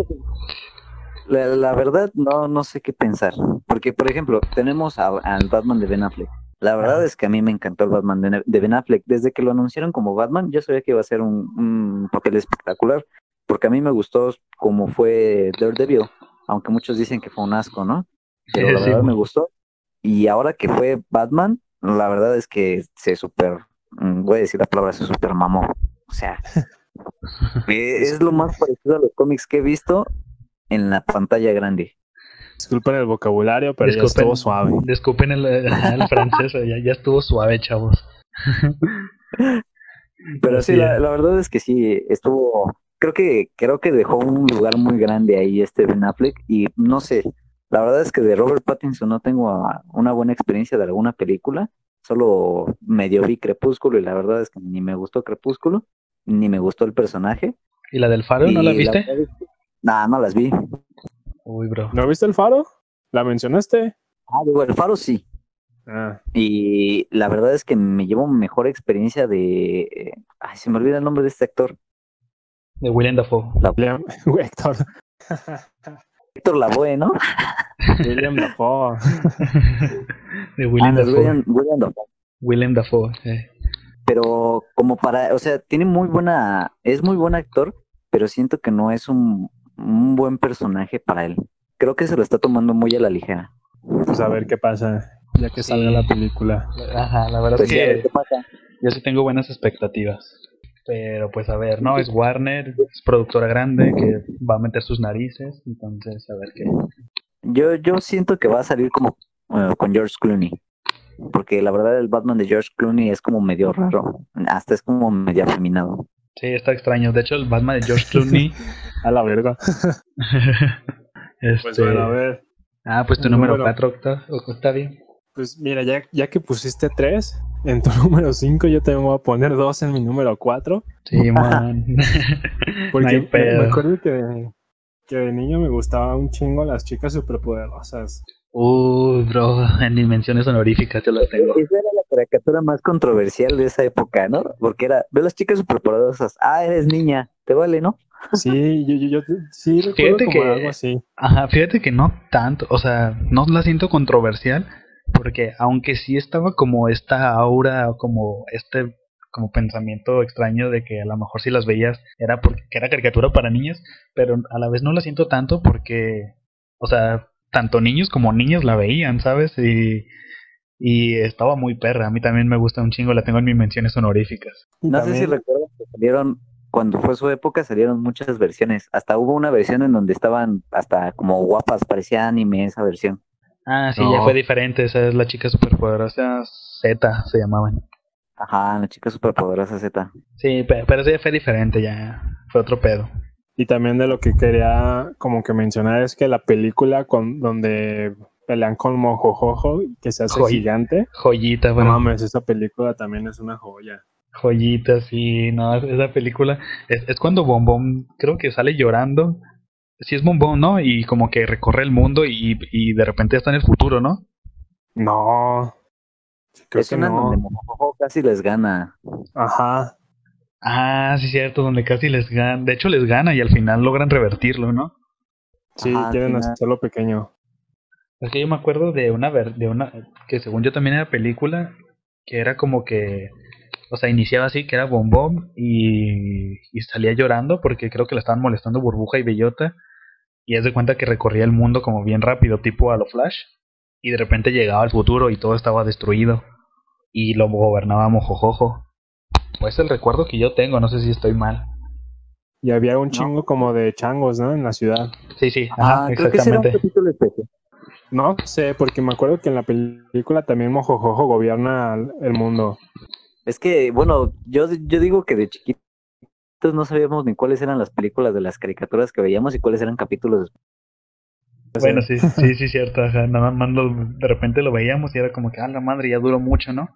S3: la, la, verdad, no, no sé qué pensar. Porque, por ejemplo, tenemos al Batman de Ben Affleck. La verdad es que a mí me encantó el Batman de, de, Ben Affleck. Desde que lo anunciaron como Batman, yo sabía que iba a ser un, un papel espectacular. Porque a mí me gustó como fue Daredevil. Aunque muchos dicen que fue un asco, ¿no? Pero la verdad me gustó. Y ahora que fue Batman, la verdad es que se super, mm, voy a decir la palabra, se super mamó. O sea, *laughs* es lo más parecido a los cómics que he visto en la pantalla grande.
S2: Disculpen el vocabulario, pero ya estuvo suave.
S1: Disculpen el, *laughs* francés, ya, ya, estuvo suave, chavos.
S3: Pero sí, la, la, verdad es que sí, estuvo, creo que, creo que dejó un lugar muy grande ahí este Ben Affleck y no sé, la verdad es que de Robert Pattinson no tengo una buena experiencia de alguna película. Solo medio vi Crepúsculo y la verdad es que ni me gustó Crepúsculo, ni me gustó el personaje.
S1: ¿Y la del Faro no la viste?
S3: No, no las vi.
S1: Uy, bro.
S2: ¿No viste el Faro? ¿La mencionaste?
S3: Ah, digo, el Faro sí. Ah. Y la verdad es que me llevo mejor experiencia de. Ay, se me olvida el nombre de este actor.
S1: De William *laughs* Dafoe.
S2: William, Héctor. *laughs*
S3: Héctor Lavoe, ¿no?
S2: William Dafoe. *laughs*
S1: de William,
S3: ah, Dafoe. William, William Dafoe.
S1: William Dafoe,
S3: Pero como para, o sea, tiene muy buena, es muy buen actor, pero siento que no es un, un buen personaje para él. Creo que se lo está tomando muy a la ligera.
S2: Pues a ver qué pasa, ya que salga la película.
S1: Ajá, la verdad pues es que yo sí tengo buenas expectativas. Pero pues a ver, no, es Warner, es productora grande que va a meter sus narices, entonces a ver qué.
S3: Yo, yo siento que va a salir como eh, con George Clooney, porque la verdad el Batman de George Clooney es como medio raro, hasta es como medio afeminado.
S1: Sí, está extraño. De hecho, el Batman de George Clooney. *laughs*
S2: a la verga. *laughs* *laughs*
S1: este... Pues bueno, a ver. Ah, pues tu número 4 está bien.
S2: Pues mira, ya, ya que pusiste 3, en tu *laughs* número 5 yo te voy a poner 2 en mi número 4.
S1: Sí, *laughs* man.
S2: Porque me acuerdo que de, que de niño me gustaba un chingo las chicas superpoderosas.
S1: Uh, bro, en dimensiones honoríficas yo lo tengo.
S3: Esa era la caricatura más controversial de esa época, ¿no? Porque era, ve las chicas superpoderosas, ah, eres niña, te vale, ¿no?
S2: Sí, yo, yo, yo sí recuerdo fíjate como que, algo así.
S1: Ajá, fíjate que no tanto, o sea, no la siento controversial, porque aunque sí estaba como esta aura, como este como pensamiento extraño de que a lo mejor si las veías era porque era caricatura para niños, pero a la vez no la siento tanto porque, o sea, tanto niños como niños la veían, ¿sabes? Y, y estaba muy perra. A mí también me gusta un chingo, la tengo en mis menciones honoríficas.
S3: No sé si recuerdas que salieron, cuando fue su época, salieron muchas versiones. Hasta hubo una versión en donde estaban hasta como guapas, parecía anime esa versión.
S1: Ah, sí, ya fue diferente. Esa es la chica superpoderosa Z, se llamaban.
S3: Ajá, la chica superpoderosa Z.
S1: Sí, pero, pero sí fue diferente, ya fue otro pedo.
S2: Y también de lo que quería como que mencionar es que la película con donde pelean con Mojojojo, que se hace gigante.
S1: Joyita, bueno.
S2: No mames, esa película también es una joya.
S1: Joyita, sí, no, esa película es, es cuando Bombón creo que sale llorando sí es bombón, ¿no? Y como que recorre el mundo y, y de repente está en el futuro, ¿no?
S2: No.
S3: Creo es una donde casi les gana.
S2: Ajá.
S1: Ah, sí, cierto, donde casi les gana. De hecho, les gana y al final logran revertirlo, ¿no?
S2: Sí, quieren hacerlo pequeño.
S1: Es que yo me acuerdo de una ver- de una que según yo también era película que era como que o sea, iniciaba así que era bombón y, y salía llorando porque creo que le estaban molestando Burbuja y Bellota y es de cuenta que recorría el mundo como bien rápido, tipo a lo Flash y de repente llegaba al futuro y todo estaba destruido y lo gobernaba Mojojojo. Pues el recuerdo que yo tengo, no sé si estoy mal.
S2: Y había un chingo como de changos, ¿no? En la ciudad.
S1: Sí, sí, ajá,
S3: Ah, creo que ese era un
S1: exactamente.
S3: capítulo especial.
S2: No sé, porque me acuerdo que en la película también Mojojojo gobierna el mundo.
S3: Es que, bueno, yo, yo digo que de chiquitos no sabíamos ni cuáles eran las películas de las caricaturas que veíamos y cuáles eran capítulos.
S1: Bueno, sí, sí, sí, cierto. Ajá. Nada más lo- de repente lo veíamos y era como que, ah, la madre, ya duró mucho, ¿no?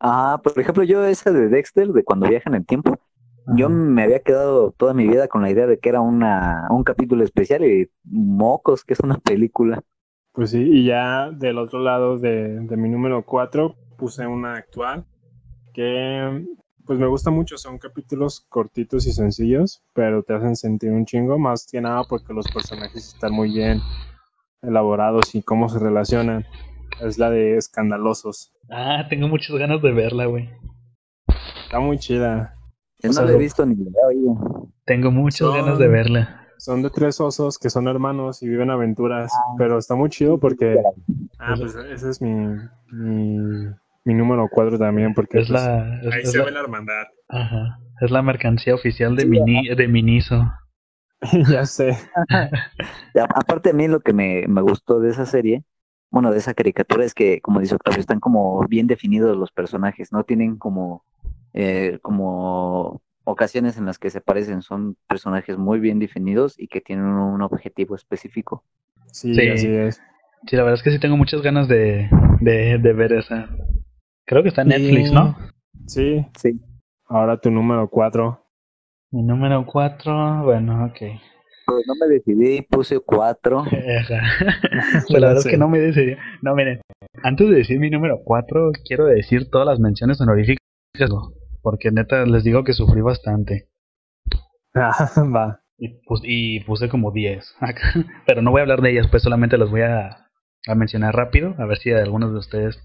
S3: Ah, por ejemplo, yo esa de Dexter, de cuando viajan en el tiempo, yo me había quedado toda mi vida con la idea de que era una, un capítulo especial y mocos, que es una película.
S2: Pues sí, y ya del otro lado de, de mi número 4 puse una actual que pues me gusta mucho, son capítulos cortitos y sencillos, pero te hacen sentir un chingo, más que nada porque los personajes están muy bien elaborados y cómo se relacionan. Es la de Escandalosos.
S1: Ah, tengo muchas ganas de verla, güey.
S2: Está muy chida.
S3: Yo
S1: O
S3: no
S1: sea,
S3: la he visto ni la he oído.
S1: Tengo muchas
S2: Son-
S1: ganas de verla.
S2: Son de tres osos que son hermanos y viven aventuras, pero está muy chido porque... Ah, pues ese es mi, mi, mi número 4 también, porque
S1: Es
S2: pues,
S1: la, es,
S2: ahí
S1: es
S2: se
S1: la,
S2: ve la hermandad.
S1: ajá, es la mercancía oficial de,
S3: Sí,
S1: Mini, de Miniso. *laughs*
S2: ya sé.
S3: Aparte a mí lo que me, me gustó de esa serie, bueno, de esa caricatura, es que, como dice Octavio, están como bien definidos los personajes, no tienen como, eh, como ocasiones en las que se parecen, son personajes muy bien definidos y que tienen un, un objetivo específico.
S2: Sí,
S1: Sí.
S2: así es.
S1: Sí, la verdad es que sí tengo muchas ganas de, de, de ver esa. Creo que está en
S2: Y-
S1: Netflix, ¿no?
S2: Sí,
S3: Sí.
S2: ahora tu número 4.
S1: Mi número 4, bueno, ok.
S3: Pues no me decidí, puse cuatro. *laughs*
S1: Ajá. Pues *laughs* la verdad es que no me decidí. No, miren, antes de decir mi número 4, quiero decir todas las menciones honoríficas, ¿no? porque neta les digo que sufrí bastante.
S2: Ah, *laughs* va.
S1: Y, pus- y puse como 10 acá. Pero no voy a hablar de ellas, pues solamente las voy a, a mencionar rápido, a ver si algunos de ustedes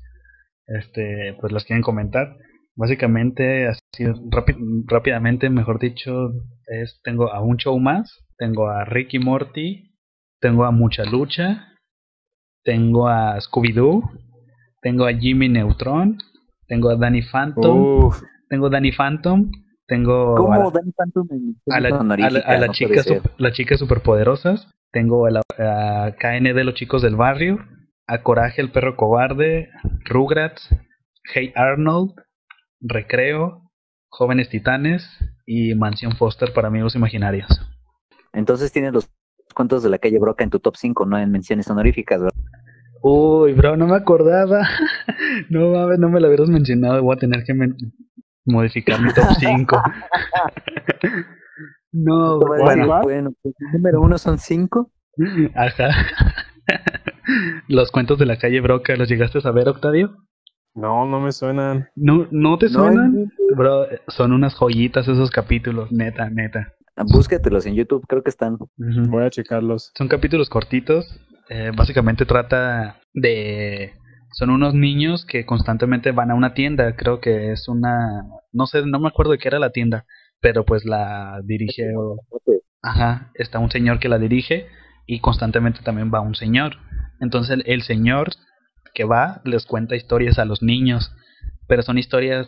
S1: este, pues las quieren comentar. Básicamente, así rápi- rápidamente, mejor dicho, es tengo a un show más, tengo a Ricky Morty, tengo a Mucha Lucha, tengo a Scooby-Doo, tengo a Jimmy Neutron, tengo a Danny Phantom,
S2: Uf,
S1: tengo a Danny Phantom, tengo a
S3: ¿Cómo
S1: la-
S3: Danny Phantom en
S1: a la, a la-
S3: honorífica?
S1: a la
S3: No
S1: chica las chicas superpoderosas tengo a, la, a KN de los chicos del barrio a Coraje el perro cobarde Rugrats Hey Arnold Recreo Jóvenes Titanes y Mansión Foster para amigos imaginarios
S3: Entonces tienes los cuentos de la calle Broca en tu top 5, no en menciones honoríficas, ¿verdad?
S1: uy bro no me acordaba *laughs* no mames no me lo hubieras mencionado voy a tener que modificar mi top 5 *laughs* no bueno
S3: decir, bueno, pues, el número uno son 5.
S1: Ajá. Los cuentos de la calle Broca, ¿los llegaste a saber, Octavio?
S2: no, no me suenan.
S1: ¿No, no te
S3: No,
S1: suenan? Bro, son unas joyitas esos capítulos, neta, neta.
S3: Búscatelos en YouTube, creo que están.
S2: Voy a checarlos.
S1: Son capítulos cortitos. eh, básicamente trata de... Son unos niños que constantemente van a una tienda. Creo que es una... No sé, no me acuerdo de qué era la tienda. Pero pues la dirige... o- Ajá, está un señor que la dirige y constantemente también va un señor. Entonces el, el señor que va les cuenta historias a los niños, pero son historias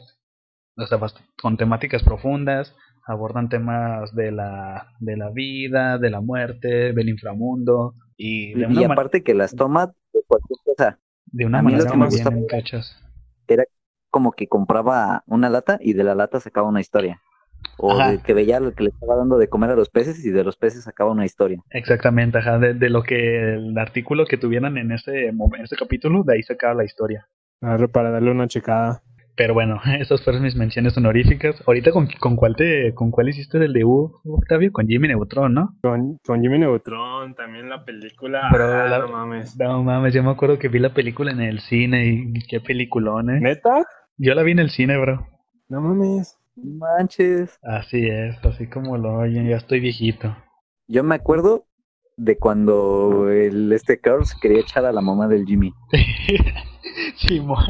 S1: o sea, bast- con temáticas profundas, abordan temas de la, de la vida, de la muerte, del inframundo y de
S3: Y
S1: una, ma-
S3: aparte que las toma de cualquier cosa.
S1: de una
S3: a
S1: manera
S2: que me
S3: gusta-
S1: cachas.
S3: Como que compraba una lata y de la lata sacaba una historia. O
S1: Ajá.
S3: de que veía lo que le estaba dando de comer a los peces y de los peces sacaba una historia.
S1: Exactamente, ajá, de, de lo que el artículo que tuvieran en ese, en ese capítulo, de ahí sacaba la historia.
S2: A ver, para darle una checada.
S1: Pero bueno, *laughs* esas fueron mis menciones honoríficas. Ahorita con, con cuál te, con cuál hiciste el debut, Octavio, con Jimmy Neutron, ¿no?
S2: Con, con Jimmy Neutron, también la película.
S1: Bro,
S2: Ah,
S1: la-
S2: no mames.
S1: No mames, yo me acuerdo que vi la película en el cine y qué peliculón, eh.
S2: ¿Neta?
S1: Yo la vi en el cine, bro.
S2: No mames.
S3: No Manches.
S1: Así es, así como lo oyen, ya estoy viejito.
S3: Yo me acuerdo de cuando el este Carl se quería echar a la mamá del Jimmy. *laughs*
S1: Simón.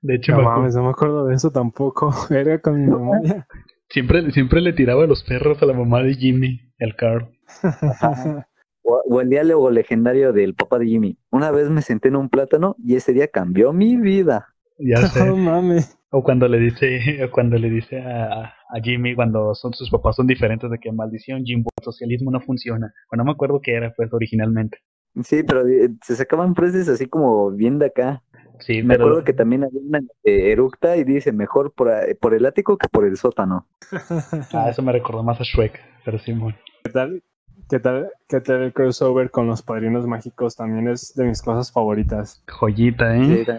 S1: De hecho,
S2: No
S1: me
S2: mames, no me acuerdo de eso tampoco. *laughs* Era con mi memoria.
S1: siempre, siempre le tiraba los perros a la mamá de Jimmy, el Carl. *laughs*
S3: O, o el diálogo legendario del papá de Jimmy. Una vez me senté en un plátano y ese día cambió mi vida.
S1: Ya
S2: No
S1: sé.
S2: mames.
S1: O cuando le dice, *laughs* o cuando le dice a, a Jimmy cuando son sus papás son diferentes de que maldición Jimbo, el socialismo no funciona. O no me acuerdo qué era pues originalmente.
S3: Sí, pero eh, se sacaban frases así como bien de acá.
S1: Sí,
S3: Me
S1: pero
S3: acuerdo que también había una eh, eructa y dice mejor por, a- por el ático que por el sótano. *laughs*
S1: ah, eso me recordó más a Shrek, pero Simón.
S2: ¿Qué tal? ¿Qué tal? ¿Qué tal el crossover con los padrinos mágicos? También es de mis cosas favoritas.
S1: Joyita, ¿eh?
S3: Sí,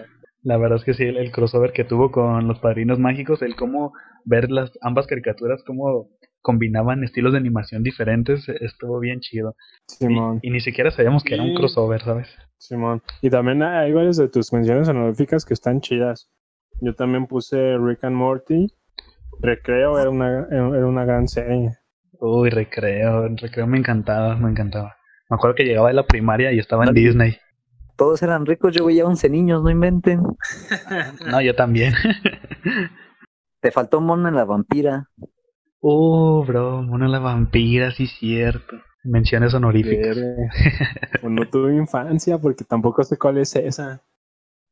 S1: La verdad es que sí, el, el crossover que tuvo con los padrinos mágicos, el cómo ver las ambas caricaturas, cómo combinaban estilos de animación diferentes, eh, estuvo bien chido. Y,
S2: Simón,
S1: y ni siquiera sabíamos que era un crossover, ¿sabes?
S2: Simón. Y también hay varias de tus menciones honoríficas que están chidas. Yo también puse Rick and Morty. Recreo era una, era una gran serie.
S1: Uy, recreo, recreo me encantaba, me encantaba. Me acuerdo que llegaba de la primaria y estaba en. Disney.
S3: Todos eran ricos, yo veía 11 niños, no inventen. *laughs*
S1: No, yo también. *laughs*
S3: Te faltó Mona la vampira.
S1: uh, bro, Mona la vampira, sí cierto. Menciones honoríficas.
S2: No tuve infancia porque tampoco sé cuál es esa.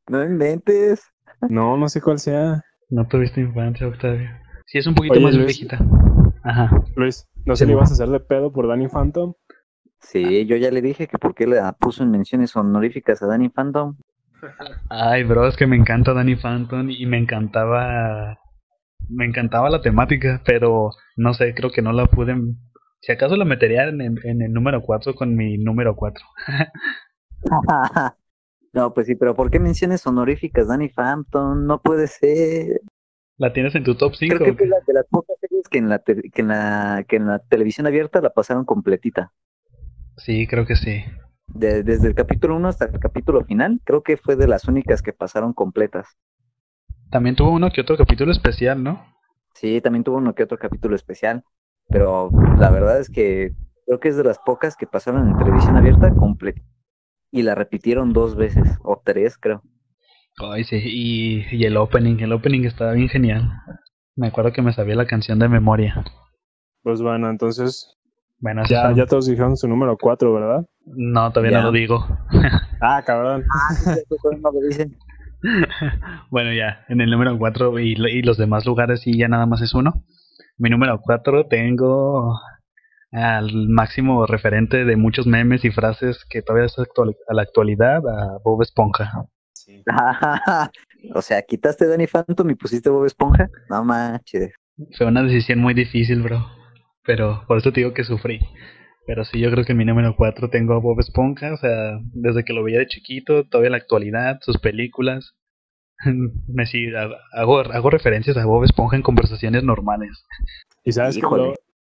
S3: No inventes.
S2: No, no sé cuál sea.
S1: No tuviste infancia, Octavio. Sí, es un poquito
S2: Oye,
S1: más
S2: Luis.
S1: viejita. Ajá.
S2: Luis, ¿no
S1: Sí,
S2: se le ibas a hacer de pedo por Danny Phantom?
S3: Sí, yo ya le dije que por qué le puso en menciones honoríficas a Danny Phantom.
S1: Ay, bro, es que me encanta Danny Phantom y me encantaba. Me encantaba la temática, pero no sé, creo que no la pude. Si acaso la metería en, el- en el número 4 con mi número 4. *laughs*
S3: no, pues sí, pero ¿por qué menciones honoríficas Danny Phantom? No puede ser.
S1: ¿La tienes en tu top 5?
S3: Creo que la de las pocas series que en la, que en la que en la televisión abierta la pasaron completita.
S1: Sí, creo que sí.
S3: De- desde el capítulo 1 hasta el capítulo final, creo que fue de las únicas que pasaron completas.
S1: También tuvo uno que otro capítulo especial, ¿no?
S3: Sí, también tuvo uno que otro capítulo especial, pero la verdad es que creo que es de las pocas que pasaron en televisión abierta completa. Y la repitieron dos veces, o tres, creo.
S1: Ay, sí, y, y el opening, el opening estaba bien genial. Me acuerdo que me sabía la canción de memoria.
S2: Pues bueno, entonces
S1: Bueno,
S2: ya,
S1: está-
S2: ya todos dijeron su número 4, ¿verdad?
S1: no, todavía
S3: Ya.
S1: no lo digo. *laughs*
S2: Ah, cabrón.
S3: Dicen. *laughs*
S1: bueno, ya, en el número 4 y, lo- y los demás lugares sí, ya nada más es uno. Mi número 4 tengo al máximo referente de muchos memes y frases que todavía es actual- a la actualidad, a Bob Esponja.
S2: Sí. *laughs*
S3: o sea, quitaste Danny Phantom y pusiste Bob Esponja. No manches.
S1: Fue una decisión muy difícil, bro. Pero por eso te digo que sufrí. Pero sí, yo creo que en mi número 4 tengo a Bob Esponja. O sea, desde que lo veía de chiquito, todavía en la actualidad, sus películas. *laughs* Me sí, hago, hago referencias a Bob Esponja en conversaciones normales.
S2: Y sabes que lo,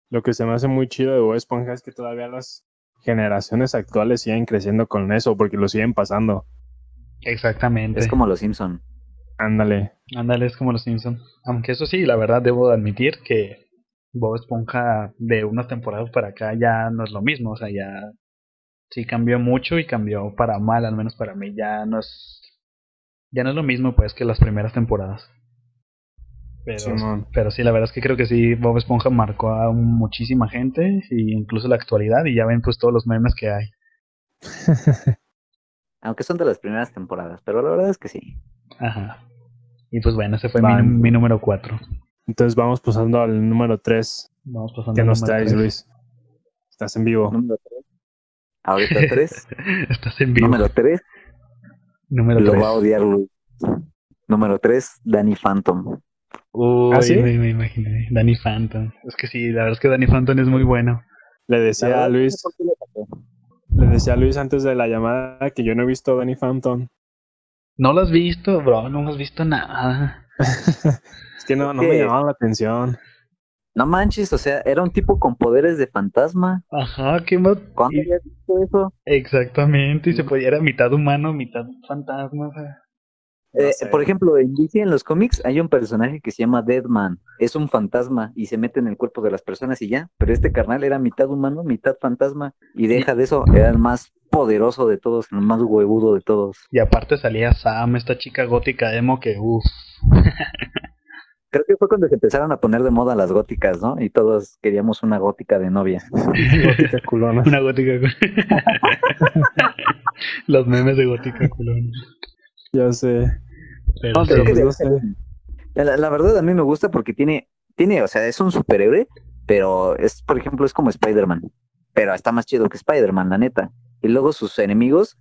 S2: lo que se me hace muy chido de Bob Esponja es que todavía las generaciones actuales siguen creciendo con eso porque lo siguen pasando.
S1: Exactamente.
S3: Es como los Simpson.
S2: Ándale.
S1: Ándale, es como los Simpsons. Aunque eso sí, la verdad debo de admitir que Bob Esponja de unas temporadas para acá ya no es lo mismo. O sea, ya sí cambió mucho y cambió para mal, al menos para mí. Ya no es, ya no es lo mismo pues que las primeras temporadas. Pero, sí, la verdad es que creo que sí, Bob Esponja marcó a muchísima gente, y incluso la actualidad, y ya ven pues todos los memes que hay. *laughs*
S3: Aunque son de las primeras temporadas, pero la verdad es que sí.
S1: Ajá. Y pues bueno, ese fue mi, mi número 4.
S2: Entonces vamos pasando al número 3.
S1: Vamos pasando
S2: ¿Qué
S1: al
S2: nos
S1: número
S2: traes,
S1: tres.
S2: Luis? Estás en vivo.
S3: Número 3. Ahorita 3. *laughs*
S1: Estás en vivo.
S3: Número 3.
S1: Número
S3: Lo
S1: tres.
S3: va a odiar Luis. Número 3, Danny Phantom.
S1: Uy,
S2: ¿Ah, sí?
S1: me, me imaginé. Danny Phantom. Es que sí, la verdad es que Danny Phantom es muy bueno.
S2: Le decía a Luis,
S3: le
S2: decía a Luis antes de la llamada que yo no he visto Danny Phantom.
S1: ¿No lo has visto, bro? No has visto nada. *laughs*
S2: Es que no, no me llamaba la atención.
S3: No manches, o sea, era un tipo con poderes de fantasma.
S1: Ajá, ¿qué más?
S3: ¿Cuándo
S1: Y-
S3: habías visto eso?
S1: Exactamente, y se podía, era mitad humano, mitad fantasma. o sea.
S3: Eh. Por ejemplo, en DC, en los cómics, hay un personaje que se llama Deadman. Es un fantasma y se mete en el cuerpo de las personas y ya. Pero este carnal era mitad humano, mitad fantasma. Y deja de eso, era el más poderoso de todos, el más huevudo de todos.
S1: Y aparte salía Sam, esta chica gótica emo que, uff. *laughs*
S3: Creo que fue cuando se empezaron a poner de moda las góticas, ¿no? Y todos queríamos una gótica de novia. *laughs*
S2: Gótica culona.
S1: Una gótica. *laughs* Los memes de gótica culón.
S2: Ya sé.
S1: Pero
S2: No, pero pues
S3: de-
S2: no sé.
S3: La, la verdad a mí me gusta porque tiene, tiene, o sea, es un superhéroe, pero es, por ejemplo, es como Spider-Man. Pero está más chido que Spider-Man, la neta. Y luego sus enemigos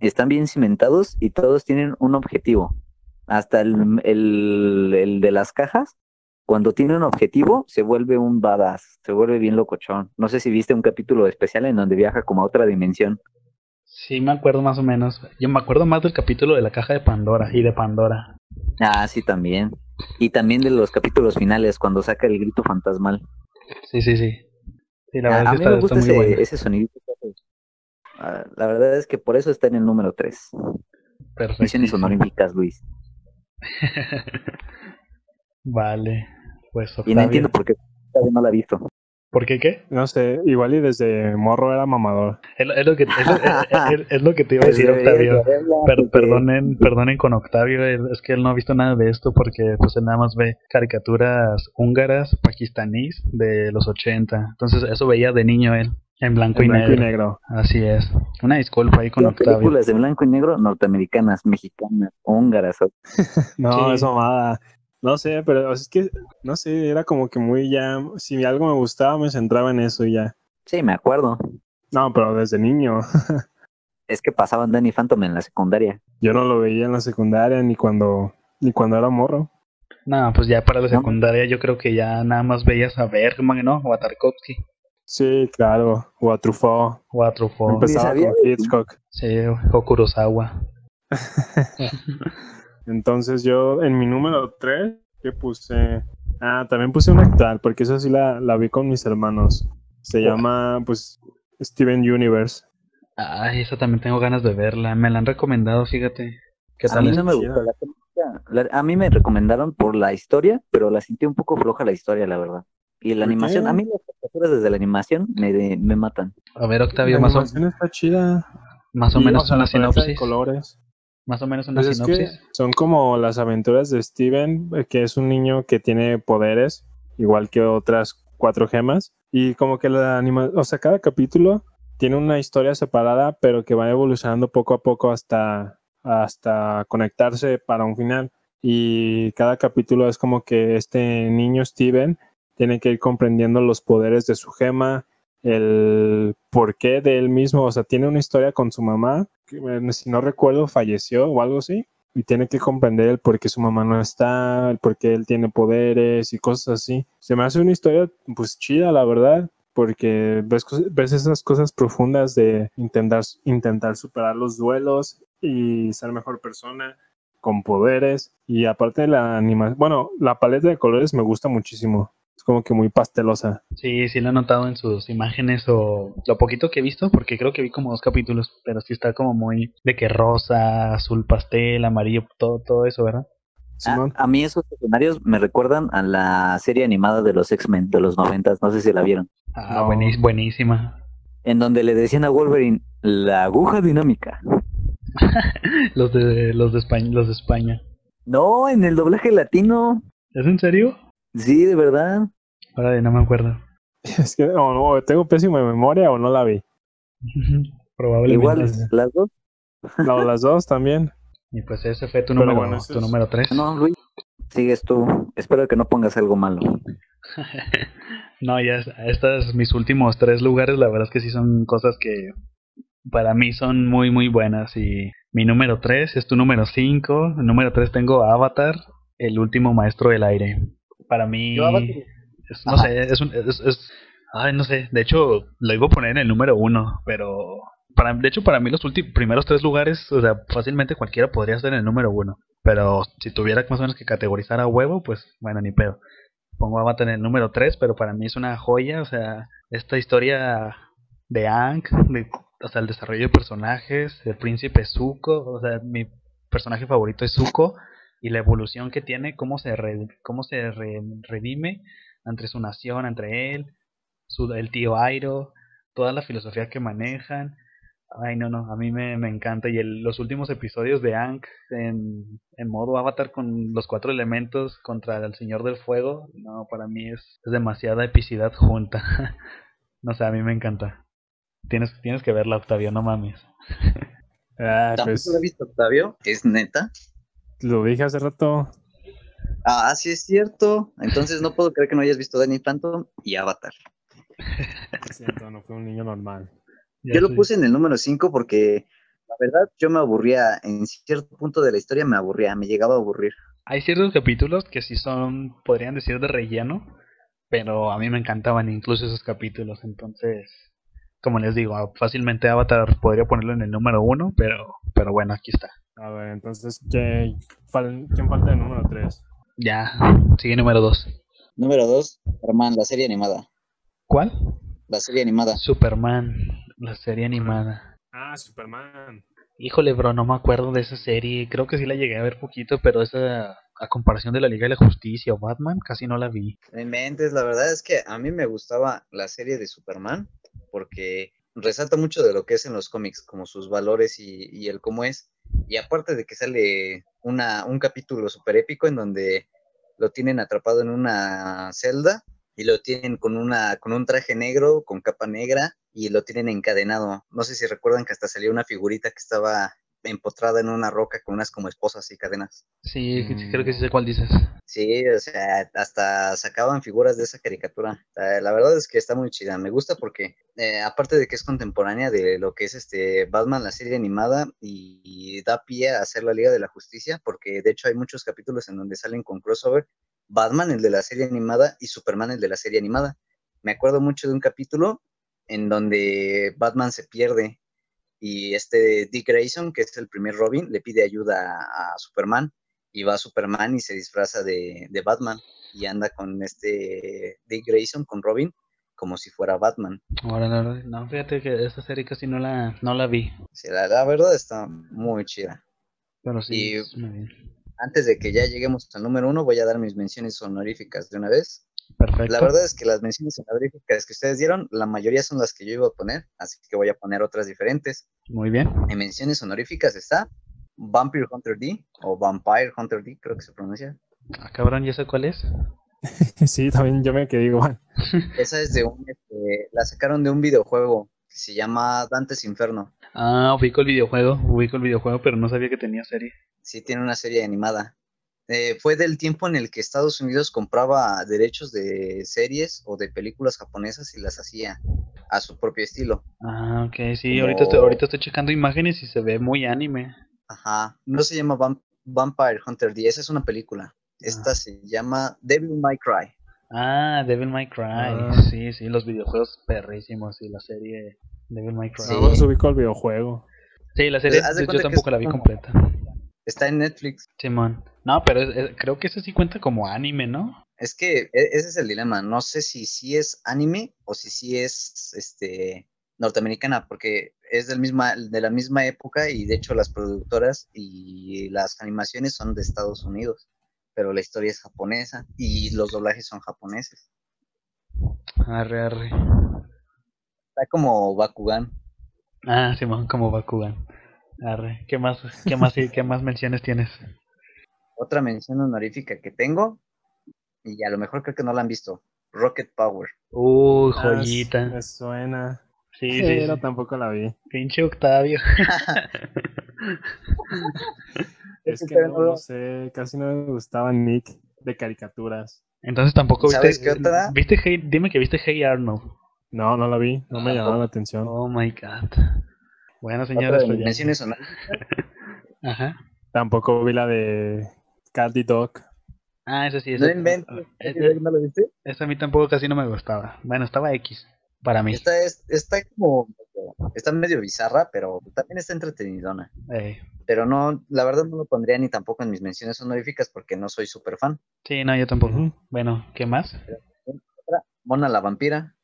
S3: están bien cimentados y todos tienen un objetivo. Hasta el, el, el de las cajas, cuando tiene un objetivo, se vuelve un badass, se vuelve bien locochón. No sé si viste un capítulo especial en donde viaja como a otra dimensión.
S1: sí, me acuerdo más o menos. Yo me acuerdo más del capítulo de la caja de Pandora y de Pandora.
S3: Ah, sí, también. Y también de los capítulos finales, cuando saca el grito fantasmal.
S1: Sí, sí, sí. Sí, la
S3: a,
S1: verdad
S3: a
S1: es que
S3: mí me gusta ese,
S1: bueno.
S3: ese hace. Ah, la verdad es que por eso está en el número 3.
S1: Perfecto.
S3: Misiones honoríficas, Luis. *laughs*
S1: Vale. Pues
S3: Y
S1: Octavio.
S3: no entiendo por qué todavía no la he visto.
S1: ¿Por qué qué?
S2: No sé, igual y desde morro era mamador.
S1: Es, lo- es lo que, es, lo, es- es- es lo que te iba a decir, Octavio. Per- perdonen, perdonen con Octavio, es que él no ha visto nada de esto porque pues él nada más ve caricaturas húngaras, pakistaníes de los 80. Entonces eso veía de niño él, en blanco,
S2: En
S1: y,
S2: blanco
S1: negro.
S2: y negro.
S1: Así es. Una disculpa ahí con
S3: Las
S1: Octavio.
S3: películas de blanco y negro norteamericanas, mexicanas, húngaras. o-
S2: No,
S1: Sí.
S2: es mamada. No sé, pero es que, no sé, era como que muy ya, si algo me gustaba me centraba en eso y ya.
S3: Sí, me acuerdo.
S2: No, pero desde niño. *laughs*
S3: Es que pasaban Danny Phantom en la secundaria.
S2: Yo no lo veía en la secundaria ni cuando, ni cuando era morro.
S1: No, pues ya para la
S3: No.
S1: secundaria yo creo que ya nada más veías a Bergman, ¿no? O a Tarkovsky.
S2: Sí, claro. O a Truffaut.
S1: O a Truffaut.
S2: Empezaba con Hitchcock.
S1: Sí, o Kurosawa. *laughs*
S2: Entonces yo en mi número 3, que puse... Ah, también puse una actual, porque esa sí la, la vi con mis hermanos. Se llama, pues, Steven Universe.
S1: Ay, esa también tengo ganas de verla. Me la han recomendado, fíjate. ¿Qué
S3: A
S1: tal
S3: mí
S1: es?
S3: no me
S2: chida.
S3: gustó la temática. La- A mí me recomendaron por la historia, pero la sentí un poco floja la historia, la verdad. Y la
S2: ¿Por
S3: animación,
S2: qué?
S3: a mí las caricaturas desde la animación me, me matan.
S1: A ver, Octavio,
S2: La
S1: más o,
S2: animación está chida.
S1: más o
S2: Y,
S1: menos
S2: sea,
S1: una sinopsis.
S2: colores.
S1: Más o menos una
S2: Pues es que
S1: sinopsis.
S2: son como las aventuras de Steven, eh, que es un niño que tiene poderes, igual que otras cuatro gemas. Y como que la anima, o sea, cada capítulo tiene una historia separada, pero que va evolucionando poco a poco hasta, hasta conectarse para un final. Y cada capítulo es como que este niño Steven tiene que ir comprendiendo los poderes de su gema, el porqué de él mismo, o sea, tiene una historia con su mamá, que si no recuerdo falleció o algo así, y tiene que comprender el por qué su mamá no está, el por qué él tiene poderes y cosas así. Se me hace una historia pues chida, la verdad, porque ves, ves esas cosas profundas de intentar, intentar superar los duelos y ser mejor persona con poderes y aparte la animación, bueno, la paleta de colores me gusta muchísimo. Es como que muy pastelosa.
S1: Sí, sí lo he notado en sus imágenes o lo poquito que he visto, porque creo que vi como dos capítulos, pero sí está como muy de que rosa, azul pastel, amarillo, todo, todo eso, ¿verdad?
S3: A, a mí esos escenarios me recuerdan a la serie animada de los X-Men de los noventas, no sé si la vieron,
S1: Ah,
S2: No.
S1: buenísima.
S3: en donde le decían a Wolverine la aguja dinámica. *laughs*
S1: los de los de España, los de España.
S3: No, en el doblaje latino.
S1: ¿Es en serio?
S3: Sí, de verdad.
S1: Ahora no me acuerdo. *laughs*
S2: Es que o no, tengo pésima memoria o no la vi.
S1: Probablemente.
S3: Igual, las dos.
S2: No, las dos también.
S1: Y pues ese fue tu
S2: Pero
S1: número,
S2: bueno,
S1: tu
S2: es-
S1: número 3.
S3: No, Luis, sigues tú. Espero que no pongas algo malo. *laughs*
S1: no, ya es- estas mis últimos tres lugares, la verdad es que sí son cosas que para mí son muy muy buenas y mi número 3 es tu número 5, el número 3 tengo Avatar, el último maestro del aire. Para mí es- no
S3: Ajá.
S1: sé, es un es, es- ay, no sé, de hecho lo iba a poner en el número 1, pero para de hecho para mí los últimos primeros tres lugares, o sea, fácilmente cualquiera podría estar en el número 1, pero si tuviera más o menos que categorizar a huevo, pues bueno, ni pedo pongo Avatar en el número 3, pero para mí es una joya, o sea, esta historia de Aang, de, o sea, el desarrollo de personajes, el príncipe Zuko, o sea, mi personaje favorito es Zuko y la evolución que tiene, cómo se, re- cómo se re- redime entre su nación, entre él, su, el tío Airo, toda la filosofía que manejan. Ay, no, no, a mí me, me encanta. Y el- los últimos episodios de Aang en, en modo avatar con los cuatro elementos contra el Señor del Fuego, no, para mí es, es demasiada epicidad junta. *laughs* no sé, a mí me encanta. Tienes, tienes que verla, Octavio, no mames. *laughs*
S2: Ah,
S3: ¿Tampoco
S2: pues
S3: he visto, Octavio? ¿Es neta?
S2: Lo dije hace rato.
S3: Ah, sí es cierto. Entonces no puedo creer que no hayas visto Danny Phantom y Avatar.
S2: Lo siento, no fue un niño normal.
S1: Ya
S3: Yo lo puse en el número 5 porque la verdad yo me aburría, en cierto punto de la historia me aburría, me llegaba a aburrir.
S1: Hay ciertos capítulos que sí son, podrían decir, de relleno, pero a mí me encantaban incluso esos capítulos. Entonces, como les digo, fácilmente Avatar podría ponerlo en el número uno, pero, pero bueno, aquí está.
S2: A ver, entonces, ¿qué, fal- ¿quién falta el número 3?
S1: Ya, sigue número dos.
S3: Número 2, Superman, la serie animada.
S1: ¿Cuál?
S3: La serie animada.
S1: Superman, la serie animada.
S2: Ah, Superman.
S1: Híjole, bro, no me acuerdo de esa serie. Creo que sí la llegué a ver poquito, pero esa, a comparación de la Liga de la Justicia o Batman, casi no la vi.
S3: En mentes, la verdad es que a mí me gustaba la serie de Superman porque resalta mucho de lo que es en los cómics, como sus valores y, el cómo es. Y aparte de que sale un capítulo súper épico en donde lo tienen atrapado en una celda y lo tienen con, una, con un traje negro, con capa negra y lo tienen encadenado. No sé si recuerdan que hasta salió una figurita que estaba empotrada en una roca con unas como esposas y cadenas.
S1: Sí,
S2: Mm.
S1: creo que sí sé cuál dices.
S3: Sí, o sea, hasta sacaban figuras de esa caricatura. Sea, la verdad es que está muy chida. Me gusta porque, eh, aparte de que es contemporánea de lo que es este Batman, la serie animada, y, y da pie a hacer la Liga de la Justicia, porque de hecho hay muchos capítulos en donde salen con crossover Batman, el de la serie animada, y Superman, el de la serie animada. Me acuerdo mucho de un capítulo en donde Batman se pierde y este Dick Grayson, que es el primer Robin, le pide ayuda a, a Superman y va Superman y se disfraza de, de Batman y anda con este Dick Grayson, con Robin, como si fuera Batman.
S1: Ahora, no, no, fíjate que esa serie casi no la, no la vi,
S3: la, la verdad está muy chida.
S1: pero sí,
S3: Y-
S1: es muy bien.
S3: Antes de que ya lleguemos al número uno, voy a dar mis menciones honoríficas de una vez.
S1: Perfecto.
S3: La verdad es que las menciones honoríficas que ustedes dieron, la mayoría son las que yo iba a poner, así que voy a poner otras diferentes.
S1: Muy bien.
S3: En menciones honoríficas está Vampire Hunter D, o Vampire Hunter D, creo que se pronuncia.
S1: Ah, cabrón, ¿ya sé cuál es? *laughs*
S2: Sí, también yo me quedé igual. *laughs*
S3: Esa es de un, este, la sacaron de un videojuego que se llama Dantes Inferno.
S1: Ah, ubico el videojuego, ubico el videojuego, pero no sabía que tenía serie.
S3: Sí, tiene una serie animada. Eh, fue del tiempo en el que Estados Unidos compraba derechos de series o de películas japonesas y las hacía a su propio estilo.
S1: Ah, ok, sí,
S3: Como-
S1: ahorita estoy, ahorita estoy checando imágenes y se ve muy anime.
S3: Ajá. No se llama Vam- Vampire Hunter D, esa es una película. Esta se llama Devil May Cry.
S1: Ah, Devil May Cry.
S2: Ah.
S1: Sí, sí, los videojuegos perrísimos y la serie Devil May Cry.
S3: Sí.
S2: Vamos a ubicar el videojuego.
S1: Sí, la serie yo, tampoco la vi
S3: como-
S1: completa.
S3: Está en Netflix.
S1: Simón. No, pero creo que ese sí cuenta como anime, ¿no?
S3: Es que e- ese es el dilema. No sé si sí es anime o si sí es este norteamericana, porque es del misma, de la misma época y de hecho las productoras y las animaciones son de Estados Unidos, pero la historia es japonesa y los doblajes son japoneses.
S1: Arre, arre.
S3: Está como Bakugan.
S1: Ah, Simón, como Bakugan. Arre. ¿Qué más, qué más, qué más menciones tienes?
S3: Otra mención honorífica que tengo, y a lo mejor creo que no la han visto, Rocket Power.
S1: Uy,
S2: Ah,
S1: joyita.
S2: Me suena.
S1: Sí, sí,
S2: Pero
S1: sí.
S2: tampoco la vi.
S1: Pinche Octavio. *laughs*
S2: Es
S3: que
S2: no,
S3: no lo-
S2: sé, casi no me gustaba Nick de caricaturas.
S1: Entonces tampoco viste.
S3: ¿Sabes qué otra?
S1: ¿Viste Hey- dime que viste Hey Arnold.
S2: No, no la vi, no me
S3: Ah,
S2: llamaba la atención.
S1: Oh my god. Bueno, señores, pues
S3: menciones *laughs* honoríficas.
S1: Ajá.
S2: Tampoco vi la de Candy Dog.
S1: Ah, ese sí,
S3: No
S1: ese.
S3: inventes.
S1: ese-
S3: ¿No lo viste?
S1: ese a mí tampoco casi no me gustaba. Bueno, estaba X para mí.
S3: Esta es, está como, está medio bizarra, pero también está entretenidona. Pero no, la verdad no lo pondría ni tampoco en mis menciones honoríficas porque no soy súper fan.
S1: Sí, no, yo tampoco. Bueno, ¿qué más?
S3: Mona la vampira,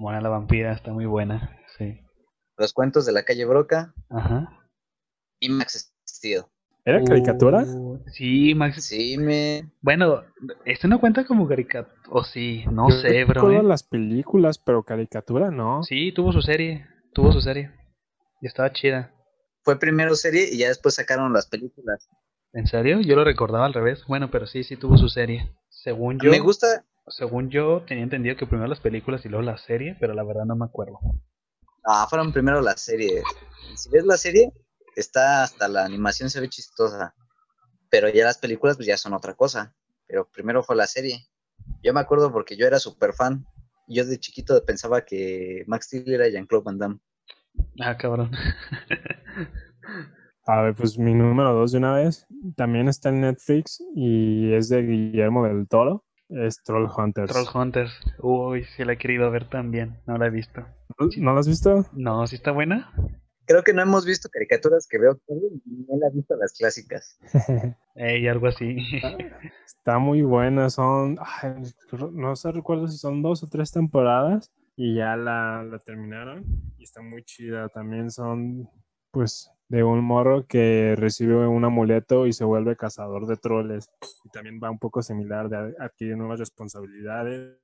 S1: Mona la vampira está muy buena. Sí.
S3: Los cuentos de la calle Broca
S1: Ajá.
S3: y Max Steel.
S2: ¿Era caricatura?
S1: Uh, sí, Max.
S3: Sí, me.
S1: Bueno, este no cuenta como caricatura. O sí, no sé, bro.
S2: Todas
S1: ¿eh?
S2: las películas, pero caricatura no.
S1: Sí, tuvo su serie. Tuvo su serie. Y estaba chida.
S3: Fue primero serie y ya después sacaron las películas.
S1: ¿En serio? Yo lo recordaba al revés. Bueno, pero sí, sí tuvo su serie. Según yo,
S3: Me gusta.
S1: según yo tenía entendido que primero las películas y luego la serie, pero la verdad no me acuerdo.
S3: Ah, fueron primero las series. Si ves la serie, está hasta la animación se ve chistosa. Pero ya las películas pues ya son otra cosa. Pero primero fue la serie. Yo me acuerdo porque yo era súper fan. Yo de chiquito pensaba que Max Steel era Jean-Claude Van Damme.
S1: Ah, cabrón.
S2: A ver, pues mi número dos de una vez. También está en Netflix y es de Guillermo del Toro. Es Troll Hunters.
S1: Troll Hunters. Uy, sí la he querido ver también. No la he visto.
S2: ¿No lo has visto?
S1: No, ¿sí está buena?
S3: Creo que no hemos visto caricaturas que veo y no la he visto las clásicas. *laughs*
S1: Ey, algo así. *laughs*
S2: Está muy buena, son, ay, no sé, recuerdo si son dos o tres temporadas y ya la, la terminaron y está muy chida. También son, pues, de un morro que recibe un amuleto y se vuelve cazador de troles. Y también va un poco similar de ad- adquirir nuevas responsabilidades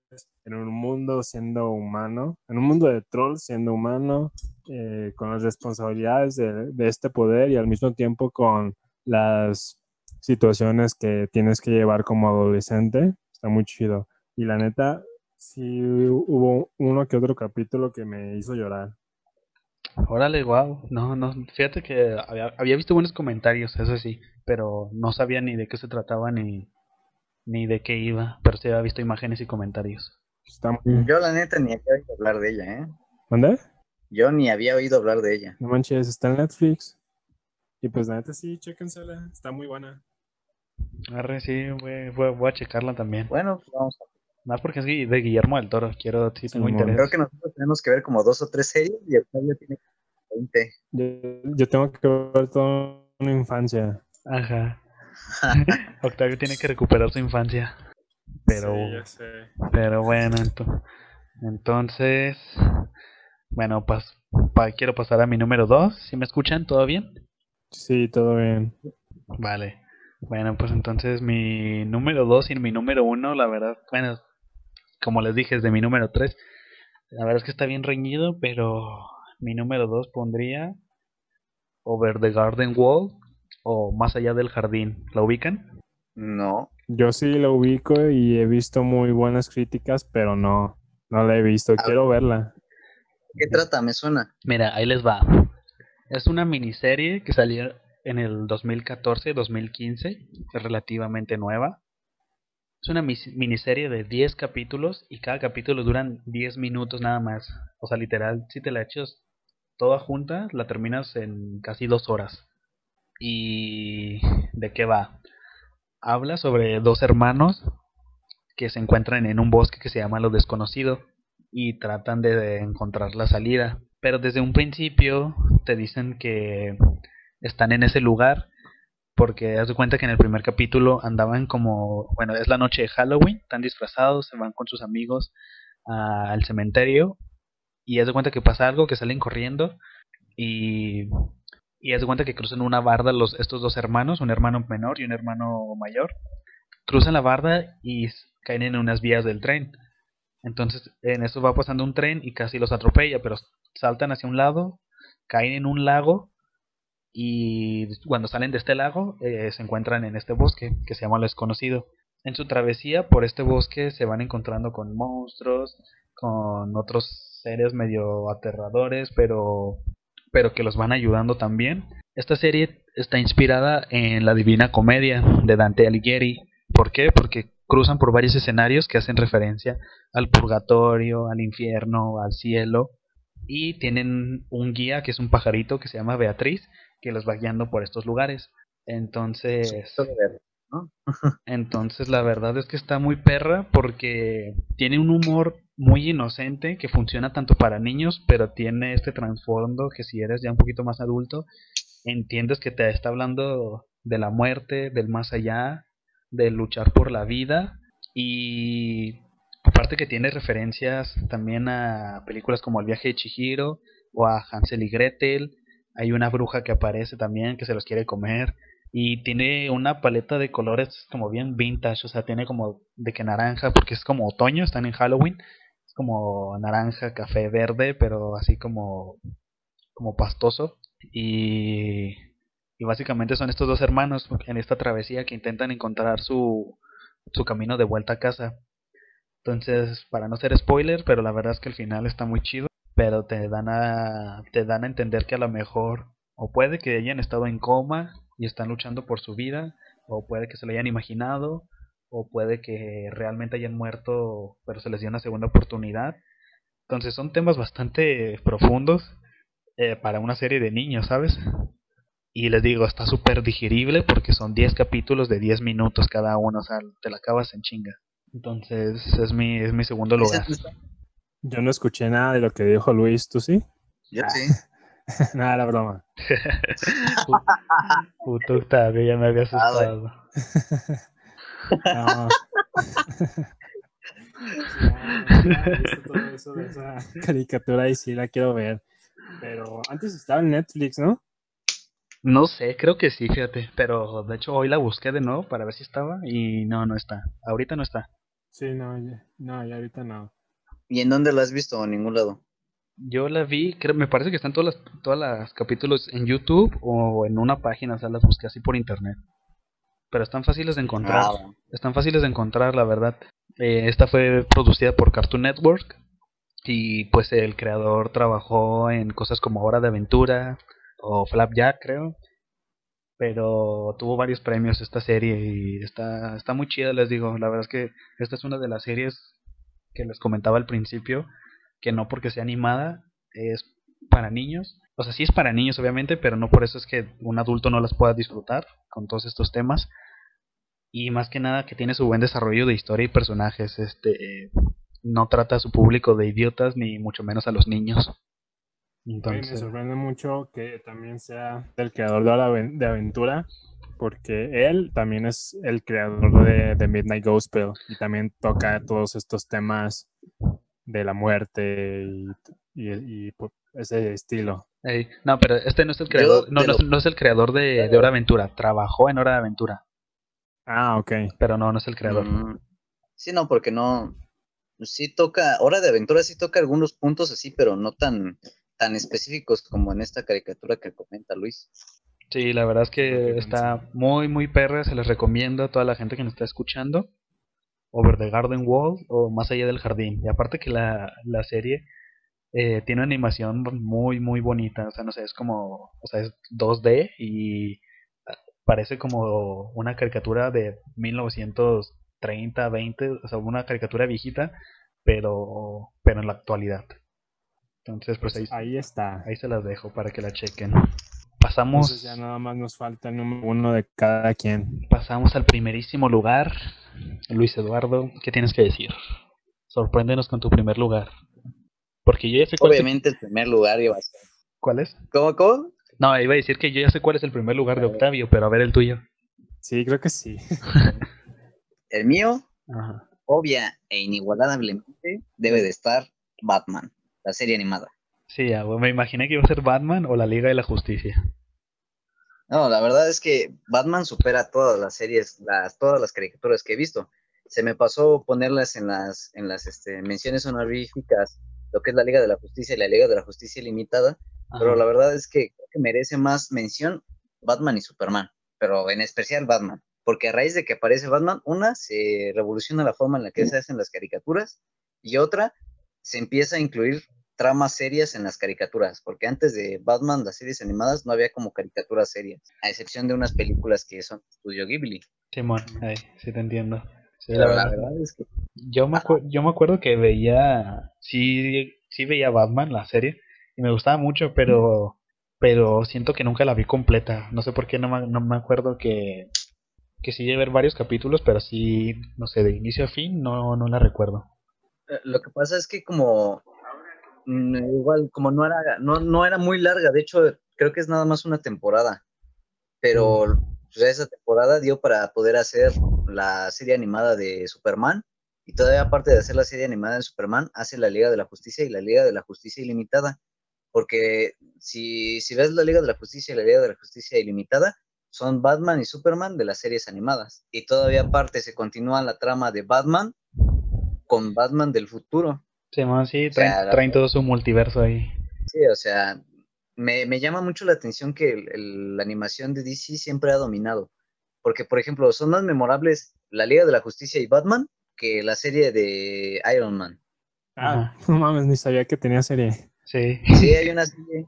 S2: en un mundo siendo humano, en un mundo de trolls siendo humano, eh, con las responsabilidades de, de este poder y al mismo tiempo con las situaciones que tienes que llevar como adolescente. Está muy chido. Y la neta, sí hubo uno que otro capítulo que me hizo llorar.
S1: Órale, wow. No, no, fíjate que había, había visto buenos comentarios, eso sí, pero no sabía ni de qué se trataba ni, ni de qué iba, pero sí había visto imágenes y comentarios.
S2: Está muy...
S3: Yo la neta ni había oído hablar de ella, ¿eh?
S2: ¿Mande?
S3: Yo ni había oído hablar de ella.
S2: No manches, está en Netflix. Y pues la neta sí, chéquensela, está muy buena.
S1: Arre, sí, voy, voy- voy a checarla también.
S3: Bueno, pues vamos a
S1: Más porque es de Guillermo del Toro, quiero, sí tengo
S2: Simón.
S1: interés.
S3: Creo que nosotros tenemos que ver como dos o tres series y Octavio tiene 20.
S2: Yo, yo tengo que ver toda una infancia.
S1: Ajá. *laughs* Octavio tiene que recuperar su infancia. Pero,
S2: Sí, ya sé.
S1: pero bueno, ento- entonces, bueno, pas, pa- quiero pasar a mi número 2. ¿Si me escuchan? ¿Todo bien?
S2: Sí, todo bien.
S1: Vale. Bueno, pues entonces mi número 2 y mi número 1, la verdad, bueno, como les dije, es de mi número 3. La verdad es que está bien reñido, pero mi número 2 pondría Over the Garden Wall o Más allá del jardín. ¿La ubican?
S3: No.
S2: Yo sí la ubico y he visto muy buenas críticas, pero no, no la he visto. Quiero verla.
S3: ¿Qué trata? Me suena.
S1: Mira, ahí les va. Es una miniserie que salió en el 2014-2015, es relativamente nueva. Es una miniserie de 10 capítulos y cada capítulo duran 10 minutos nada más. O sea, literal, si te la echas toda junta, la terminas en casi dos horas. ¿Y de qué va? Habla sobre dos hermanos que se encuentran en un bosque que se llama Lo Desconocido y tratan de encontrar la salida. Pero desde un principio te dicen que están en ese lugar porque haz de cuenta que en el primer capítulo andaban como, bueno, es la noche de Halloween, están disfrazados, se van con sus amigos al cementerio y haz de cuenta que pasa algo, que salen corriendo y, y haz de cuenta que cruzan una barda los, estos dos hermanos, un hermano menor y un hermano mayor, cruzan la barda y caen en unas vías del tren. Entonces en eso va pasando un tren y casi los atropella, pero saltan hacia un lado, caen en un lago y cuando salen de este lago eh, se encuentran en este bosque que se llama Lo Desconocido. En su travesía por este bosque se van encontrando con monstruos, con otros seres medio aterradores, pero, pero que los van ayudando también. Esta serie está inspirada en la Divina Comedia de Dante Alighieri. ¿Por qué? Porque cruzan por varios escenarios que hacen referencia al purgatorio, al infierno, al cielo. Y tienen un guía que es un pajarito que se llama Beatriz, que los va guiando por estos lugares. Entonces,
S3: ver. *laughs*
S1: entonces la verdad es que está muy perra porque tiene un humor muy inocente que funciona tanto para niños, pero tiene este trasfondo que si eres ya un poquito más adulto, entiendes que te está hablando de la muerte, del más allá, de luchar por la vida y aparte que tiene referencias también a películas como El viaje de Chihiro o a Hansel y Gretel, hay una bruja que aparece también que se los quiere comer. Y tiene una paleta de colores como bien vintage, o sea, tiene como de que naranja, porque es como otoño, están en Halloween. Es como naranja, café, verde, pero así como, como pastoso. Y, y básicamente son estos dos hermanos en esta travesía que intentan encontrar su, su camino de vuelta a casa. Entonces, para no ser spoiler, pero la verdad es que el final está muy chido, pero te dan a te dan a entender que a lo mejor o puede que hayan estado en coma y están luchando por su vida, o puede que se lo hayan imaginado, o puede que realmente hayan muerto, pero se les dio una segunda oportunidad. Entonces son temas bastante profundos eh, para una serie de niños, ¿sabes? Y les digo, está súper digerible porque son 10 capítulos de 10 minutos cada uno, o sea, te la acabas en chinga. Entonces es mi, es mi segundo lugar.
S2: Yo no escuché nada de lo que dijo Luis, ¿tú sí?
S3: Yo sí.
S2: nada, la broma.
S1: Puto Octavio, ya me había asustado.
S2: no. Todo eso de esa caricatura y sí la quiero ver. Pero antes estaba en Netflix, ¿no?
S1: No sé, creo que sí, fíjate. Pero de hecho hoy la busqué de nuevo para ver si estaba y no, no está. Ahorita no está.
S2: Sí, no, ya, no, ya ahorita no.
S3: ¿Y en dónde lo has visto? En ningún lado.
S1: Yo la vi, creo, me parece que están todas las, todas las capítulos en YouTube o en una página, o sea, las busqué así por internet. Pero están fáciles de encontrar.
S3: Ah,
S1: Están fáciles de encontrar, la verdad. Eh, esta fue producida por Cartoon Network y pues el creador trabajó en cosas como Hora de Aventura o Flapjack, creo. Pero tuvo varios premios esta serie y está, está muy chida, les digo. La verdad es que esta es una de las series que les comentaba al principio, que no porque sea animada es para niños. O sea, sí es para niños obviamente, pero no por eso es que un adulto no las pueda disfrutar con todos estos temas. Y más que nada que tiene su buen desarrollo de historia y personajes. Este no trata a su público de idiotas ni mucho menos a los niños.
S2: Oye, me
S1: Entonces,
S2: sorprende mucho que también sea el creador de Aven- de Aventura, porque él también es el creador de, de Midnight Gospel y también toca todos estos temas de la muerte y, y- y, pues, ese estilo.
S1: no, pero este no es el creador, no,
S3: de
S1: no, es-
S3: lo-
S1: no es el creador de, de Hora de Aventura. Trabajó en Hora de Aventura,
S2: Ah, ok.
S1: pero no, no es el creador.
S3: Mm, Sí, no, porque no. Sí toca. Hora de Aventura sí toca algunos puntos así, pero no tan, tan específicos como en esta caricatura que comenta Luis.
S1: Sí, la verdad es que está muy, muy perra. Se les recomiendo a toda la gente que nos está escuchando. Over the Garden Wall o Más allá del jardín. Y aparte que la, la serie eh, tiene una animación muy, muy bonita. O sea, no sé, es como, o sea, es 2D y parece como una caricatura de 1930, 20, o sea, una caricatura viejita, pero, pero en la actualidad. Entonces, pues ahí,
S2: Ahí está.
S1: ahí se las dejo para que la chequen. Pasamos.
S2: Entonces ya nada más nos falta el número uno de cada quien.
S1: Pasamos al primerísimo lugar. Luis Eduardo, ¿qué tienes que decir? Sorpréndenos con tu primer lugar. Porque yo ya sé cuál es. el-
S3: Obviamente el primer lugar iba a ser.
S1: ¿Cuál es?
S3: ¿Cómo, cómo?
S1: No, iba a decir que yo ya sé cuál es el primer lugar de Octavio, pero a ver el tuyo.
S2: Sí, creo que sí. *laughs*
S3: El mío,
S1: Ajá.
S3: obvia e inigualablemente, debe de estar Batman, la serie animada.
S1: Sí, ya, me imaginé que iba a ser Batman o la Liga de la Justicia.
S3: No, la verdad es que Batman supera todas las series, las, todas las caricaturas que he visto. Se me pasó ponerlas en las, en las este, menciones honoríficas, lo que es la Liga de la Justicia y la Liga de la Justicia Limitada, pero la verdad es que creo que merece más mención Batman y Superman, pero en especial Batman, porque a raíz de que aparece Batman, una, se revoluciona la forma en la que se hacen las caricaturas y otra, se empieza a incluir tramas serias en las caricaturas, porque antes de Batman, las series animadas, no había como caricaturas serias, a excepción de unas películas que son Studio Ghibli.
S1: Simón, ahí, sí te entiendo. Sí, la
S3: Pero la
S1: verdad.
S3: verdad es que
S1: Yo me, yo me acuerdo que veía, sí, sí veía Batman, la serie, y me gustaba mucho, pero, pero siento que nunca la vi completa. No sé por qué, no me, no me acuerdo que, que sí llegué a ver varios capítulos, pero sí, no sé, de inicio a fin, no, no la recuerdo.
S3: Eh, Lo que pasa es que como igual como no era no, no era muy larga, de hecho creo que es nada más una temporada, pero pues, esa temporada dio para poder hacer la serie animada de Superman y todavía aparte de hacer la serie animada de Superman hace la Liga de la Justicia y la Liga de la Justicia Ilimitada, porque si, si ves la Liga de la Justicia y la Liga de la Justicia Ilimitada son Batman y Superman de las series animadas. Y todavía aparte se continúa la trama de Batman con Batman del futuro.
S1: Sí, man, sí,
S3: O sea,
S1: traen, traen todo su multiverso ahí.
S3: Sí, o sea, me, me llama mucho la atención que el- el- la animación de DC siempre ha dominado. Porque, por ejemplo, son más memorables la Liga de la Justicia y Batman que la serie de Iron Man.
S2: Ah, *laughs* no mames, ni sabía que tenía serie.
S1: Sí.
S3: Sí, hay una serie.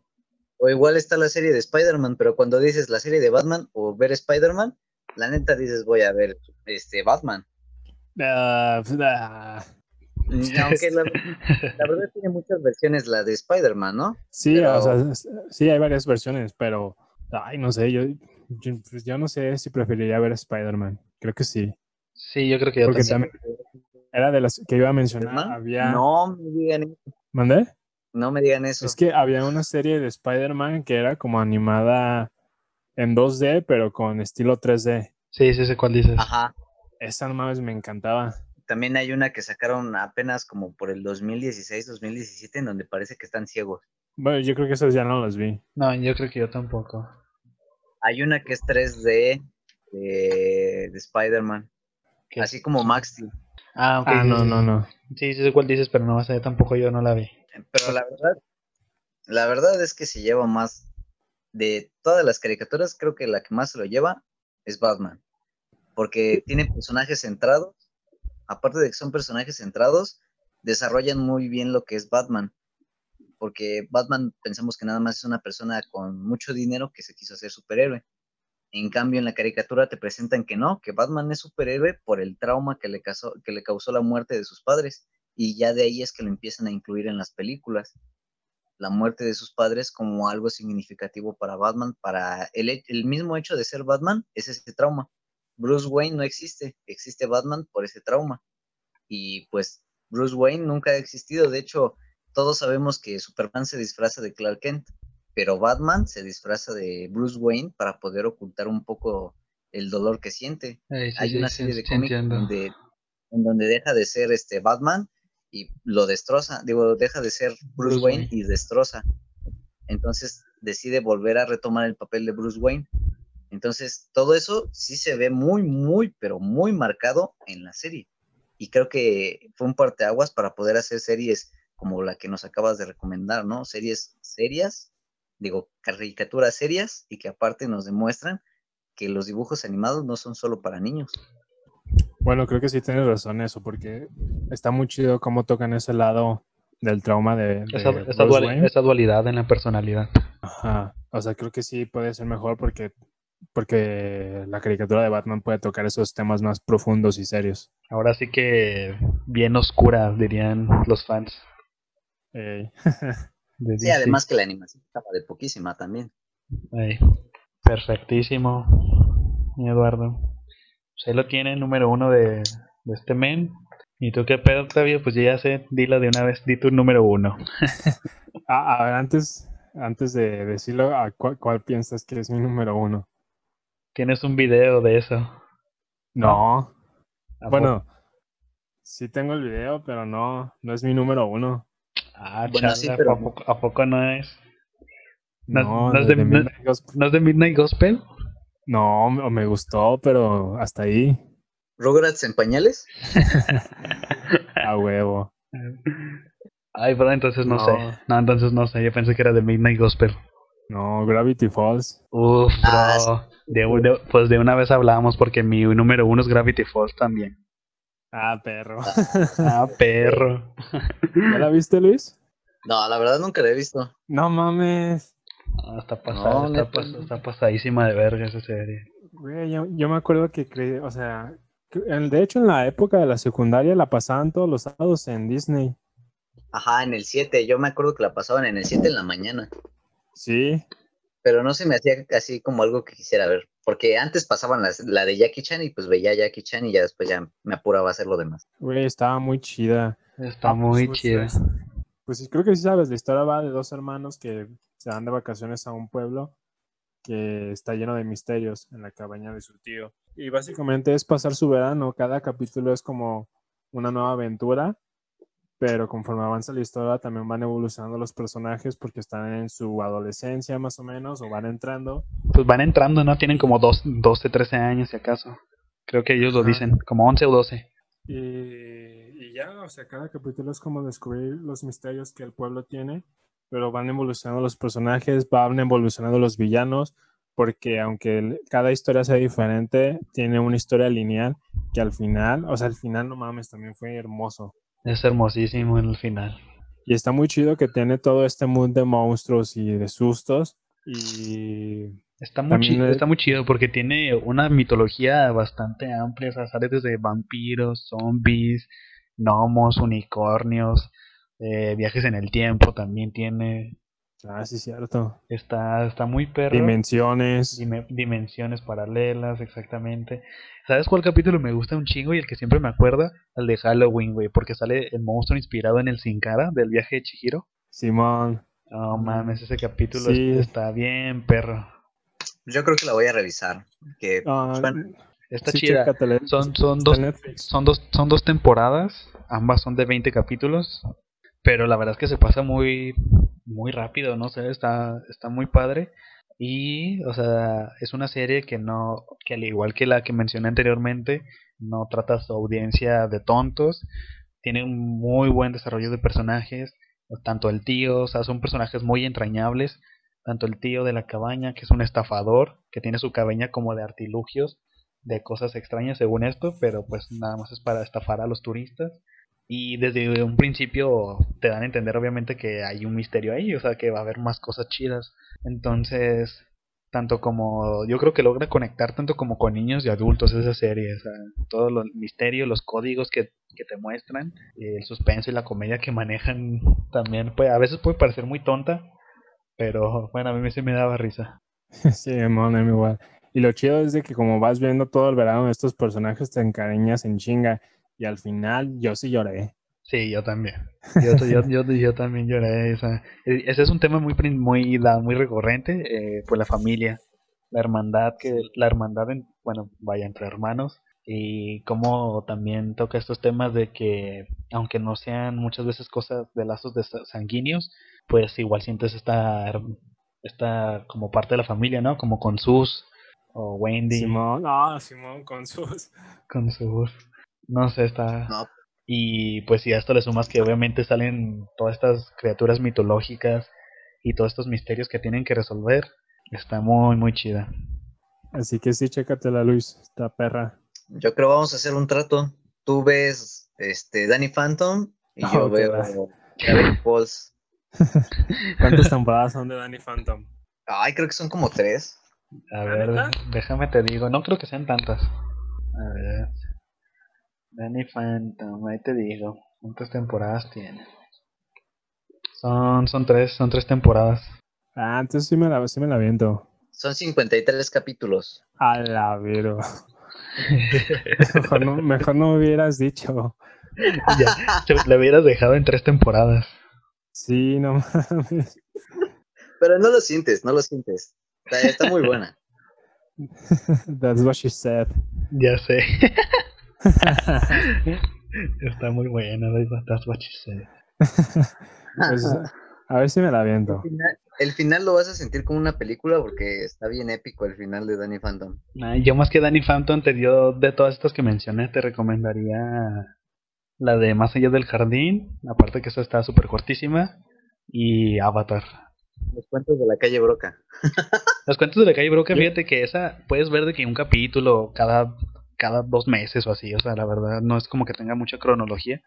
S3: O igual está la serie de Spider-Man, pero cuando dices la serie de Batman o ver Spider-Man, la neta dices voy a ver este Batman.
S2: Ah.
S3: Y *laughs* Aunque la, la verdad tiene muchas versiones la de Spider-Man, ¿no?
S2: Sí,
S3: Pero-
S2: o sea, sí, hay varias versiones, pero, ay, no sé, yo, yo, pues, yo no sé si preferiría ver Spider-Man. Creo que sí.
S1: Sí, yo creo que yo
S2: Porque
S1: también.
S2: también era de las que iba a mencionar.
S3: No me digan eso.
S2: ¿Mandé?
S3: No me digan eso.
S2: Es que había una serie de Spider-Man que era como animada en 2D, pero con estilo 3D.
S1: Sí, sí sé cuál dices.
S3: Ajá.
S2: Esa no mames me encantaba.
S3: También hay una que sacaron apenas como por el 2016, 2017, en donde parece que están ciegos.
S2: Bueno, yo creo que esas ya no las vi.
S1: No, yo creo que yo tampoco.
S3: Hay una que es 3D de, de Spider-Man, así como Max Steel.
S1: Ah, ok.
S2: Ah,
S1: sí,
S2: no,
S1: sí,
S2: no, no.
S1: Sí, sí sé cuál dices, pero no sé, tampoco yo no la vi.
S3: Pero la verdad, la verdad es que se lleva más de todas las caricaturas, creo que la que más se lo lleva es Batman. Porque tiene personajes centrados, aparte de que son personajes centrados, desarrollan muy bien lo que es Batman. Porque Batman pensamos que nada más es una persona con mucho dinero que se quiso hacer superhéroe. En cambio, en la caricatura te presentan que no, que Batman es superhéroe por el trauma que le, causó, que le causó la muerte de sus padres. Y ya de ahí es que lo empiezan a incluir en las películas. La muerte de sus padres como algo significativo para Batman, para el, el mismo hecho de ser Batman, es ese trauma. Bruce Wayne no existe, existe Batman por ese trauma. Y pues Bruce Wayne nunca ha existido. De hecho, todos sabemos que Superman se disfraza de Clark Kent, pero Batman se disfraza de Bruce Wayne para poder ocultar un poco el dolor que siente.
S1: Sí,
S3: Hay
S1: sí,
S3: una serie de cómics donde, en donde deja de ser este Batman y lo destroza, digo, deja de ser Bruce,
S1: Bruce
S3: Wayne
S1: Wayne.
S3: y destroza. Entonces decide volver a retomar el papel de Bruce Wayne. Entonces, todo eso sí se ve muy, muy, pero muy marcado en la serie. Y creo que fue un parteaguas para poder hacer series como la que nos acabas de recomendar, ¿no? Series serias, digo, caricaturas serias y que aparte nos demuestran que los dibujos animados no son solo para niños.
S2: Bueno, creo que sí tienes razón eso, porque está muy chido cómo tocan ese lado del trauma de, de
S1: Esa, esa
S2: Bruce
S1: duali-
S2: Wayne.
S1: esa dualidad en la personalidad.
S2: Ajá. O sea, creo que sí puede ser mejor porque, porque la caricatura de Batman puede tocar esos temas más profundos y serios.
S1: Ahora sí que bien oscura, dirían los fans. *laughs*
S3: Sí, además que la animación estaba de poquísima también.
S1: Ey, perfectísimo, mi Eduardo. Pues ahí lo tiene, número uno de, de este men. ¿Y tú qué pedo, Octavio? Pues yo ya sé, dilo de una vez, di tu número uno. *laughs*
S2: Ah, a ver, antes, antes de decirlo, ¿a cuál, cuál piensas que es mi número uno?
S1: Tienes un video de eso.
S2: No.
S1: ¿A
S2: Bueno, sí tengo el video, pero no, no es mi número uno.
S1: Ah,
S3: Bueno, sí, pero-
S1: ¿a, poco, a poco no es? No-
S2: No,
S1: no es
S2: de- Midnight Gospel.
S1: ¿No es de Midnight Gospel?
S2: No, me me gustó, pero hasta ahí,
S3: ¿Rugrats en pañales? *laughs*
S2: a huevo.
S1: Ay, pero entonces no,
S2: No.
S1: sé. No, entonces no sé. Yo pensé que era de Midnight Gospel.
S2: No, Gravity Falls.
S1: Uf, bro.
S3: Ah,
S1: De, de- pues de una vez hablábamos porque mi número uno es Gravity Falls también.
S2: Ah, perro.
S1: Ah, *laughs* perro.
S2: ¿Ya la viste, Luis?
S3: No, la verdad nunca la he visto.
S2: No mames.
S1: Ah, está pasada,
S3: No,
S1: está,
S3: neta.
S1: pas- está pasadísima de verga esa serie.
S2: Güey, yo, yo me acuerdo que, cre- o sea, de hecho en la época de la secundaria la pasaban todos los sábados en Disney.
S3: Ajá, en el 7. Yo me acuerdo que la pasaban en el 7 en la mañana.
S2: Sí,
S3: Pero no se me hacía así como algo que quisiera ver. Porque antes pasaban las- la de Jackie Chan y pues veía a Jackie Chan y ya después ya me apuraba a hacer lo demás.
S2: güey, estaba muy chida.
S1: Está muy
S2: pues,
S1: chida.
S2: pues, Pues sí, creo que sí sabes, la historia va de dos hermanos que se van de vacaciones a un pueblo que está lleno de misterios en la cabaña de su tío. Y básicamente es pasar su verano, cada capítulo es como una nueva aventura pero conforme avanza la historia también van evolucionando los personajes porque están en su adolescencia más o menos o van entrando.
S1: Pues van entrando, ¿no? Tienen como dos, 12, 13 años si acaso. Creo que ellos lo dicen, como 11 o 12.
S2: Y, y ya, o sea, cada capítulo es como descubrir los misterios que el pueblo tiene, pero van evolucionando los personajes, van evolucionando los villanos, porque aunque cada historia sea diferente, tiene una historia lineal que al final, o sea, al final no mames, también fue hermoso.
S1: Es hermosísimo en el final.
S2: Y está muy chido que tiene todo este mood de monstruos y de sustos. Y
S1: Está muy, chido,
S2: es-
S1: está muy chido porque tiene una mitología bastante amplia, o sea, sale desde vampiros, zombies, gnomos, unicornios, eh, viajes en el tiempo también tiene.
S2: Ah, sí, cierto.
S1: Está, está muy perro.
S2: Dimensiones.
S1: Dime- dimensiones paralelas, exactamente. ¿Sabes cuál capítulo me gusta un chingo y el que siempre me acuerda? El de Halloween, güey, porque sale el monstruo inspirado en el Sin Cara del viaje de Chihiro.
S2: Simón.
S1: No mames, ese capítulo
S2: Sí.
S1: es- está bien perro.
S3: Yo creo que la voy a revisar. Que
S2: Ah,
S3: Bueno,
S1: Está
S2: sí,
S1: chida. Son, son dos son dos son dos temporadas, ambas son de 20 capítulos, pero la verdad es que se pasa muy muy rápido, no sé, está está muy padre y, o sea, es una serie que no que al igual que la que mencioné anteriormente, no trata a su audiencia de tontos, tiene un muy buen desarrollo de personajes, tanto el tío, o sea, son personajes muy entrañables, tanto el tío de la cabaña, que es un estafador, que tiene su cabaña como de artilugios, de cosas extrañas según esto, pero pues nada más es para estafar a los turistas. Y desde un principio te dan a entender obviamente que hay un misterio ahí, o sea que va a haber más cosas chidas. Entonces, tanto como yo creo que logra conectar tanto como con niños y adultos esa serie, o sea, todo lo- el misterio, los códigos que, que te muestran, el suspenso y la comedia que manejan también, pues a veces puede parecer muy tonta, pero bueno, a mí sí me daba risa. *laughs*
S2: Sí, igual. Y lo chido es de que como vas viendo todo el verano estos personajes te encariñas en chinga. Y al final yo sí lloré.
S1: Sí, yo también. Yo, yo, yo, yo también lloré. Esa. E- Ese es un tema muy, muy, muy recurrente, eh, pues la familia, la hermandad, que la hermandad, en, bueno, vaya, entre hermanos, y cómo también toca estos temas de que, aunque no sean muchas veces cosas de lazos de sa- sanguíneos, pues igual sientes esta, esta como parte de la familia, ¿no? Como con Sus o Wendy,
S2: Simón, ah, Simón con sus...
S1: con Sus. No sé, está...
S3: no,
S1: Y pues si a esto le sumas que obviamente salen todas estas criaturas mitológicas y todos estos misterios que tienen que resolver, está muy muy chida.
S2: Así que sí, chécatela, Luis. Esta perra.
S3: yo creo vamos a hacer un trato. Tú ves este Danny Phantom y yo
S2: Oh,
S3: veo Gravity Falls. *laughs*
S2: ¿Cuántas temporadas son de Danny Phantom?
S3: Ay, creo que son como tres.
S1: A
S2: ¿La
S1: ver, déjame te digo, no creo que sean tantas. A ver. Danny Phantom, ahí te digo. ¿Cuántas temporadas tiene? Son, son tres, son tres temporadas.
S2: Ah, entonces sí me la, sí me la viento.
S3: Son 53 capítulos.
S2: A la vero. Mejor no, mejor no me hubieras dicho. *laughs*
S1: ya, le hubieras dejado en tres temporadas.
S2: Sí, no mames.
S3: Pero no lo sientes, no lo sientes. Está, está muy buena.
S2: That's what she said.
S1: Ya sé. *laughs* Está muy buena, that's what she said.
S2: Pues, a ver si me la
S3: El
S2: viento.
S3: final, el final lo vas a sentir como una película porque está bien épico el final de Danny Phantom.
S1: Ay, yo más que Danny Phantom te dio de todas estas que mencioné, te recomendaría la de Más allá del jardín, aparte que esa está súper cortísima, y Avatar.
S3: Los cuentos de la calle Broca.
S1: Los cuentos de la calle Broca, fíjate que esa puedes ver de que un capítulo cada, cada dos meses o así, o sea, la verdad no es como que tenga mucha cronología,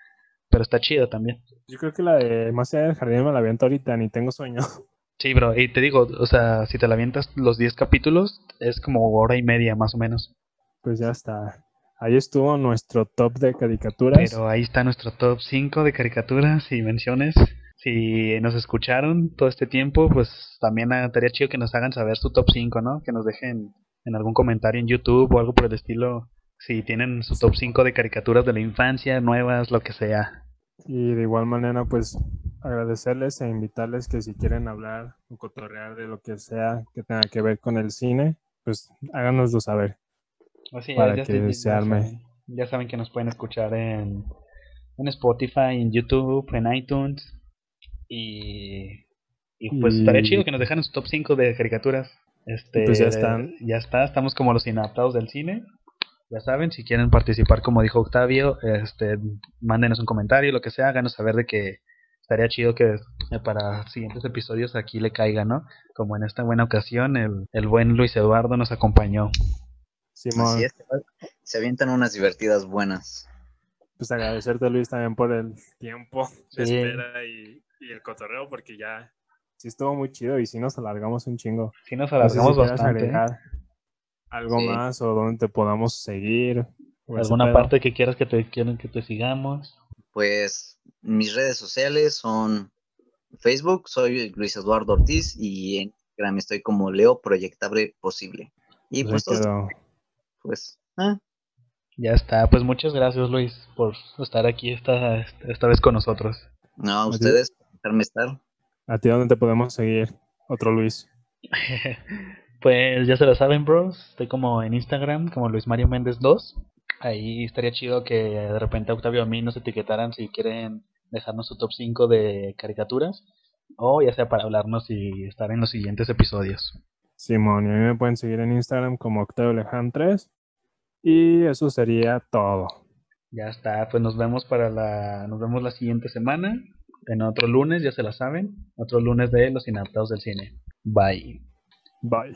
S1: pero está chido también.
S2: Yo creo que la de Más allá del jardín me la viento ahorita, ni tengo sueño. *laughs*
S1: Sí, bro, y te digo, o sea, si te la avientas los 10 capítulos, es como hora y media más o menos.
S2: Pues ya está. Ahí estuvo nuestro top de caricaturas.
S1: Pero ahí está nuestro top 5 de caricaturas y menciones. Si nos escucharon todo este tiempo, pues también estaría chido que nos hagan saber su top 5, ¿no? Que nos dejen en algún comentario en YouTube o algo por el estilo. Si tienen su top 5 de caricaturas de la infancia, nuevas, lo que sea.
S2: Y de igual manera, pues agradecerles e invitarles que si quieren hablar o cotorrear de lo que sea que tenga que ver con el cine, pues háganoslo saber.
S1: Así
S2: Para
S1: ya,
S2: que
S1: ya
S2: se arme.
S1: ya saben que nos pueden escuchar en, en Spotify, en YouTube, en iTunes. Y, y pues
S2: Y-
S1: estaría chido que nos dejaran su top 5 de caricaturas. Este,
S2: Pues ya están.
S1: Ya está, estamos como los inadaptados del cine. Ya saben, si quieren participar, como dijo Octavio, este, mándenos un comentario, lo que sea, háganos saber de que estaría chido que eh, para siguientes episodios aquí le caiga, ¿no? Como en esta buena ocasión, el, el buen Luis Eduardo nos acompañó.
S2: Simón,
S3: Así es, se avientan unas divertidas buenas.
S2: pues agradecerte Luis también por el tiempo de
S1: Sí.
S2: espera y, y el cotorreo porque ya sí estuvo muy chido y sí nos alargamos un chingo.
S1: Sí nos
S2: No sé si
S1: alargamos bastante. ¿eh?
S2: Algo
S3: Sí.
S2: más o donde te podamos seguir.
S1: ¿Alguna parte que quieras que te quieren que te sigamos?
S3: Pues mis redes sociales son Facebook, soy Luis Eduardo Ortiz y en Instagram estoy como Leo Proyectable Posible. Y
S2: Pues
S3: pues, pues, ah,
S1: Ya está, pues muchas gracias Luis por estar aquí esta, esta vez con nosotros.
S3: no, a ustedes, por dejarme estar.
S2: ¿A ti dónde te podemos seguir? Otro Luis. *laughs*
S1: pues ya se lo saben, bros. Estoy como en Instagram, como Luis Mario Méndez 2. Ahí estaría chido que de repente Octavio a mí nos etiquetaran si quieren dejarnos su top 5 de caricaturas. O ya sea para hablarnos y estar en los siguientes episodios.
S2: Simón, y a mí me pueden seguir en Instagram como Octavio Lejan 3. Y eso sería todo.
S1: Ya está, pues nos vemos para la, nos vemos la siguiente semana. En otro lunes, ya se la saben. Otro lunes de los inadaptados del cine. Bye.
S2: Bye.